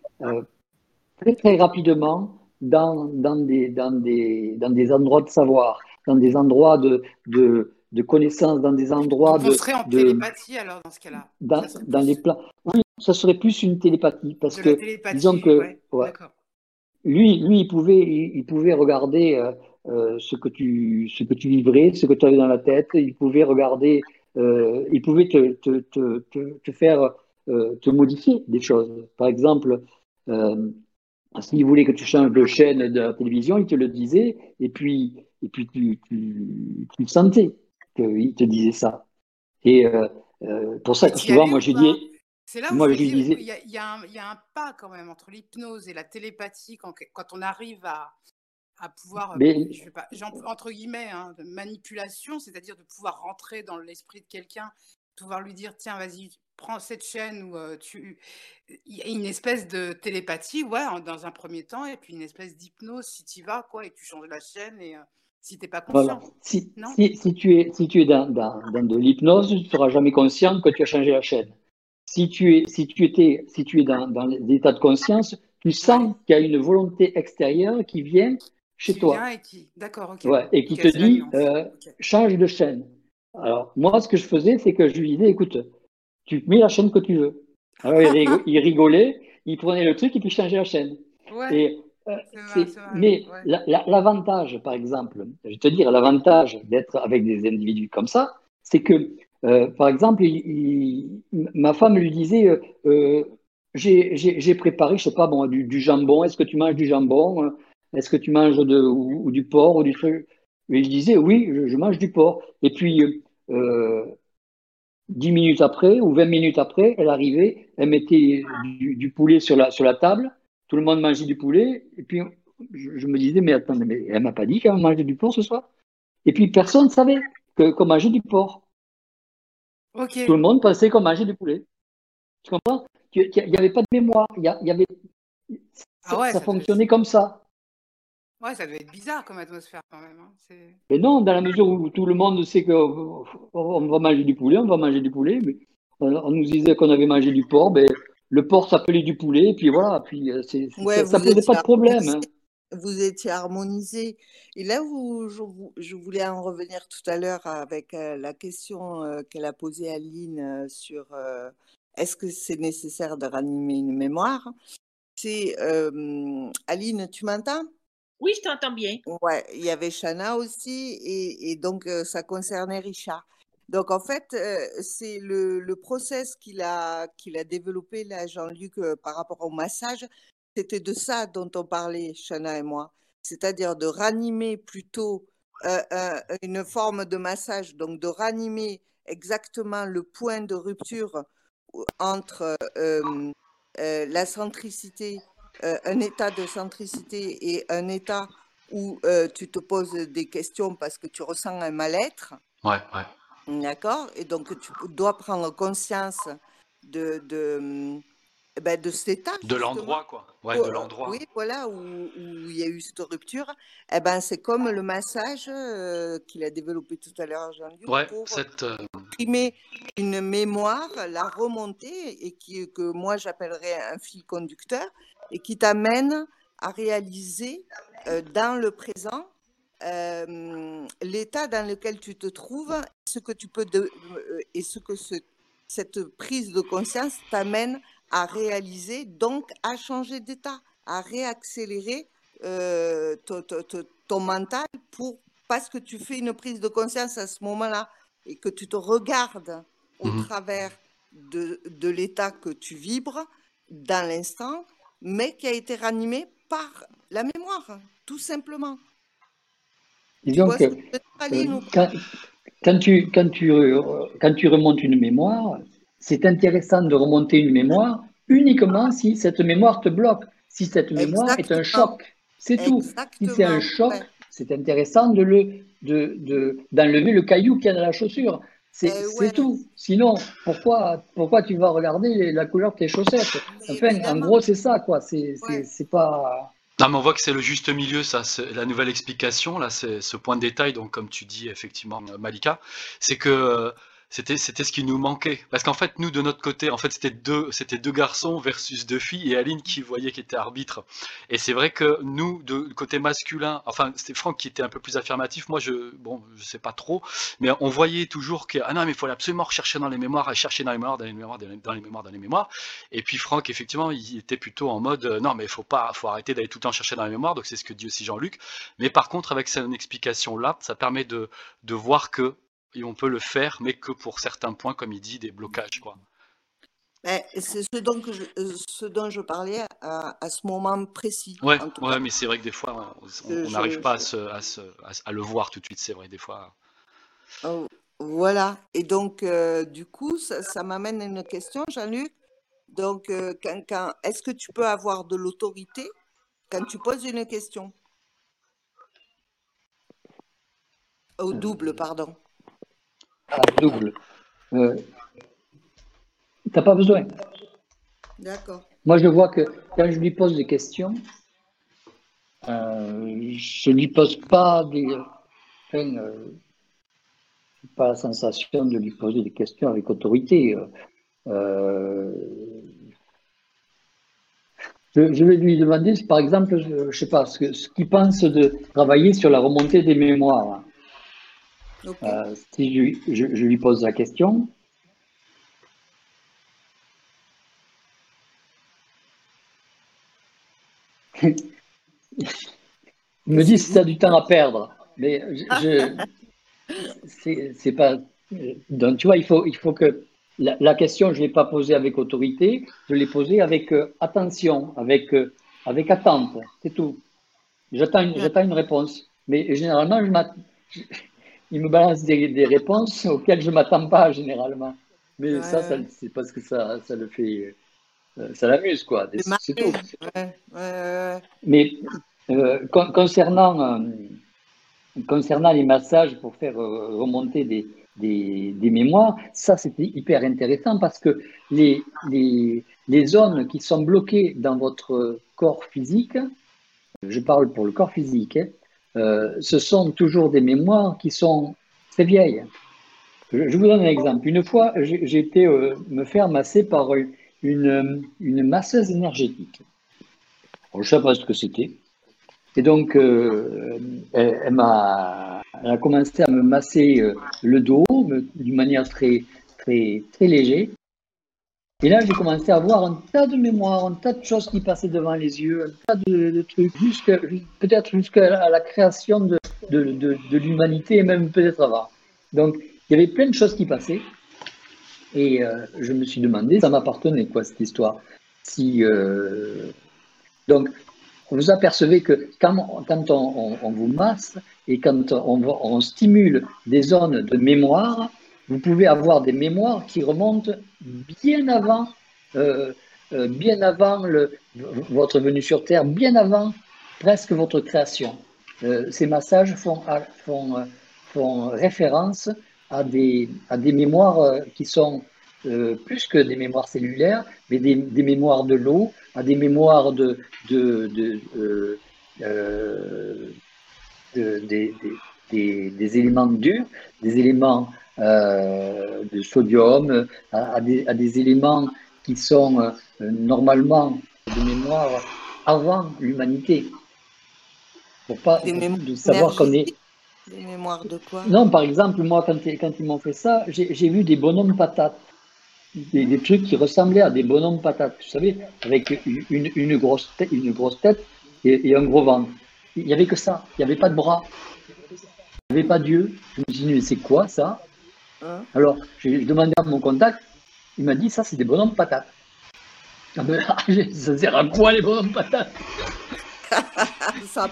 [SPEAKER 4] très très rapidement dans, dans, des, dans, des, dans des endroits de savoir, dans des endroits de, de, de connaissance, dans des endroits
[SPEAKER 10] Donc
[SPEAKER 4] de.
[SPEAKER 10] On serait en télépathie alors dans ce cas-là.
[SPEAKER 4] Dans, dans les plans. Oui, ça serait plus une télépathie parce que disons que
[SPEAKER 10] ouais,
[SPEAKER 4] ouais, lui, lui, il pouvait, il, il pouvait regarder euh, ce que tu, ce que tu vivrais, ce que tu avais dans la tête. Il pouvait regarder, euh, il pouvait te, te, te, te, faire, euh, te modifier des choses. Par exemple, euh, s'il voulait que tu changes de chaîne de la télévision, il te le disait, et puis, et puis tu, tu, tu sentais qu'il te disait ça. Et pour ça que souvent, moi, je dis.
[SPEAKER 10] C'est là où moi, je disais... il, y a, il, y a un, il y a un pas quand même entre l'hypnose et la télépathie quand, quand on arrive à, à pouvoir, Mais... je vais pas, entre guillemets, hein, de manipulation, c'est-à-dire de pouvoir rentrer dans l'esprit de quelqu'un, pouvoir lui dire tiens, vas-y, prends cette chaîne ou euh, tu. Il y a une espèce de télépathie, ouais, dans un premier temps, et puis une espèce d'hypnose si tu y vas, quoi, et tu changes la chaîne et. Euh, si tu n'es pas conscient.
[SPEAKER 4] Voilà. Si, si, si, tu es, si tu es dans, dans, dans de l'hypnose, tu ne seras jamais conscient que tu as changé la chaîne. Si tu es, si tu étais, si tu es dans, dans l'état de conscience, tu sens qu'il y a une volonté extérieure qui vient chez
[SPEAKER 10] qui
[SPEAKER 4] toi.
[SPEAKER 10] Et qui, d'accord, ok.
[SPEAKER 4] Ouais, et qui te dit, euh, okay. change de chaîne. Alors, moi, ce que je faisais, c'est que je lui disais, écoute, tu mets la chaîne que tu veux. Alors, il rigolait, il prenait le truc et puis changeait la chaîne.
[SPEAKER 10] Ouais.
[SPEAKER 4] Et, euh, vrai, vrai, mais ouais. l'avantage, la, par exemple, je vais te dire, l'avantage d'être avec des individus comme ça, c'est que, euh, par exemple, il, il, ma femme lui disait, euh, j'ai préparé, je sais pas, bon, du, du jambon, est-ce que tu manges du jambon Est-ce que tu manges de, ou, ou, du porc ou du truc? Et il disait, oui, je, je, mange du porc. Et puis, euh, 10 minutes après ou 20 minutes après, elle arrivait, elle mettait du, du poulet sur la, sur la table tout le monde mangeait du poulet. Et puis, je, je me disais, mais attends, mais elle m'a pas dit qu'elle mangeait du porc ce soir? Et puis, personne ne savait qu'on mangeait du porc.
[SPEAKER 10] Okay.
[SPEAKER 4] Tout le monde pensait qu'on mangeait du poulet. Tu comprends? Il n'y avait pas de mémoire. Il y, avait...
[SPEAKER 10] ah ouais,
[SPEAKER 4] ça, ça, fonctionnait comme ça.
[SPEAKER 10] Ouais, ça devait être bizarre comme atmosphère quand même. Hein.
[SPEAKER 4] Mais non, dans la mesure où tout le monde sait qu'on va manger du poulet, on va manger du poulet. Mais on, nous disait qu'on avait mangé du porc, ben, le porc s'appelait du poulet, et puis voilà, puis c'est,
[SPEAKER 5] ouais,
[SPEAKER 4] ça ne posait pas de problème. Hein.
[SPEAKER 5] Vous étiez harmonisé. Et là, où je, je, voulais en revenir tout à l'heure avec euh, la question euh, qu'elle a posée à Aline euh, sur euh, est-ce que c'est nécessaire de ranimer une mémoire? C'est euh, Aline, tu m'entends?
[SPEAKER 9] Oui, je t'entends bien.
[SPEAKER 5] Ouais, il y avait Chana aussi, et, donc ça concernait Richard. Donc, en fait, c'est le, process qu'il a, qu'il a développé, là, Jean-Luc, par rapport au massage. C'était de ça dont on parlait, Chana et moi. C'est-à-dire de ranimer plutôt une forme de massage, donc de ranimer exactement le point de rupture entre la centricité, un état de centricité et un état où tu te poses des questions parce que tu ressens un mal-être.
[SPEAKER 1] Ouais, ouais.
[SPEAKER 5] D'accord? Et donc, tu dois prendre conscience de, de, ben de cet état.
[SPEAKER 1] De l'endroit, quoi. Ouais, de l'endroit.
[SPEAKER 5] Oui, voilà, où, où, il y a eu cette rupture. Eh ben, c'est comme le massage euh, qu'il a développé tout à l'heure, Jean-Luc,
[SPEAKER 1] ouais,
[SPEAKER 5] pour
[SPEAKER 1] cette, euh...
[SPEAKER 5] imprimer une mémoire, la remonter, et qui, que moi j'appellerais un fil conducteur, et qui t'amène à réaliser euh, dans le présent euh, l'état dans lequel tu te trouves, ce que tu peux de, euh, et ce que ce, cette prise de conscience t'amène à réaliser, donc à changer d'état, à réaccélérer euh, ton, ton, ton, mental pour parce que tu fais une prise de conscience à ce moment-là et que tu te regardes au mmh. travers de, de l'état que tu vibres dans l'instant, mais qui a été ranimé par la mémoire, tout simplement.
[SPEAKER 4] Disons que euh, quand, tu, quand, tu, quand tu remontes une mémoire, c'est intéressant de remonter une mémoire uniquement si cette mémoire te bloque, si cette mémoire est un choc. C'est tout. Si c'est un choc, c'est intéressant de le de, d'enlever le caillou qu'il y a dans la chaussure. C'est, eh tout. Sinon, pourquoi, pourquoi tu vas regarder la couleur de tes chaussettes? Enfin, en gros, c'est ça, quoi. C'est, c'est, pas.
[SPEAKER 1] Non, mais on voit que c'est le juste milieu, ça. C'est la nouvelle explication, là, c'est ce point de détail, donc, comme tu dis, effectivement, Malika, c'est que c'était c'était ce qui nous manquait. Parce qu'en fait nous de notre côté en fait c'était deux c'était deux garçons versus deux filles et Aline qui voyait qui était arbitre. Et c'est vrai que nous de côté masculin enfin c'était Franck qui était un peu plus affirmatif. Moi je bon je sais pas trop. Mais on voyait toujours que ah non mais faut absolument rechercher dans les mémoires chercher dans les mémoires dans les mémoires dans les mémoires dans les mémoires. Et puis Franck effectivement il était plutôt en mode euh, non mais il faut pas faut arrêter d'aller tout le temps chercher dans les mémoires. Donc c'est ce que dit aussi Jean-Luc. Mais par contre avec cette explication là ça permet de de voir que et on peut le faire, mais que pour certains points, comme il dit, des blocages. Quoi.
[SPEAKER 5] c'est ce dont, je, euh, ce dont je parlais à, ce moment précis.
[SPEAKER 1] Ouais, ouais mais c'est vrai que des fois, on n'arrive pas à, à, le voir tout de suite, c'est vrai, des fois.
[SPEAKER 5] Oh, voilà, et donc, euh, du coup, ça, m'amène à une question, Jean-Luc. Donc, euh, quand, est-ce que tu peux avoir de l'autorité quand tu poses une question? Au double, pardon
[SPEAKER 4] double. Euh, T'as pas besoin.
[SPEAKER 5] D'accord.
[SPEAKER 4] Moi, je vois que quand je lui pose des questions, euh, je ne lui pose pas des. Enfin, euh, pas la sensation de lui poser des questions avec autorité. Euh, je, vais lui demander, par exemple, je sais pas, ce, ce qu'il pense de travailler sur la remontée des mémoires. Euh, si je, lui pose la question, il me dit si tu as du temps à perdre. Mais je, c'est pas. Donc, tu vois, il faut, il faut que la, question, je ne l'ai pas posée avec autorité, je l'ai posée avec euh, attention, avec, euh, avec attente. C'est tout. J'attends une, une réponse. Mais généralement, je, il me balance des, réponses auxquelles je ne m'attends pas généralement. Mais ça, c'est parce que ça, ça le fait, euh, ça l'amuse, quoi. C'est tout. Mais euh, concernant, euh, concernant les massages pour faire remonter des, des, mémoires, ça, c'était hyper intéressant parce que les, les, les zones qui sont bloquées dans votre corps physique, je parle pour le corps physique, hein, euh, ce sont toujours des mémoires qui sont très vieilles. Je, vous donne un exemple. Une fois, j'ai été euh, me faire masser par une, une masseuse énergétique. je ne sais pas ce que c'était. Et donc, euh, elle, a, elle, a, commencé à me masser le dos d'une manière très, très, très légère. Et là, j'ai commencé à voir un tas de mémoires, un tas de choses qui passaient devant les yeux, un tas de, trucs, peut-être jusqu'à la création de, l'humanité et même peut-être avant. Donc, il y avait plein de choses qui passaient. Et euh, je me suis demandé, ça m'appartenait quoi cette histoire. Euh, donc, vous apercevez que quand, on, vous masse et quand on stimule des zones de mémoire, vous pouvez avoir des mémoires qui remontent bien avant, euh, euh, bien avant votre venue sur Terre, bien avant presque votre création. Euh, ces massages font, référence à des, mémoires qui sont plus que des mémoires cellulaires, mais des, mémoires de l'eau, à des mémoires de, de, des, éléments durs, des éléments euh, de sodium, à, des, éléments qui sont euh, normalement de mémoire avant l'humanité. Pour pas de savoir qu'on est.
[SPEAKER 5] Des mémoires de quoi?
[SPEAKER 4] Non, par exemple, moi, quand, quand ils m'ont fait ça, j'ai vu des bonhommes patates. Des, trucs qui ressemblaient à des bonhommes patates, vous savez, avec une, une grosse, tête, une grosse tête et, et un gros ventre. Il n'y avait que ça, il n'y avait pas de bras, il n'y avait pas d'yeux. Je me suis dit, mais c'est quoi ça Hein Alors, j'ai demandé à mon contact, il m'a dit ça, c'est des bonhommes patates. Ah ben, ça sert à quoi les bonhommes patates
[SPEAKER 5] ça.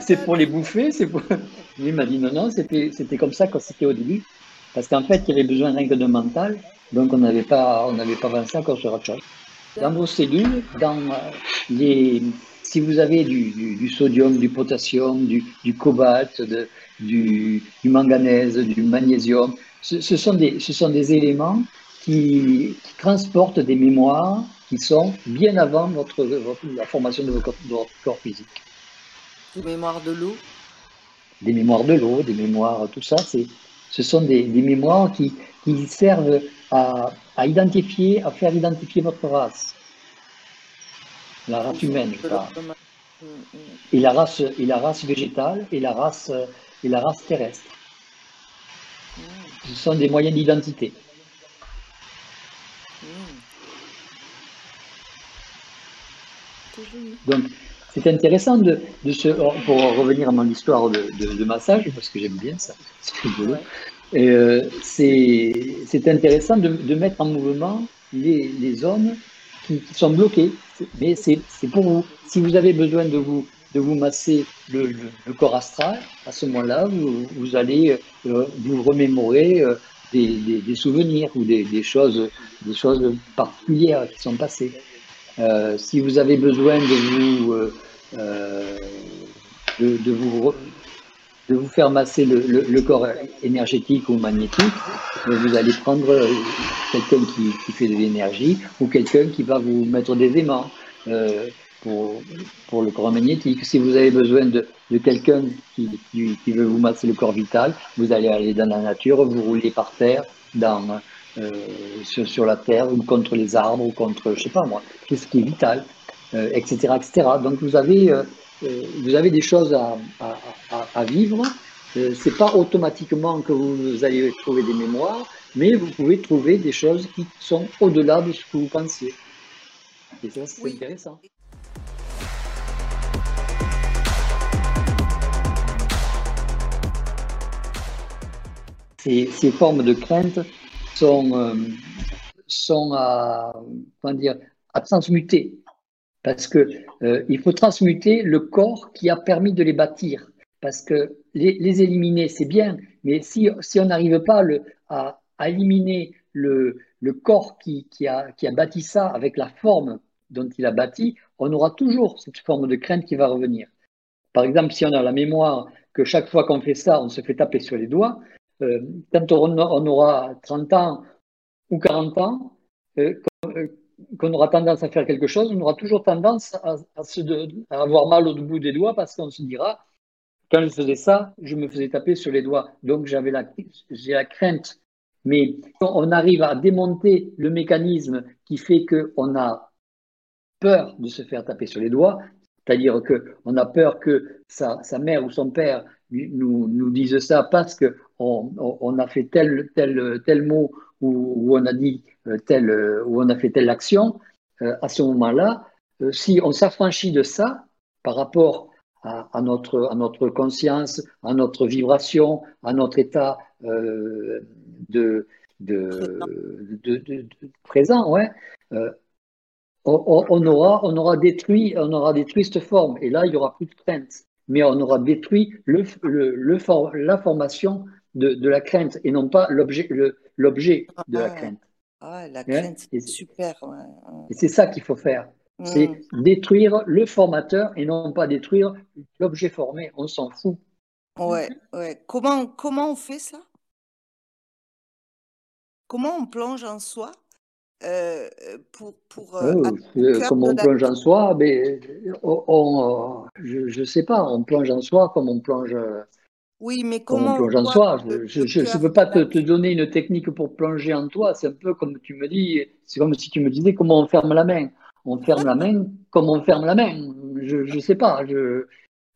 [SPEAKER 4] C'est pour les bouffer. Pour... Lui m'a dit non, non, c'était comme ça quand c'était au début. Parce qu'en fait, il y avait besoin d'un de mental. Donc, on n'avait pas, on pas pensé encore sur autre chose. Dans vos cellules, dans euh, les, si vous avez du, sodium, du potassium, du, cobalt, du, manganèse, du magnésium, ce, sont des, ce sont des éléments qui, transportent des mémoires qui sont bien avant votre, la formation de votre, corps physique.
[SPEAKER 5] Des mémoires de l'eau
[SPEAKER 4] Des mémoires de l'eau, des mémoires, tout ça, ce sont des, mémoires qui, qui servent à, à, identifier, à faire identifier votre race. La race humaine, je parle. Et la race, et la race végétale et la race, et la race terrestre. Ce sont des moyens d'identité. Donc, c'est intéressant de, de, se. Pour revenir à mon histoire de, de, massage, parce que j'aime bien ça, euh, c'est intéressant de, mettre en mouvement les, les hommes qui, sont bloqués. Mais c'est pour vous. Si vous avez besoin de vous, de vous masser le, corps astral, à ce moment-là, vous, allez euh, vous remémorer euh, des, des, souvenirs ou des, des, choses, des choses particulières qui sont passées. Euh, si vous avez besoin de vous, de, vous, de vous faire masser le, corps énergétique ou magnétique, vous allez prendre quelqu'un qui, fait de l'énergie ou quelqu'un qui va vous mettre des aimants pour, pour le corps magnétique. Si vous avez besoin de, de quelqu'un qui, qui, veut vous masser le corps vital, vous allez aller dans la nature, vous roulez par terre, dans, euh, sur, la terre ou contre les arbres ou contre, je sais pas moi, tout ce qui est vital, etc., euh, etc. Donc vous avez, euh, vous avez des choses à, à, vivre. c'est pas automatiquement que vous allez trouver des mémoires, mais vous pouvez trouver des choses qui sont au-delà de ce que vous pensiez. Et ça, c'est intéressant. Ces, ces, formes de crainte sont, euh, sont à, dire, à transmuter. Parce que euh, il faut transmuter le corps qui a permis de les bâtir. Parce que les, éliminer, c'est bien, mais si, si on n'arrive pas à, éliminer le, le corps qui, qui, a, qui a bâti ça avec la forme dont il a bâti, on aura toujours cette forme de crainte qui va revenir. Par exemple, si on a la mémoire que chaque fois qu'on fait ça, on se fait taper sur les doigts, euh, quand on, aura 30 ans ou 40 ans, euh, euh, qu'on aura tendance à faire quelque chose, on aura toujours tendance à, avoir mal au bout des doigts parce qu'on se dira, quand je faisais ça, je me faisais taper sur les doigts. Donc j'avais la, j'ai la crainte. Mais on arrive à démonter le mécanisme qui fait qu'on a peur de se faire taper sur les doigts, c'est-à-dire qu'on a peur que sa, sa, mère ou son père nous, nous dise ça parce que on, a fait tel, tel, tel mot ou, on a dit euh, tel, euh, ou on a fait telle action, euh, à ce moment-là, si on s'affranchit de ça par rapport à, notre, à notre conscience, à notre vibration, à notre état de, de, de, présent, ouais, on, aura, on, aura détruit, on aura détruit cette forme. Et là, il n'y aura plus de crainte. Mais on aura détruit le, le, la formation de, la crainte et non pas l'objet de la crainte.
[SPEAKER 5] Ah, la crainte, c'est super.
[SPEAKER 4] Et c'est ça qu'il faut faire. C'est mmh. détruire le formateur et non pas détruire l'objet formé. On s'en fout.
[SPEAKER 5] Ouais, ouais. Comment, comment on fait ça? Comment on plonge en soi euh, pour, pour
[SPEAKER 4] euh, oh, comment on plonge en soi mais on, je ne sais pas, on plonge en soi comme on plonge
[SPEAKER 5] oui, mais comment
[SPEAKER 4] on plonge en soi Je ne peux pas te, te, donner une technique pour plonger en toi. C'est un peu comme tu me dis, c'est comme si tu me disais comment on ferme la main. On ferme la main comme on ferme la main. Je ne sais pas. Je,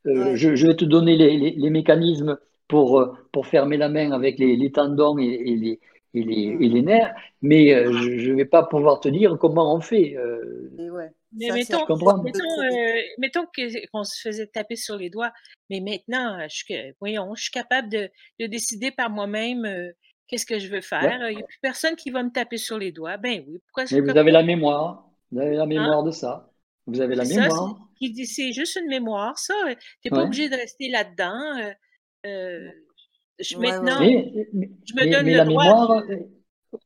[SPEAKER 4] euh, je, je, vais te donner les, les, les, mécanismes pour, euh, pour fermer la main avec les, les tendons et, et, les, et, les, et les nerfs, mais euh, je ne vais pas pouvoir te dire comment on fait.
[SPEAKER 5] Ouais.
[SPEAKER 9] Mais mettons, euh, mettons, qu'on se faisait taper sur les doigts, mais maintenant, je, voyons, je suis capable de, de décider par moi-même euh, qu'est-ce que je veux faire. Il n'y a plus personne qui va me taper sur les doigts. Ben oui, pourquoi
[SPEAKER 4] Mais vous avez la mémoire. Vous avez la hein? mémoire de ça. Vous avez la mémoire.
[SPEAKER 9] c'est juste une mémoire, ça. Tu n'es pas obligé de rester là-dedans. je, maintenant, je me donne le la droit. Mémoire,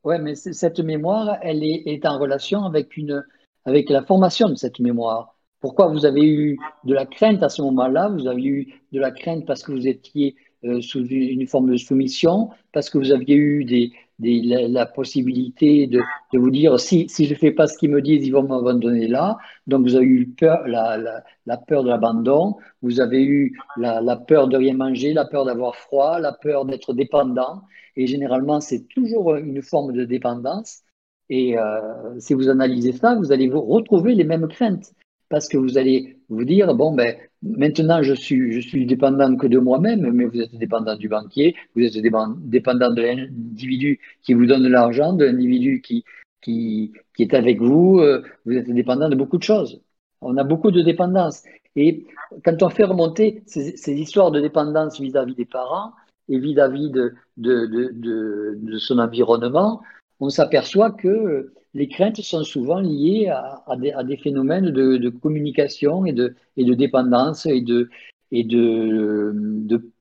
[SPEAKER 4] ouais, mais cette mémoire, elle est, est, en relation avec, une, avec la formation de cette mémoire. Pourquoi vous avez eu de la crainte à ce moment-là? Vous avez eu de la crainte parce que vous étiez euh, sous une forme de soumission, parce que vous aviez eu des, la, possibilité de, vous dire si, je ne fais pas ce qu'ils me disent, ils vont m'abandonner là. Donc vous avez eu la peur de l'abandon, vous avez eu la, peur de rien manger, la peur d'avoir froid, la peur d'être dépendant. Et généralement, c'est toujours une forme de dépendance. Et euh, si vous analysez ça, vous allez vous retrouver les mêmes craintes parce que vous allez vous dire, bon, ben, maintenant je suis, je suis dépendant que de moi-même, mais vous êtes dépendant du banquier, vous êtes dépendant de l'individu qui vous donne l'argent, de l'individu qui, qui, qui, est avec vous, euh, vous êtes dépendant de beaucoup de choses. On a beaucoup de dépendance. Et quand on fait remonter ces, histoires de dépendance vis-à-vis des parents et vis-à-vis de, de, de, son environnement, on s'aperçoit que les craintes sont souvent liées à, des, phénomènes de, communication et de, dépendance et de et de de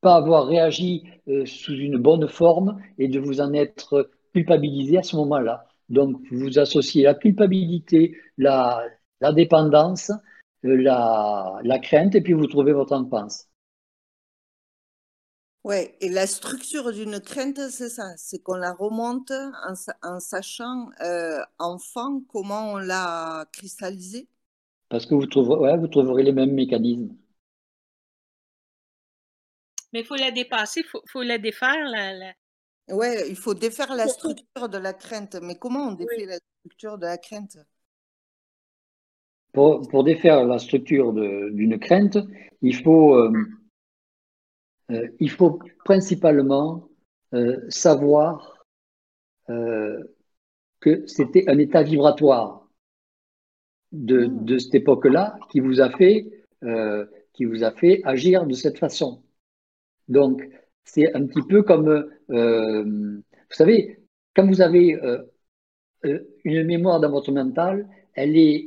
[SPEAKER 4] pas avoir réagi euh, sous une bonne forme et de vous en être culpabilisé à ce moment-là. Donc vous associez la culpabilité, la, la dépendance, euh, la, la crainte et puis vous trouvez votre enfance.
[SPEAKER 5] Oui, et la structure d'une crainte, c'est ça, c'est qu'on la remonte en, sachant, euh, enfant, comment on l'a cristallisée.
[SPEAKER 4] Parce que vous trouverez, vous trouverez les mêmes mécanismes.
[SPEAKER 9] Mais il faut la dépasser, il faut, la défaire. La,
[SPEAKER 5] Oui, il faut défaire la structure de la crainte. Mais comment on défait la structure de la crainte?
[SPEAKER 4] Pour, défaire la structure d'une crainte, il faut... Euh, euh, il faut principalement euh, savoir euh, que c'était un état vibratoire de, hmm. de cette époque-là qui vous a fait qui vous a fait agir de cette façon. Donc c'est un petit peu comme vous savez quand vous avez une mémoire dans votre mental, elle est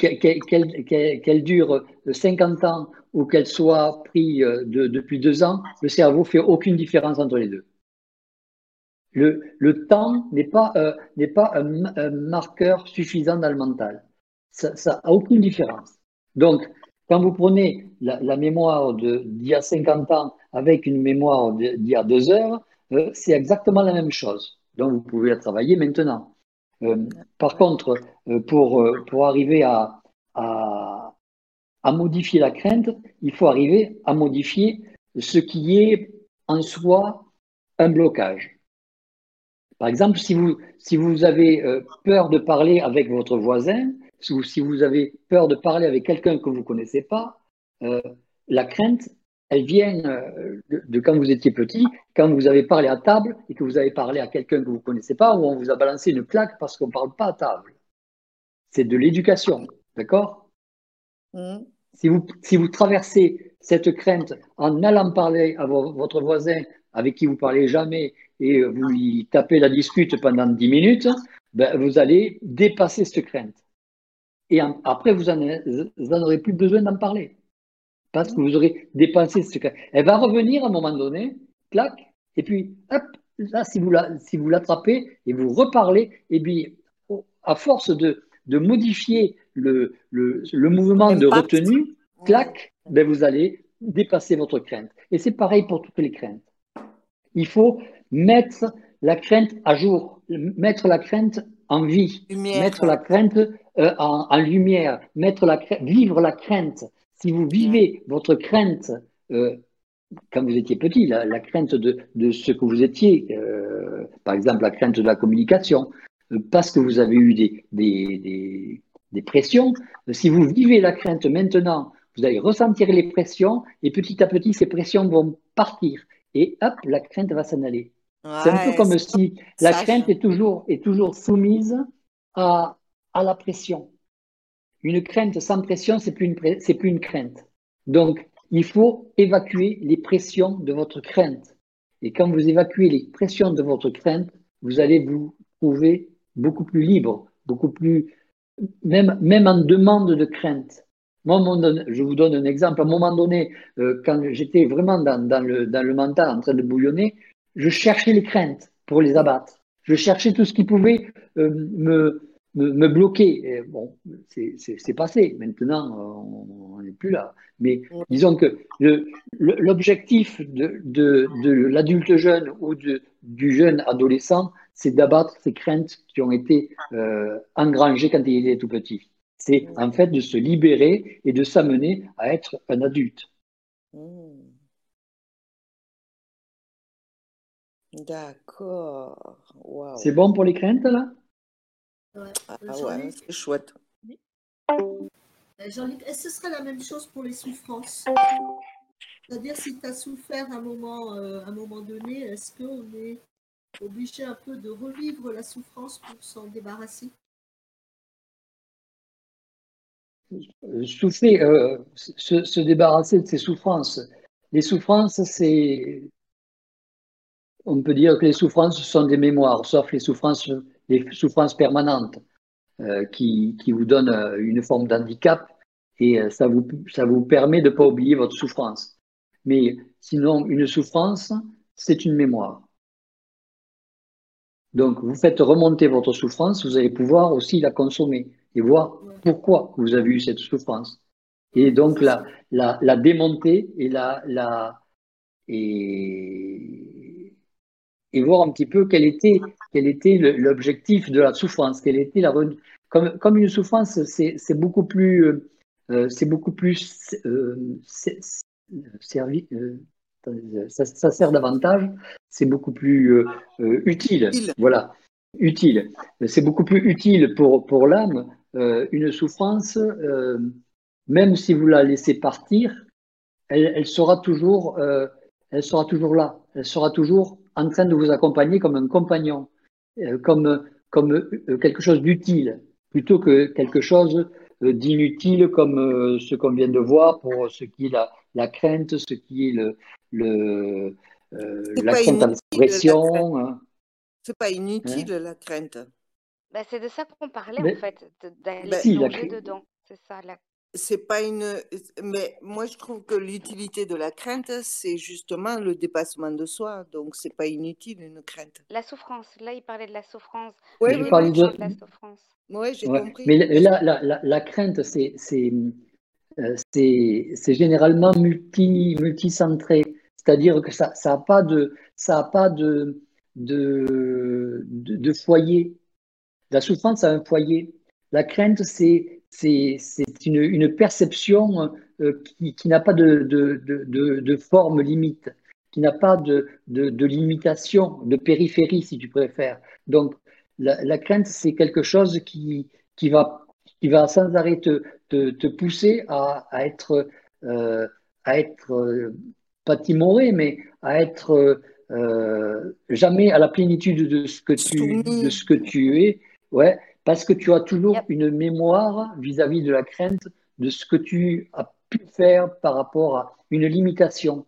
[SPEAKER 4] qu'elle dure 50 ans ou qu'elle soit prise depuis deux ans, le cerveau fait aucune différence entre les deux. Le, temps n'est pas, euh, un, marqueur suffisant dans le mental. Ça n'a aucune différence. Donc, quand vous prenez la, mémoire d'il y a 50 ans avec une mémoire d'il y a deux heures, euh, c'est exactement la même chose. Donc, vous pouvez travailler maintenant. Par contre, pour, pour arriver à, à, modifier la crainte, il faut arriver à modifier ce qui est en soi un blocage. Par exemple, si vous, si vous avez euh, peur de parler avec votre voisin, ou si vous avez peur de parler avec quelqu'un que vous ne connaissez pas, euh, la crainte, elle vient euh, de, quand vous étiez petit, quand vous avez parlé à table et que vous avez parlé à quelqu'un que vous ne connaissez pas, ou on vous a balancé une claque parce qu'on ne parle pas à table. C'est de l'éducation, d'accord? Mmh. Si vous, si vous traversez cette crainte en allant parler à votre voisin avec qui vous parlez jamais et vous lui tapez la discute pendant 10 minutes, ben, vous allez dépasser cette crainte. Et après, vous n'en aurez plus besoin d'en parler. Parce que vous aurez dépassé cette crainte. Elle va revenir à un moment donné, clac, et puis, hop, là, si vous, la, si vous l'attrapez et vous reparlez, et puis, à force de, de modifier le, le, le mouvement de retenue, clac, ben vous allez dépasser votre crainte. Et c'est pareil pour toutes les craintes. Il faut mettre la crainte à jour, mettre la crainte en vie, mettre la crainte euh, en, lumière, mettre la vivre la crainte. Si vous vivez votre crainte euh, quand vous étiez petit, la, crainte de, de, ce que vous étiez, euh, par exemple la crainte de la communication, parce que vous avez eu des, des, des pressions. Si vous vivez la crainte maintenant, vous allez ressentir les pressions et petit à petit, ces pressions vont partir. Et hop, la crainte va s'en aller. c'est un peu comme si la crainte est toujours, est toujours soumise à, à la pression. Une crainte sans pression, c'est plus plus une crainte. Donc, il faut évacuer les pressions de votre crainte. Et quand vous évacuez les pressions de votre crainte, vous allez vous trouver beaucoup plus libre, beaucoup plus même, même en demande de crainte. Moi, je vous donne un exemple. À un moment donné, euh, quand j'étais vraiment dans, le, dans mental en train de bouillonner, je cherchais les craintes pour les abattre. Je cherchais tout ce qui pouvait euh, me, me, bloquer. bon, c'est passé. Maintenant, on n'est plus là. Mais disons que l'objectif de, de, de l'adulte jeune ou de, du jeune adolescent, c'est d'abattre ces craintes qui ont été euh, engrangées quand il était tout petit. C'est en fait de se libérer et de s'amener à être un adulte.
[SPEAKER 5] Mmh. D'accord.
[SPEAKER 4] C'est bon pour les craintes là?
[SPEAKER 5] Ah ouais, c'est chouette.
[SPEAKER 7] Euh, Jean-Luc, est-ce que ce serait la même chose pour les souffrances? C'est-à-dire, si tu as souffert à un moment, euh, un moment donné, est-ce qu'on est obligé un peu de revivre la souffrance pour s'en débarrasser?
[SPEAKER 4] Euh, Souffrir, se, se, débarrasser de ces souffrances. Les souffrances, c'est. On peut dire que les souffrances sont des mémoires, sauf les souffrances des souffrances permanentes euh, qui, qui, vous donnent euh, une forme d'handicap et euh, ça vous, ça vous permet de ne pas oublier votre souffrance. Mais sinon, une souffrance, c'est une mémoire. Donc, vous faites remonter votre souffrance, vous allez pouvoir aussi la consommer et voir pourquoi vous avez eu cette souffrance. Et donc, la, la, la démonter et la, la, et, et voir un petit peu quel était, quel était l'objectif de la souffrance, quelle était la comme, comme une souffrance, c'est beaucoup plus, euh, c'est beaucoup plus euh, servi, euh, ça, ça, sert davantage, c'est beaucoup plus euh, euh, utile, voilà, utile. C'est beaucoup plus utile pour, pour l'âme, une souffrance, même si vous la laissez partir, elle, elle sera toujours, elle sera toujours là, elle sera toujours en train de vous accompagner comme un compagnon, euh, comme, comme euh, quelque chose d'utile, plutôt que quelque chose euh, d'inutile comme ce qu'on vient de voir pour ce qui est la, la crainte, ce qui est le, le la crainte en expression.
[SPEAKER 5] Hein. C'est pas inutile la crainte.
[SPEAKER 3] Bah, c'est de ça qu'on parlait en fait, d'aller si, plonger dedans. C'est ça la
[SPEAKER 5] c'est pas une. Mais moi, je trouve que l'utilité de la crainte, c'est justement le dépassement de soi. Donc, c'est pas inutile une crainte.
[SPEAKER 3] La souffrance. Là, il parlait de la souffrance.
[SPEAKER 4] Oui, je parle de... la souffrance.
[SPEAKER 5] Oui, j'ai compris.
[SPEAKER 4] Mais là, la, la, la crainte, c'est euh, c'est généralement multi multicentré. C'est-à-dire que ça n'a pas de ça a pas de de, de de foyer. La souffrance a un foyer. La crainte, c'est c'est une, une, perception euh, qui, qui n'a pas de, de, de, de, forme limite, qui n'a pas de, limitation, de périphérie, si tu préfères. Donc, la, la crainte, c'est quelque chose qui, qui, va, qui va sans arrêt te, te, te pousser à, à être, euh, à être euh, pas timoré, mais à être jamais à la plénitude de ce que tu, de ce que tu es. Ouais, parce que tu as toujours une mémoire vis-à-vis de la crainte de ce que tu as pu faire par rapport à une limitation.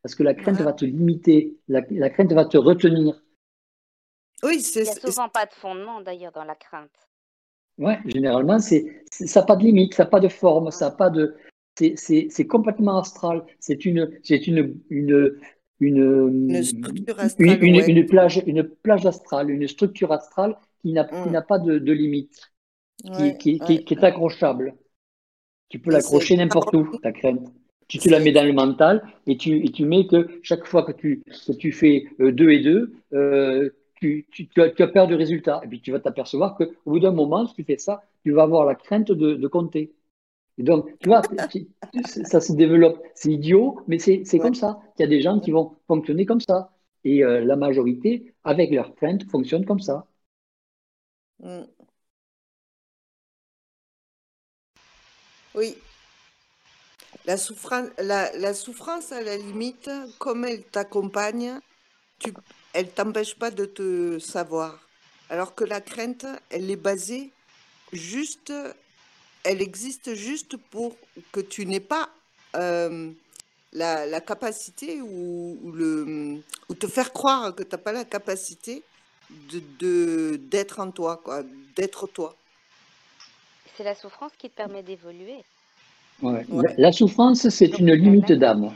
[SPEAKER 4] Parce que la crainte va te limiter, la, crainte va te retenir.
[SPEAKER 3] Oui, c'est. Il n'y a souvent pas de fondement d'ailleurs dans la crainte.
[SPEAKER 4] Oui, généralement, c'est, ça n'a pas de limite, ça n'a pas de forme, ça pas de. C'est, complètement astral. C'est une, c'est une, une, une, une, plage, une plage astrale, une structure astrale qui n'a mm. pas de, limite, qui, est accrochable. Tu peux l'accrocher n'importe où, ta crainte. Tu te la mets dans le mental et tu, et tu mets que chaque fois que tu, que tu fais 2 euh, et 2, euh, tu, tu, as, peur du résultat. Et puis tu vas t'apercevoir qu'au bout d'un moment, si tu fais ça, tu vas avoir la crainte de, compter. Et donc, tu vois, ça se développe. C'est idiot, mais c'est comme ça. Il y a des gens qui vont fonctionner comme ça. Et euh, la majorité, avec leur crainte, fonctionne comme ça. Mm.
[SPEAKER 5] Oui. La souffrance, la, souffrance, à la limite, comme elle t'accompagne, tu, elle t'empêche pas de te savoir. Alors que la crainte, elle est basée juste, elle existe juste pour que tu n'aies pas euh, la, capacité ou, le, ou te faire croire que tu n'as pas la capacité de d'être en toi, quoi, d'être toi.
[SPEAKER 3] c'est la souffrance qui te permet d'évoluer.
[SPEAKER 4] Ouais. La, souffrance, c'est une limite d'âme.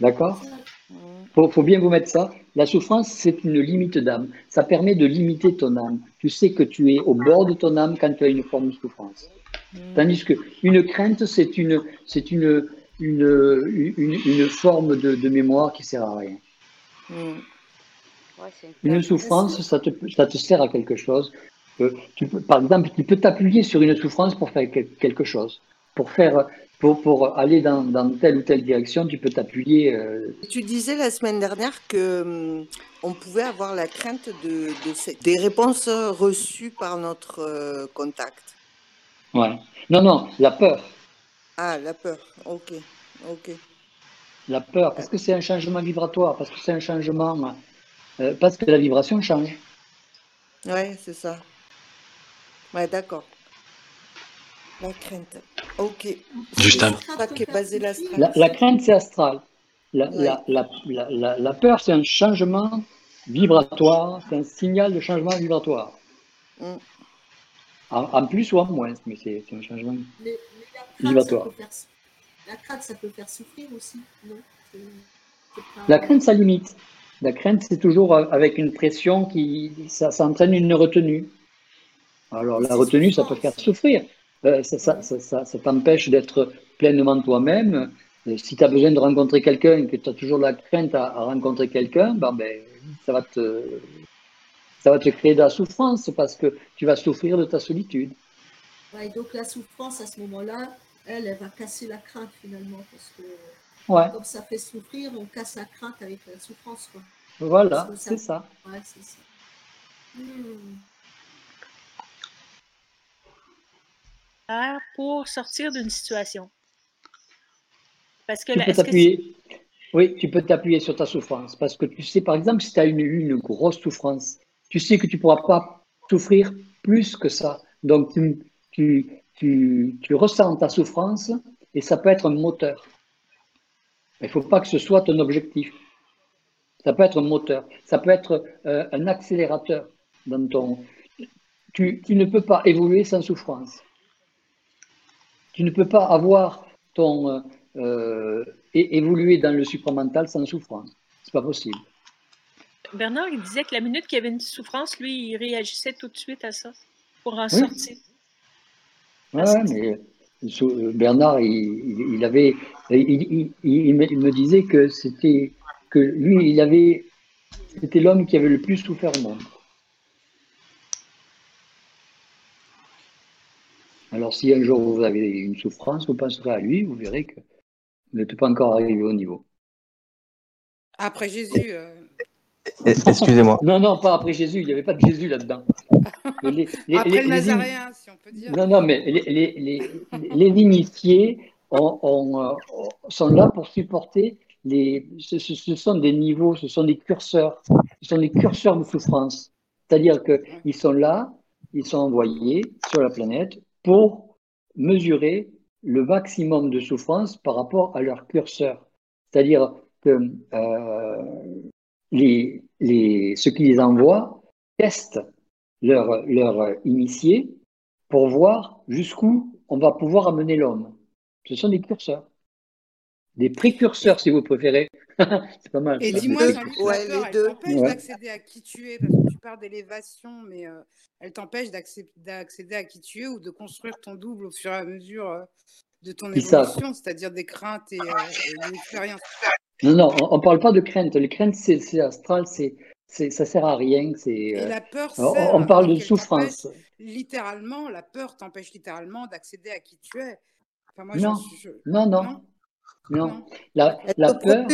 [SPEAKER 4] D'accord? Il faut, bien vous mettre ça. La souffrance, c'est une limite d'âme. Ça permet de limiter ton âme. Tu sais que tu es au bord de ton âme quand tu as une forme de souffrance. Mm. Tandis qu'une crainte, c'est une, c'est une, une, une, forme de, mémoire qui sert à rien. Mm. Une souffrance, ça te, ça te sert à quelque chose. Euh, tu peux, par exemple, tu peux t'appuyer sur une souffrance pour faire quelque chose. Pour faire, pour, pour aller dans, dans, telle ou telle direction, tu peux t'appuyer. Euh.
[SPEAKER 5] Tu disais la semaine dernière que hum, on pouvait avoir la crainte de, de des réponses reçues par notre euh, contact.
[SPEAKER 4] Ouais. Non, non, la peur.
[SPEAKER 5] Ah, la peur. Ok, ok.
[SPEAKER 4] La peur, parce que c'est un changement vibratoire, parce que c'est un changement, euh, parce que la vibration change.
[SPEAKER 5] Ouais, c'est ça. Ouais, d'accord. La crainte. Ok.
[SPEAKER 1] Juste un...
[SPEAKER 4] la, la, crainte, c'est astral. La, la, la peur, c'est un changement vibratoire, c'est un signal de changement vibratoire. Mm. En, plus ou en moins, mais c'est un changement mais, vibratoire.
[SPEAKER 7] la crainte, ça peut faire souffrir aussi, non?
[SPEAKER 4] La crainte, ça limite. La crainte, c'est toujours avec une pression qui. Ça, ça entraîne une retenue. Alors, la retenue, ça peut faire souffrir. Euh, ça, ça, ça t'empêche d'être pleinement toi-même. Euh, si tu as besoin de rencontrer quelqu'un et que tu as toujours la crainte à, rencontrer quelqu'un, ben, ben, ça va te ça va te créer de la souffrance parce que tu vas souffrir de ta solitude.
[SPEAKER 7] Ouais, donc la souffrance à ce moment-là, elle, elle va casser la crainte finalement parce que
[SPEAKER 4] ouais.
[SPEAKER 7] comme ça fait souffrir, on casse la crainte avec la souffrance. Quoi.
[SPEAKER 4] Voilà, c'est ça.
[SPEAKER 7] Ouais, c'est ça. Hmm.
[SPEAKER 9] Pour sortir d'une situation.
[SPEAKER 4] Parce que tu peux t'appuyer. Oui, tu peux t'appuyer sur ta souffrance. Parce que tu sais, par exemple, si tu as eu une grosse souffrance, tu sais que tu ne pourras pas souffrir plus que ça. Donc, tu, tu, tu, ressens ta souffrance et ça peut être un moteur. Il ne faut pas que ce soit ton objectif. Ça peut être un moteur, ça peut être euh, un accélérateur dans ton. Tu, tu, ne peux pas évoluer sans souffrance. Tu ne peux pas avoir ton euh, évoluer dans le supramental sans souffrance. C'est pas possible.
[SPEAKER 9] Bernard, il disait que la minute qu'il y avait une souffrance, lui, il réagissait tout de suite à ça pour en sortir.
[SPEAKER 4] Oui, mais euh, Bernard, il, avait, il, me disait que c'était que lui, il avait, c'était l'homme qui avait le plus souffert au monde. Alors, si un jour vous avez une souffrance, vous penserez à lui, vous verrez que vous n'êtes pas encore arrivé au niveau.
[SPEAKER 10] Après Jésus, euh,
[SPEAKER 6] Excusez-moi.
[SPEAKER 4] Non, non, pas après Jésus. Il n'y avait pas de Jésus là-dedans.
[SPEAKER 10] après le Nazaréen, si on peut dire.
[SPEAKER 4] Non, non, mais les, initiés euh, sont là pour supporter les. Ce, sont des niveaux, ce sont des curseurs. Ce sont des curseurs de souffrance. C'est-à-dire qu'ils sont là, ils sont envoyés sur la planète pour mesurer le maximum de souffrance par rapport à leur curseur. C'est-à-dire que euh, les, les, ceux qui les envoient testent leur, leur initié pour voir jusqu'où on va pouvoir amener l'homme. Ce sont des curseurs. Des précurseurs, si vous préférez. c'est pas mal.
[SPEAKER 10] Et dis-moi, ouais, les deux. elle t'empêche d'accéder à qui tu es, parce que tu parles d'élévation, mais euh, elle t'empêche d'accéder à qui tu es ou de construire ton double au fur et à mesure euh, de ton évolution, c'est-à-dire des craintes et, euh, et.
[SPEAKER 4] Non, non, on ne parle pas de crainte. Les craintes, c'est astral, c'est, c'est, ça sert à rien. C'est,
[SPEAKER 10] Et la peur
[SPEAKER 4] on, on parle de souffrance.
[SPEAKER 10] Littéralement, la peur t'empêche littéralement d'accéder à qui tu es.
[SPEAKER 4] Non. non. non, non, La, la, peur,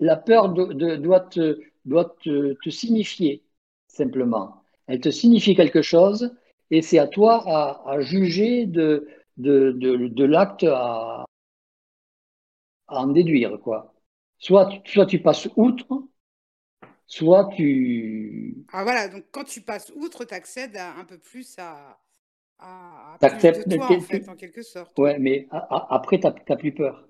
[SPEAKER 4] la peur de, doit, te, doit te, te, signifier, simplement. Elle te signifie quelque chose et c'est à toi à, à juger de, de, de, de l'acte à, à en déduire, quoi. Soit, soit tu passes outre, soit tu.
[SPEAKER 10] Ah voilà, donc quand tu passes outre, tu accèdes un peu plus à, à, à plus de toi, en, fait, en quelque sorte.
[SPEAKER 4] Ouais, mais après, tu n'as plus peur.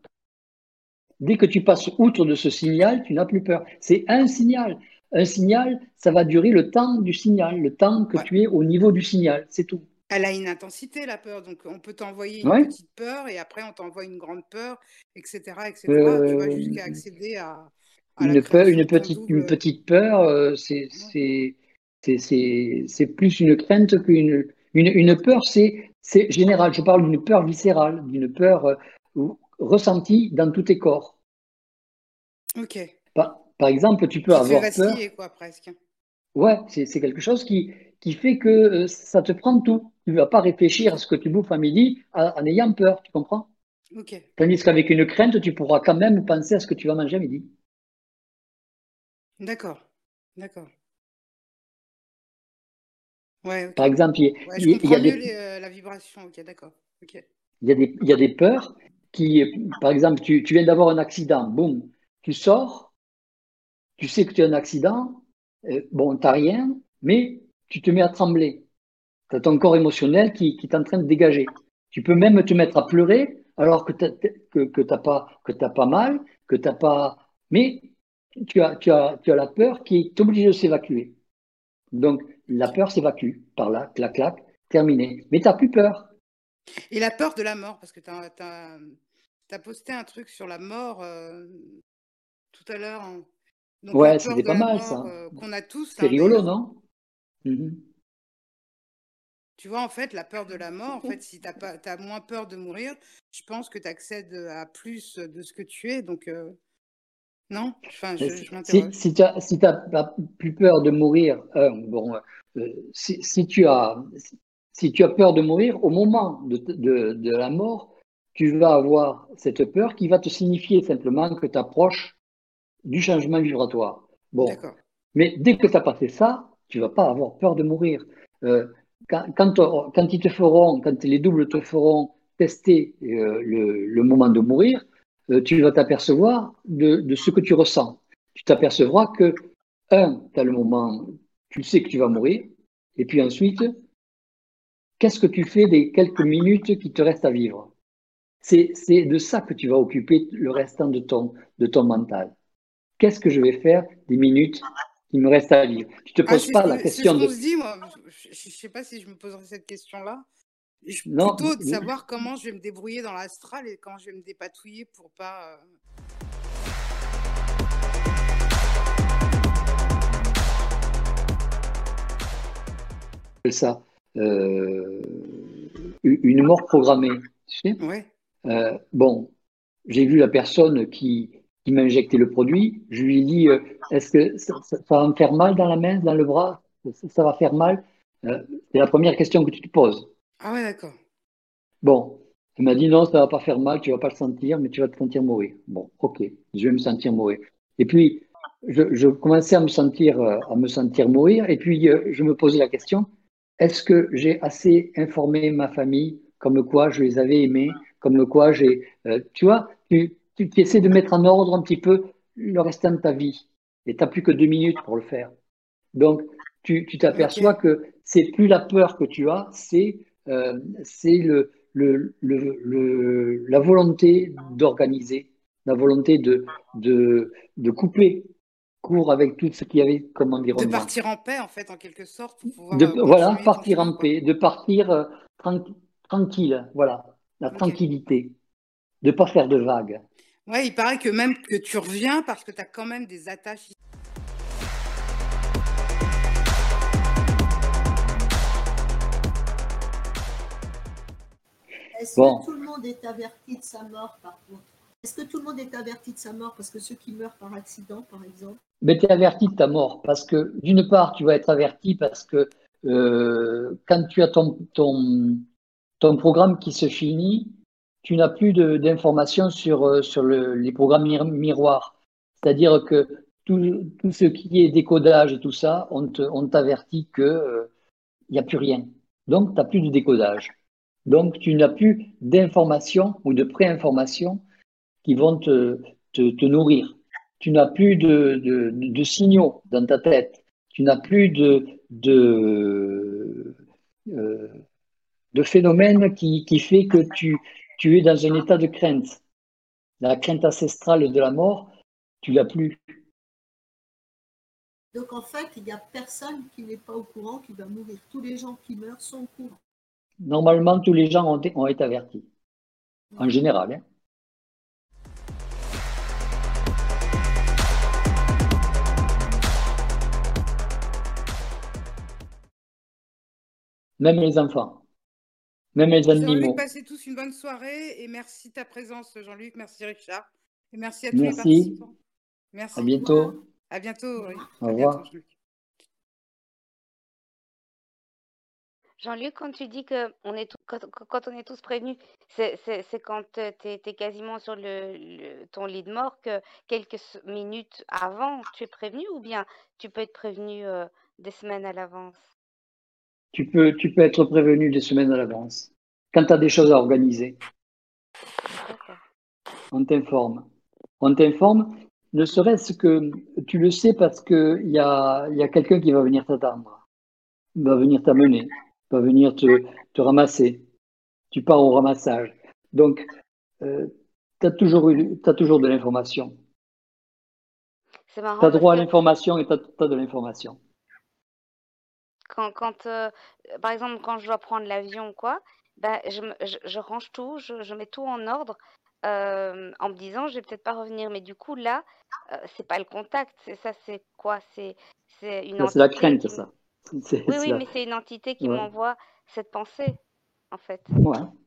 [SPEAKER 4] Dès que tu passes outre de ce signal, tu n'as plus peur. C'est un signal. Un signal, ça va durer le temps du signal, le temps que tu es au niveau du signal, c'est tout.
[SPEAKER 10] Elle a une intensité, la peur. Donc, on peut t'envoyer une petite peur et après, on t'envoie une grande peur, etc. etc. tu vas jusqu'à accéder à,
[SPEAKER 4] une, peur, une, petite, une petite peur, euh, c'est c'est plus une crainte qu'une une, une, peur, c'est général. Je parle d'une peur viscérale, d'une peur euh, ressentie dans tous tes corps.
[SPEAKER 10] Ok.
[SPEAKER 4] Par, par exemple, tu peux avoir peur.
[SPEAKER 10] quoi, presque.
[SPEAKER 4] Ouais, c'est quelque chose qui, qui fait que euh, ça te prend tout. Tu ne vas pas réfléchir à ce que tu bouffes à midi en, ayant peur, tu comprends?
[SPEAKER 10] Ok.
[SPEAKER 4] Tandis qu'avec une crainte, tu pourras quand même penser à ce que tu vas manger à midi.
[SPEAKER 10] D'accord, d'accord.
[SPEAKER 4] Par exemple, il, y a des...
[SPEAKER 10] Euh, la vibration, ok, d'accord.
[SPEAKER 4] Il, y a des, il y a des peurs qui, par exemple, tu, tu viens d'avoir un accident, boum, tu sors, tu sais que tu as un accident, euh, bon, tu n'as rien, mais tu te mets à trembler. Tu as ton corps émotionnel qui, qui est en train de dégager. Tu peux même te mettre à pleurer alors que tu que, que pas, pas mal, que tu pas. Mais tu as, tu, as, tu as la peur qui est obligée de s'évacuer. Donc, la peur s'évacue par là, clac, clac, terminé. Mais tu n'as plus peur.
[SPEAKER 10] Et la peur de la mort, parce que tu as, posté un truc sur la mort euh, tout à l'heure. Hein.
[SPEAKER 4] Ouais, c'était pas mal ça.
[SPEAKER 10] Euh, qu'on a tous.
[SPEAKER 4] C'est rigolo, non? Mmh
[SPEAKER 10] Tu vois, en fait, la peur de la mort, en fait, si tu as, moins peur de mourir, je pense que tu accèdes à plus de ce que tu es. Donc, euh, non enfin, je,
[SPEAKER 4] Si, si tu n'as plus peur de mourir, bon, euh, si, si, tu as, si tu as peur de mourir, au moment de, de, de la mort, tu vas avoir cette peur qui va te signifier simplement que tu approches du changement vibratoire. Bon. Mais dès que tu as passé ça, tu vas pas avoir peur de mourir. Euh, quand, quand, ils te feront, quand les doubles te feront tester euh, le, le, moment de mourir, euh, tu vas t'apercevoir de, de, ce que tu ressens. Tu t'apercevras que, un, tu as le moment, tu sais que tu vas mourir, et puis ensuite, qu'est-ce que tu fais des quelques minutes qui te restent à vivre? C'est de ça que tu vas occuper le restant de ton, de ton mental. Qu'est-ce que je vais faire des minutes qui me restent à vivre? Tu te ah, poses pas la question
[SPEAKER 10] de. je ne sais pas si je me poserai cette question-là. Non, plutôt de savoir comment je vais me débrouiller dans l'astral et comment je vais me dépatouiller pour pas. Euh,
[SPEAKER 4] ça euh, une mort programmée. Tu sais?
[SPEAKER 10] Ouais.
[SPEAKER 4] Euh, bon, j'ai vu la personne qui, qui m'a injecté le produit. Je lui ai dit Est-ce que ça, va me faire mal dans la main, dans le bras? Ça, va faire mal? C'est la première question que tu te poses.
[SPEAKER 10] Ah ouais, d'accord.
[SPEAKER 4] Bon, elle m'a dit non, ça va pas faire mal, tu vas pas le sentir, mais tu vas te sentir mourir. Bon, ok, je vais me sentir mourir. Et puis, je, commençais à me sentir, euh, à me sentir mourir, et puis euh, je me posais la question est-ce que j'ai assez informé ma famille, comme quoi je les avais aimés, comme quoi j'ai, euh, tu vois, tu, tu, essaies de mettre en ordre un petit peu le restant de ta vie, et tu n'as plus que deux minutes pour le faire. Donc, tu t'aperçois que c'est plus la peur que tu as, c'est euh, c'est le, le, le, la volonté d'organiser, la volonté de, de, de couper court avec tout ce qu'il y avait comme environnement.
[SPEAKER 10] De partir en paix, en fait, en quelque sorte.
[SPEAKER 4] de, euh, voilà, partir en paix, de partir euh, tranquille, voilà, la tranquillité, de ne pas faire de vagues.
[SPEAKER 10] Ouais, il paraît que même que tu reviens parce que tu as quand même des attaches
[SPEAKER 7] Est-ce que tout le monde est averti de sa mort, par contre? Est-ce que tout le monde est averti de sa mort Parce que ceux qui meurent par accident, par exemple?
[SPEAKER 4] Mais tu es averti de ta mort, parce que d'une part, tu vas être averti parce que euh, quand tu as ton, ton, ton programme qui se finit, tu n'as plus d'informations sur, euh, sur le, les programmes miroirs. C'est-à-dire que tout, tout, ce qui est décodage et tout ça, on t'avertit qu'il n'y euh, a plus rien. Donc, tu n'as plus de décodage. Donc, tu n'as plus d'informations ou de pré-informations qui vont te, nourrir. Tu n'as plus de, signaux dans ta tête. Tu n'as plus de, de, euh, de phénomène qui, qui, fait que tu, tu es dans un état de crainte. La crainte ancestrale de la mort, tu l'as plus.
[SPEAKER 7] Donc en fait, il n'y a personne qui n'est pas au courant qui va mourir. Tous les gens qui meurent sont au courant.
[SPEAKER 4] Normalement, tous les gens ont, ont été avertis. En général. Hein. Même les enfants. Même les animaux.
[SPEAKER 10] Jean-Luc, passez tous une bonne soirée et merci de ta présence, Jean-Luc. Merci, Richard. Et merci à tous
[SPEAKER 4] merci.
[SPEAKER 10] les participants. Merci.
[SPEAKER 4] À bientôt.
[SPEAKER 10] À bientôt. Oui.
[SPEAKER 4] Au revoir.
[SPEAKER 3] Jean-Luc, quand tu dis que on est quand, quand, on est tous prévenus, c'est quand tu es, quasiment sur le, ton lit de mort que quelques minutes avant, tu es prévenu ou bien tu peux être prévenu euh, des semaines à l'avance?
[SPEAKER 4] Tu peux, tu peux être prévenu des semaines à l'avance. Quand tu as des choses à organiser, on t'informe. On t'informe, ne serait-ce que tu le sais parce qu'il y a, y a quelqu'un qui va venir t'attendre, va venir t'amener, va venir te, te, ramasser. Tu pars au ramassage. Donc, euh, tu as, toujours as toujours de l'information. Tu as droit à l'information et tu as, as de l'information
[SPEAKER 3] quand, quand euh, par exemple, quand je dois prendre l'avion, quoi, bah, je, je, range tout, je, mets tout en ordre euh, en me disant, je vais peut-être pas revenir. Mais du coup, là, euh, c'est pas le contact. C'est ça, c'est quoi? C'est une
[SPEAKER 4] C'est la crainte, ça.
[SPEAKER 3] Oui, oui, mais c'est une entité qui m'envoie cette pensée, en fait,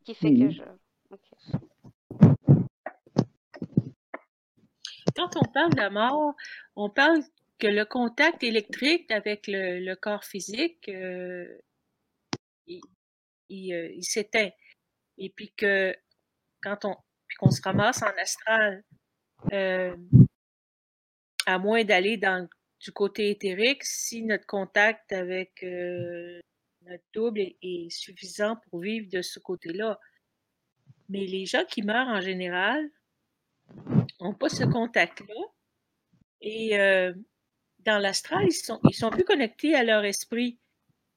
[SPEAKER 3] qui fait que mmh je.
[SPEAKER 9] Quand on parle de la mort, on parle que le contact électrique avec le, corps physique, euh, euh, il, s'éteint. Et puis que quand on qu'on se ramasse en astral, euh, à moins d'aller dans du côté éthérique, si notre contact avec notre double est, suffisant pour vivre de ce côté-là. Mais les gens qui meurent en général n'ont pas ce contact-là. Et dans l'astral, ils sont, ils sont plus connectés à leur esprit.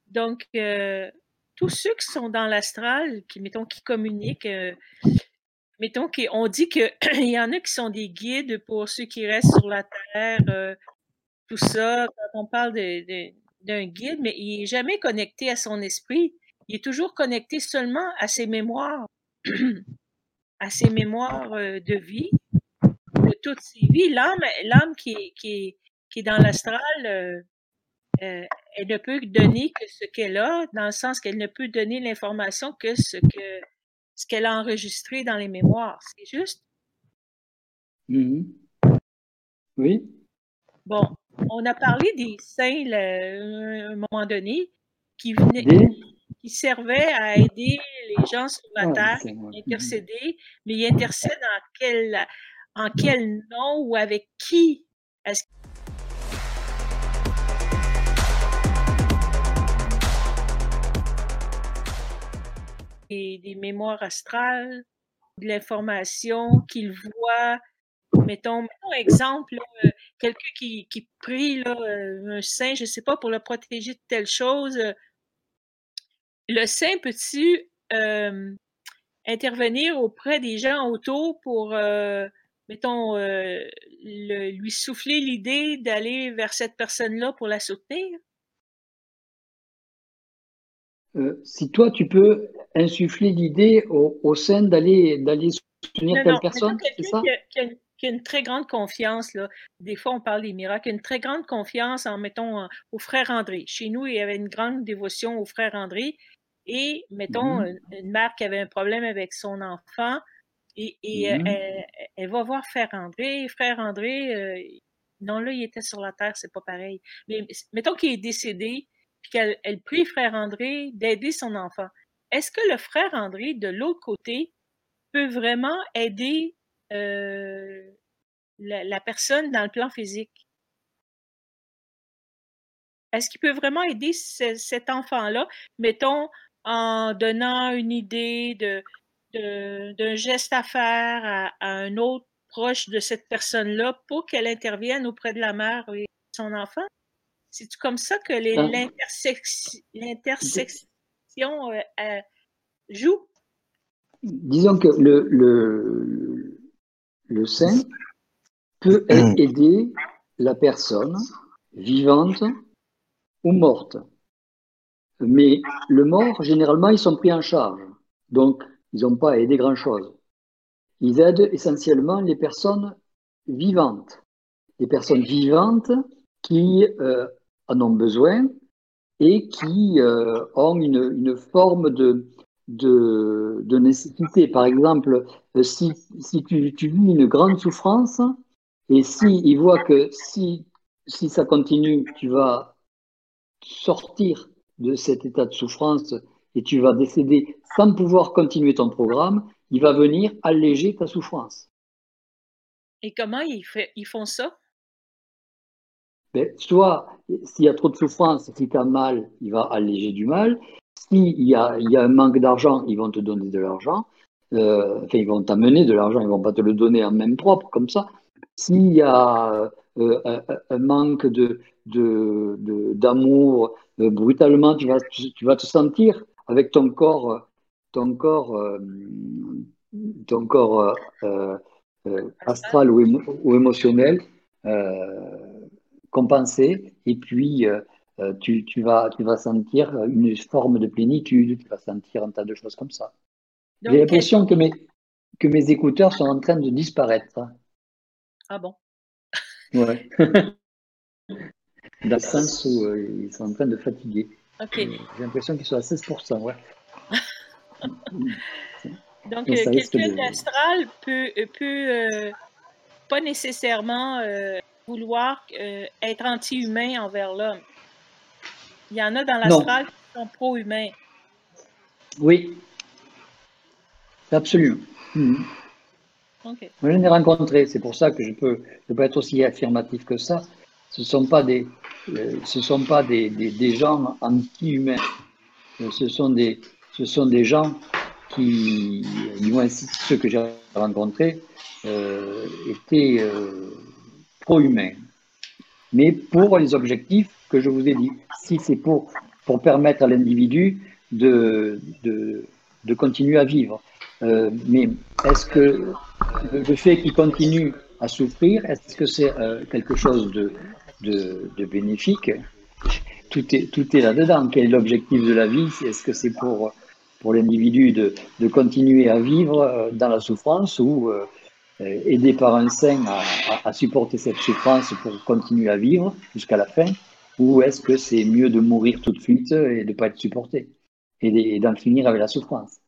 [SPEAKER 9] Donc, euh, tous ceux qui sont dans l'astral, qui, mettons, qui communiquent, euh, mettons qu'on dit qu'il y en a qui sont des guides pour ceux qui restent sur la Terre, euh, tout ça, quand on parle d'un guide, mais il n'est jamais connecté à son esprit. Il est toujours connecté seulement à ses mémoires, à ses mémoires de vie, de toutes ses vies. L'âme, l'âme qui, qui, qui est dans l'astral, euh, euh, elle ne peut donner que ce qu'elle a, dans le sens qu'elle ne peut donner l'information que ce que ce qu'elle a enregistré dans les mémoires. C'est juste?
[SPEAKER 4] Mm-hmm. Oui.
[SPEAKER 9] Bon, on a parlé des saints à un moment donné qui venaient, qui servaient à aider les gens sur la terre, intercéder, mais ils intercèdent en quel, en quel nom ou avec qui? Est-ce des, mémoires astrales, de l'information qu'il voit. Mettons, mettons exemple, euh, quelqu'un qui, qui, prie là, euh, un saint, je ne sais pas, pour le protéger de telle chose. Euh, le saint peut-il intervenir auprès des gens autour pour, mettons, lui souffler l'idée d'aller vers cette personne-là pour la soutenir?
[SPEAKER 4] Euh, si toi, tu peux insuffler l'idée au, sein d'aller soutenir telle personne, c'est ça?
[SPEAKER 9] qui a, qui, a, une très grande confiance, là. des fois on parle des miracles, une très grande confiance en, mettons, au frère André. Chez nous, il y avait une grande dévotion au frère André. Et, mettons, mmh une, mère qui avait un problème avec son enfant, et, et mmh elle, va voir frère André. Frère André, euh, non, là, il était sur la terre, c'est pas pareil. Mais mettons qu'il est décédé, qu'elle elle prie frère André d'aider son enfant. Est-ce que le frère André, de l'autre côté, peut vraiment aider euh, la, personne dans le plan physique? Est-ce qu'il peut vraiment aider cet enfant-là, mettons, en donnant une idée de, d'un geste à faire à, un autre proche de cette personne-là pour qu'elle intervienne auprès de la mère et de son enfant? C'est comme ça que hein? l'intersection euh, euh, joue?
[SPEAKER 4] Disons que le, le, le saint peut mmh. aider la personne vivante ou morte. Mais le mort, généralement, ils sont pris en charge. Donc, ils n'ont pas à aider grand-chose. Ils aident essentiellement les personnes vivantes. Les personnes vivantes qui euh, en ont besoin et qui euh, ont une, une forme de, de, de, nécessité. Par exemple, euh, si, si tu, tu, vis une grande souffrance et si il voit que si, si ça continue, tu vas sortir de cet état de souffrance et tu vas décéder sans pouvoir continuer ton programme, il va venir alléger ta souffrance.
[SPEAKER 9] Et comment ils, fait, ils font ça?
[SPEAKER 4] Ben, soit s'il y a trop de souffrance, si tu as mal, il va alléger du mal. S'il y y a un manque d'argent, ils vont te donner de l'argent. Euh, enfin, ils vont t'amener de l'argent, ils vont pas te le donner en même propre, comme ça. S'il y a euh, un, un, manque de, d'amour, euh, brutalement, tu vas, tu, vas te sentir avec ton corps, ton corps, euh, ton corps euh, astral ou, ou émotionnel compensé, et puis tu, tu, vas, tu vas sentir une forme de plénitude, tu vas sentir un tas de choses comme ça. J'ai l'impression que mes, que mes écouteurs sont en train de disparaître.
[SPEAKER 9] Ah bon?
[SPEAKER 4] Ouais. Dans le sens où euh, ils sont en train de fatiguer.
[SPEAKER 9] Okay.
[SPEAKER 4] J'ai l'impression qu'ils sont à 16%. Ouais.
[SPEAKER 9] Donc, euh, quelqu'un d'astral peut, peut euh, pas nécessairement euh, vouloir euh, être anti-humain envers l'homme. Il y en a dans l'astral qui sont pro-humains.
[SPEAKER 4] Oui, absolument. Mmh.
[SPEAKER 9] Okay.
[SPEAKER 4] Moi, je l'ai rencontré, c'est pour ça que je peux, je peux être aussi affirmatif que ça. Ce ne sont pas des, euh, ce sont pas des, des, des gens anti-humains. Ce sont des, ce sont des gens qui, du moins ceux que j'ai rencontrés, euh, étaient euh, pro-humains. Mais pour les objectifs que je vous ai dit. Si c'est pour, pour permettre à l'individu de, de, de continuer à vivre. Euh, mais est-ce que le fait qu'il continue à souffrir, est-ce que c'est euh, quelque chose de, de, bénéfique? Tout est, tout est là-dedans. Quel est l'objectif de la vie? Est-ce que c'est pour, pour l'individu de, de, continuer à vivre euh, dans la souffrance ou euh, aider par un saint à, à, supporter cette souffrance pour continuer à vivre jusqu'à la fin? Ou est-ce que c'est mieux de mourir tout de suite et de ne pas être supporté et d'en finir avec la souffrance?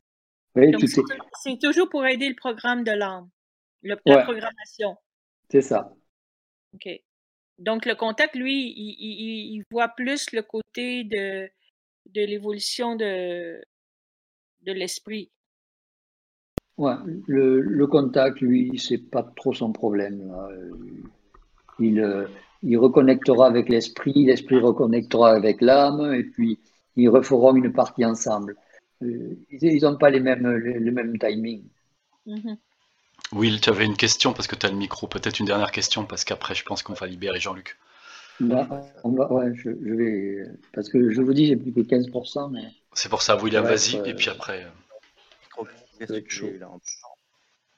[SPEAKER 9] C'est toujours pour aider le programme de l'âme, la ouais. programmation.
[SPEAKER 4] C'est ça.
[SPEAKER 9] OK. Donc, le contact, lui, il, il, il voit plus le côté de, de l'évolution de, de l'esprit.
[SPEAKER 4] Ouais, le, le, contact, lui, c'est pas trop son problème. Là. Il, euh, il reconnectera avec l'esprit, l'esprit reconnectera avec l'âme, et puis ils referont une partie ensemble. Euh, ils n'ont pas les mêmes, mêmes timings.
[SPEAKER 9] Mm -hmm.
[SPEAKER 1] Will, tu avais une question parce que tu as le micro. Peut-être une dernière question parce qu'après, je pense qu'on va libérer Jean-Luc.
[SPEAKER 4] Bah, on va, ouais, je, je, vais. Parce que je vous dis, j'ai plus que 15%. Mais...
[SPEAKER 1] C'est pour ça, William, vas-y. Euh... Et puis après.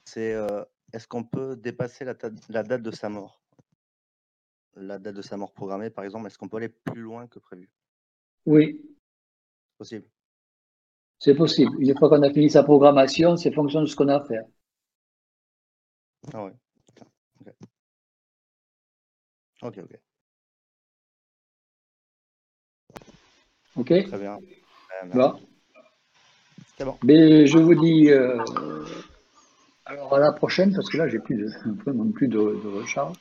[SPEAKER 6] C'est euh, est-ce qu'on peut dépasser la, la, date de sa mort? La date de sa mort programmée, par exemple, est-ce qu'on peut aller plus loin que prévu?
[SPEAKER 4] Oui.
[SPEAKER 6] Possible.
[SPEAKER 4] C'est possible. Une fois qu'on a fini sa programmation, c'est fonction de ce qu'on a à faire.
[SPEAKER 6] Ah ouais. Ok. Ok,
[SPEAKER 4] ok.
[SPEAKER 6] Très bien.
[SPEAKER 4] Euh, bon.
[SPEAKER 6] C'est bon.
[SPEAKER 4] Mais je vous dis euh, alors à la prochaine parce que là j'ai plus de vraiment plus de, de recharge.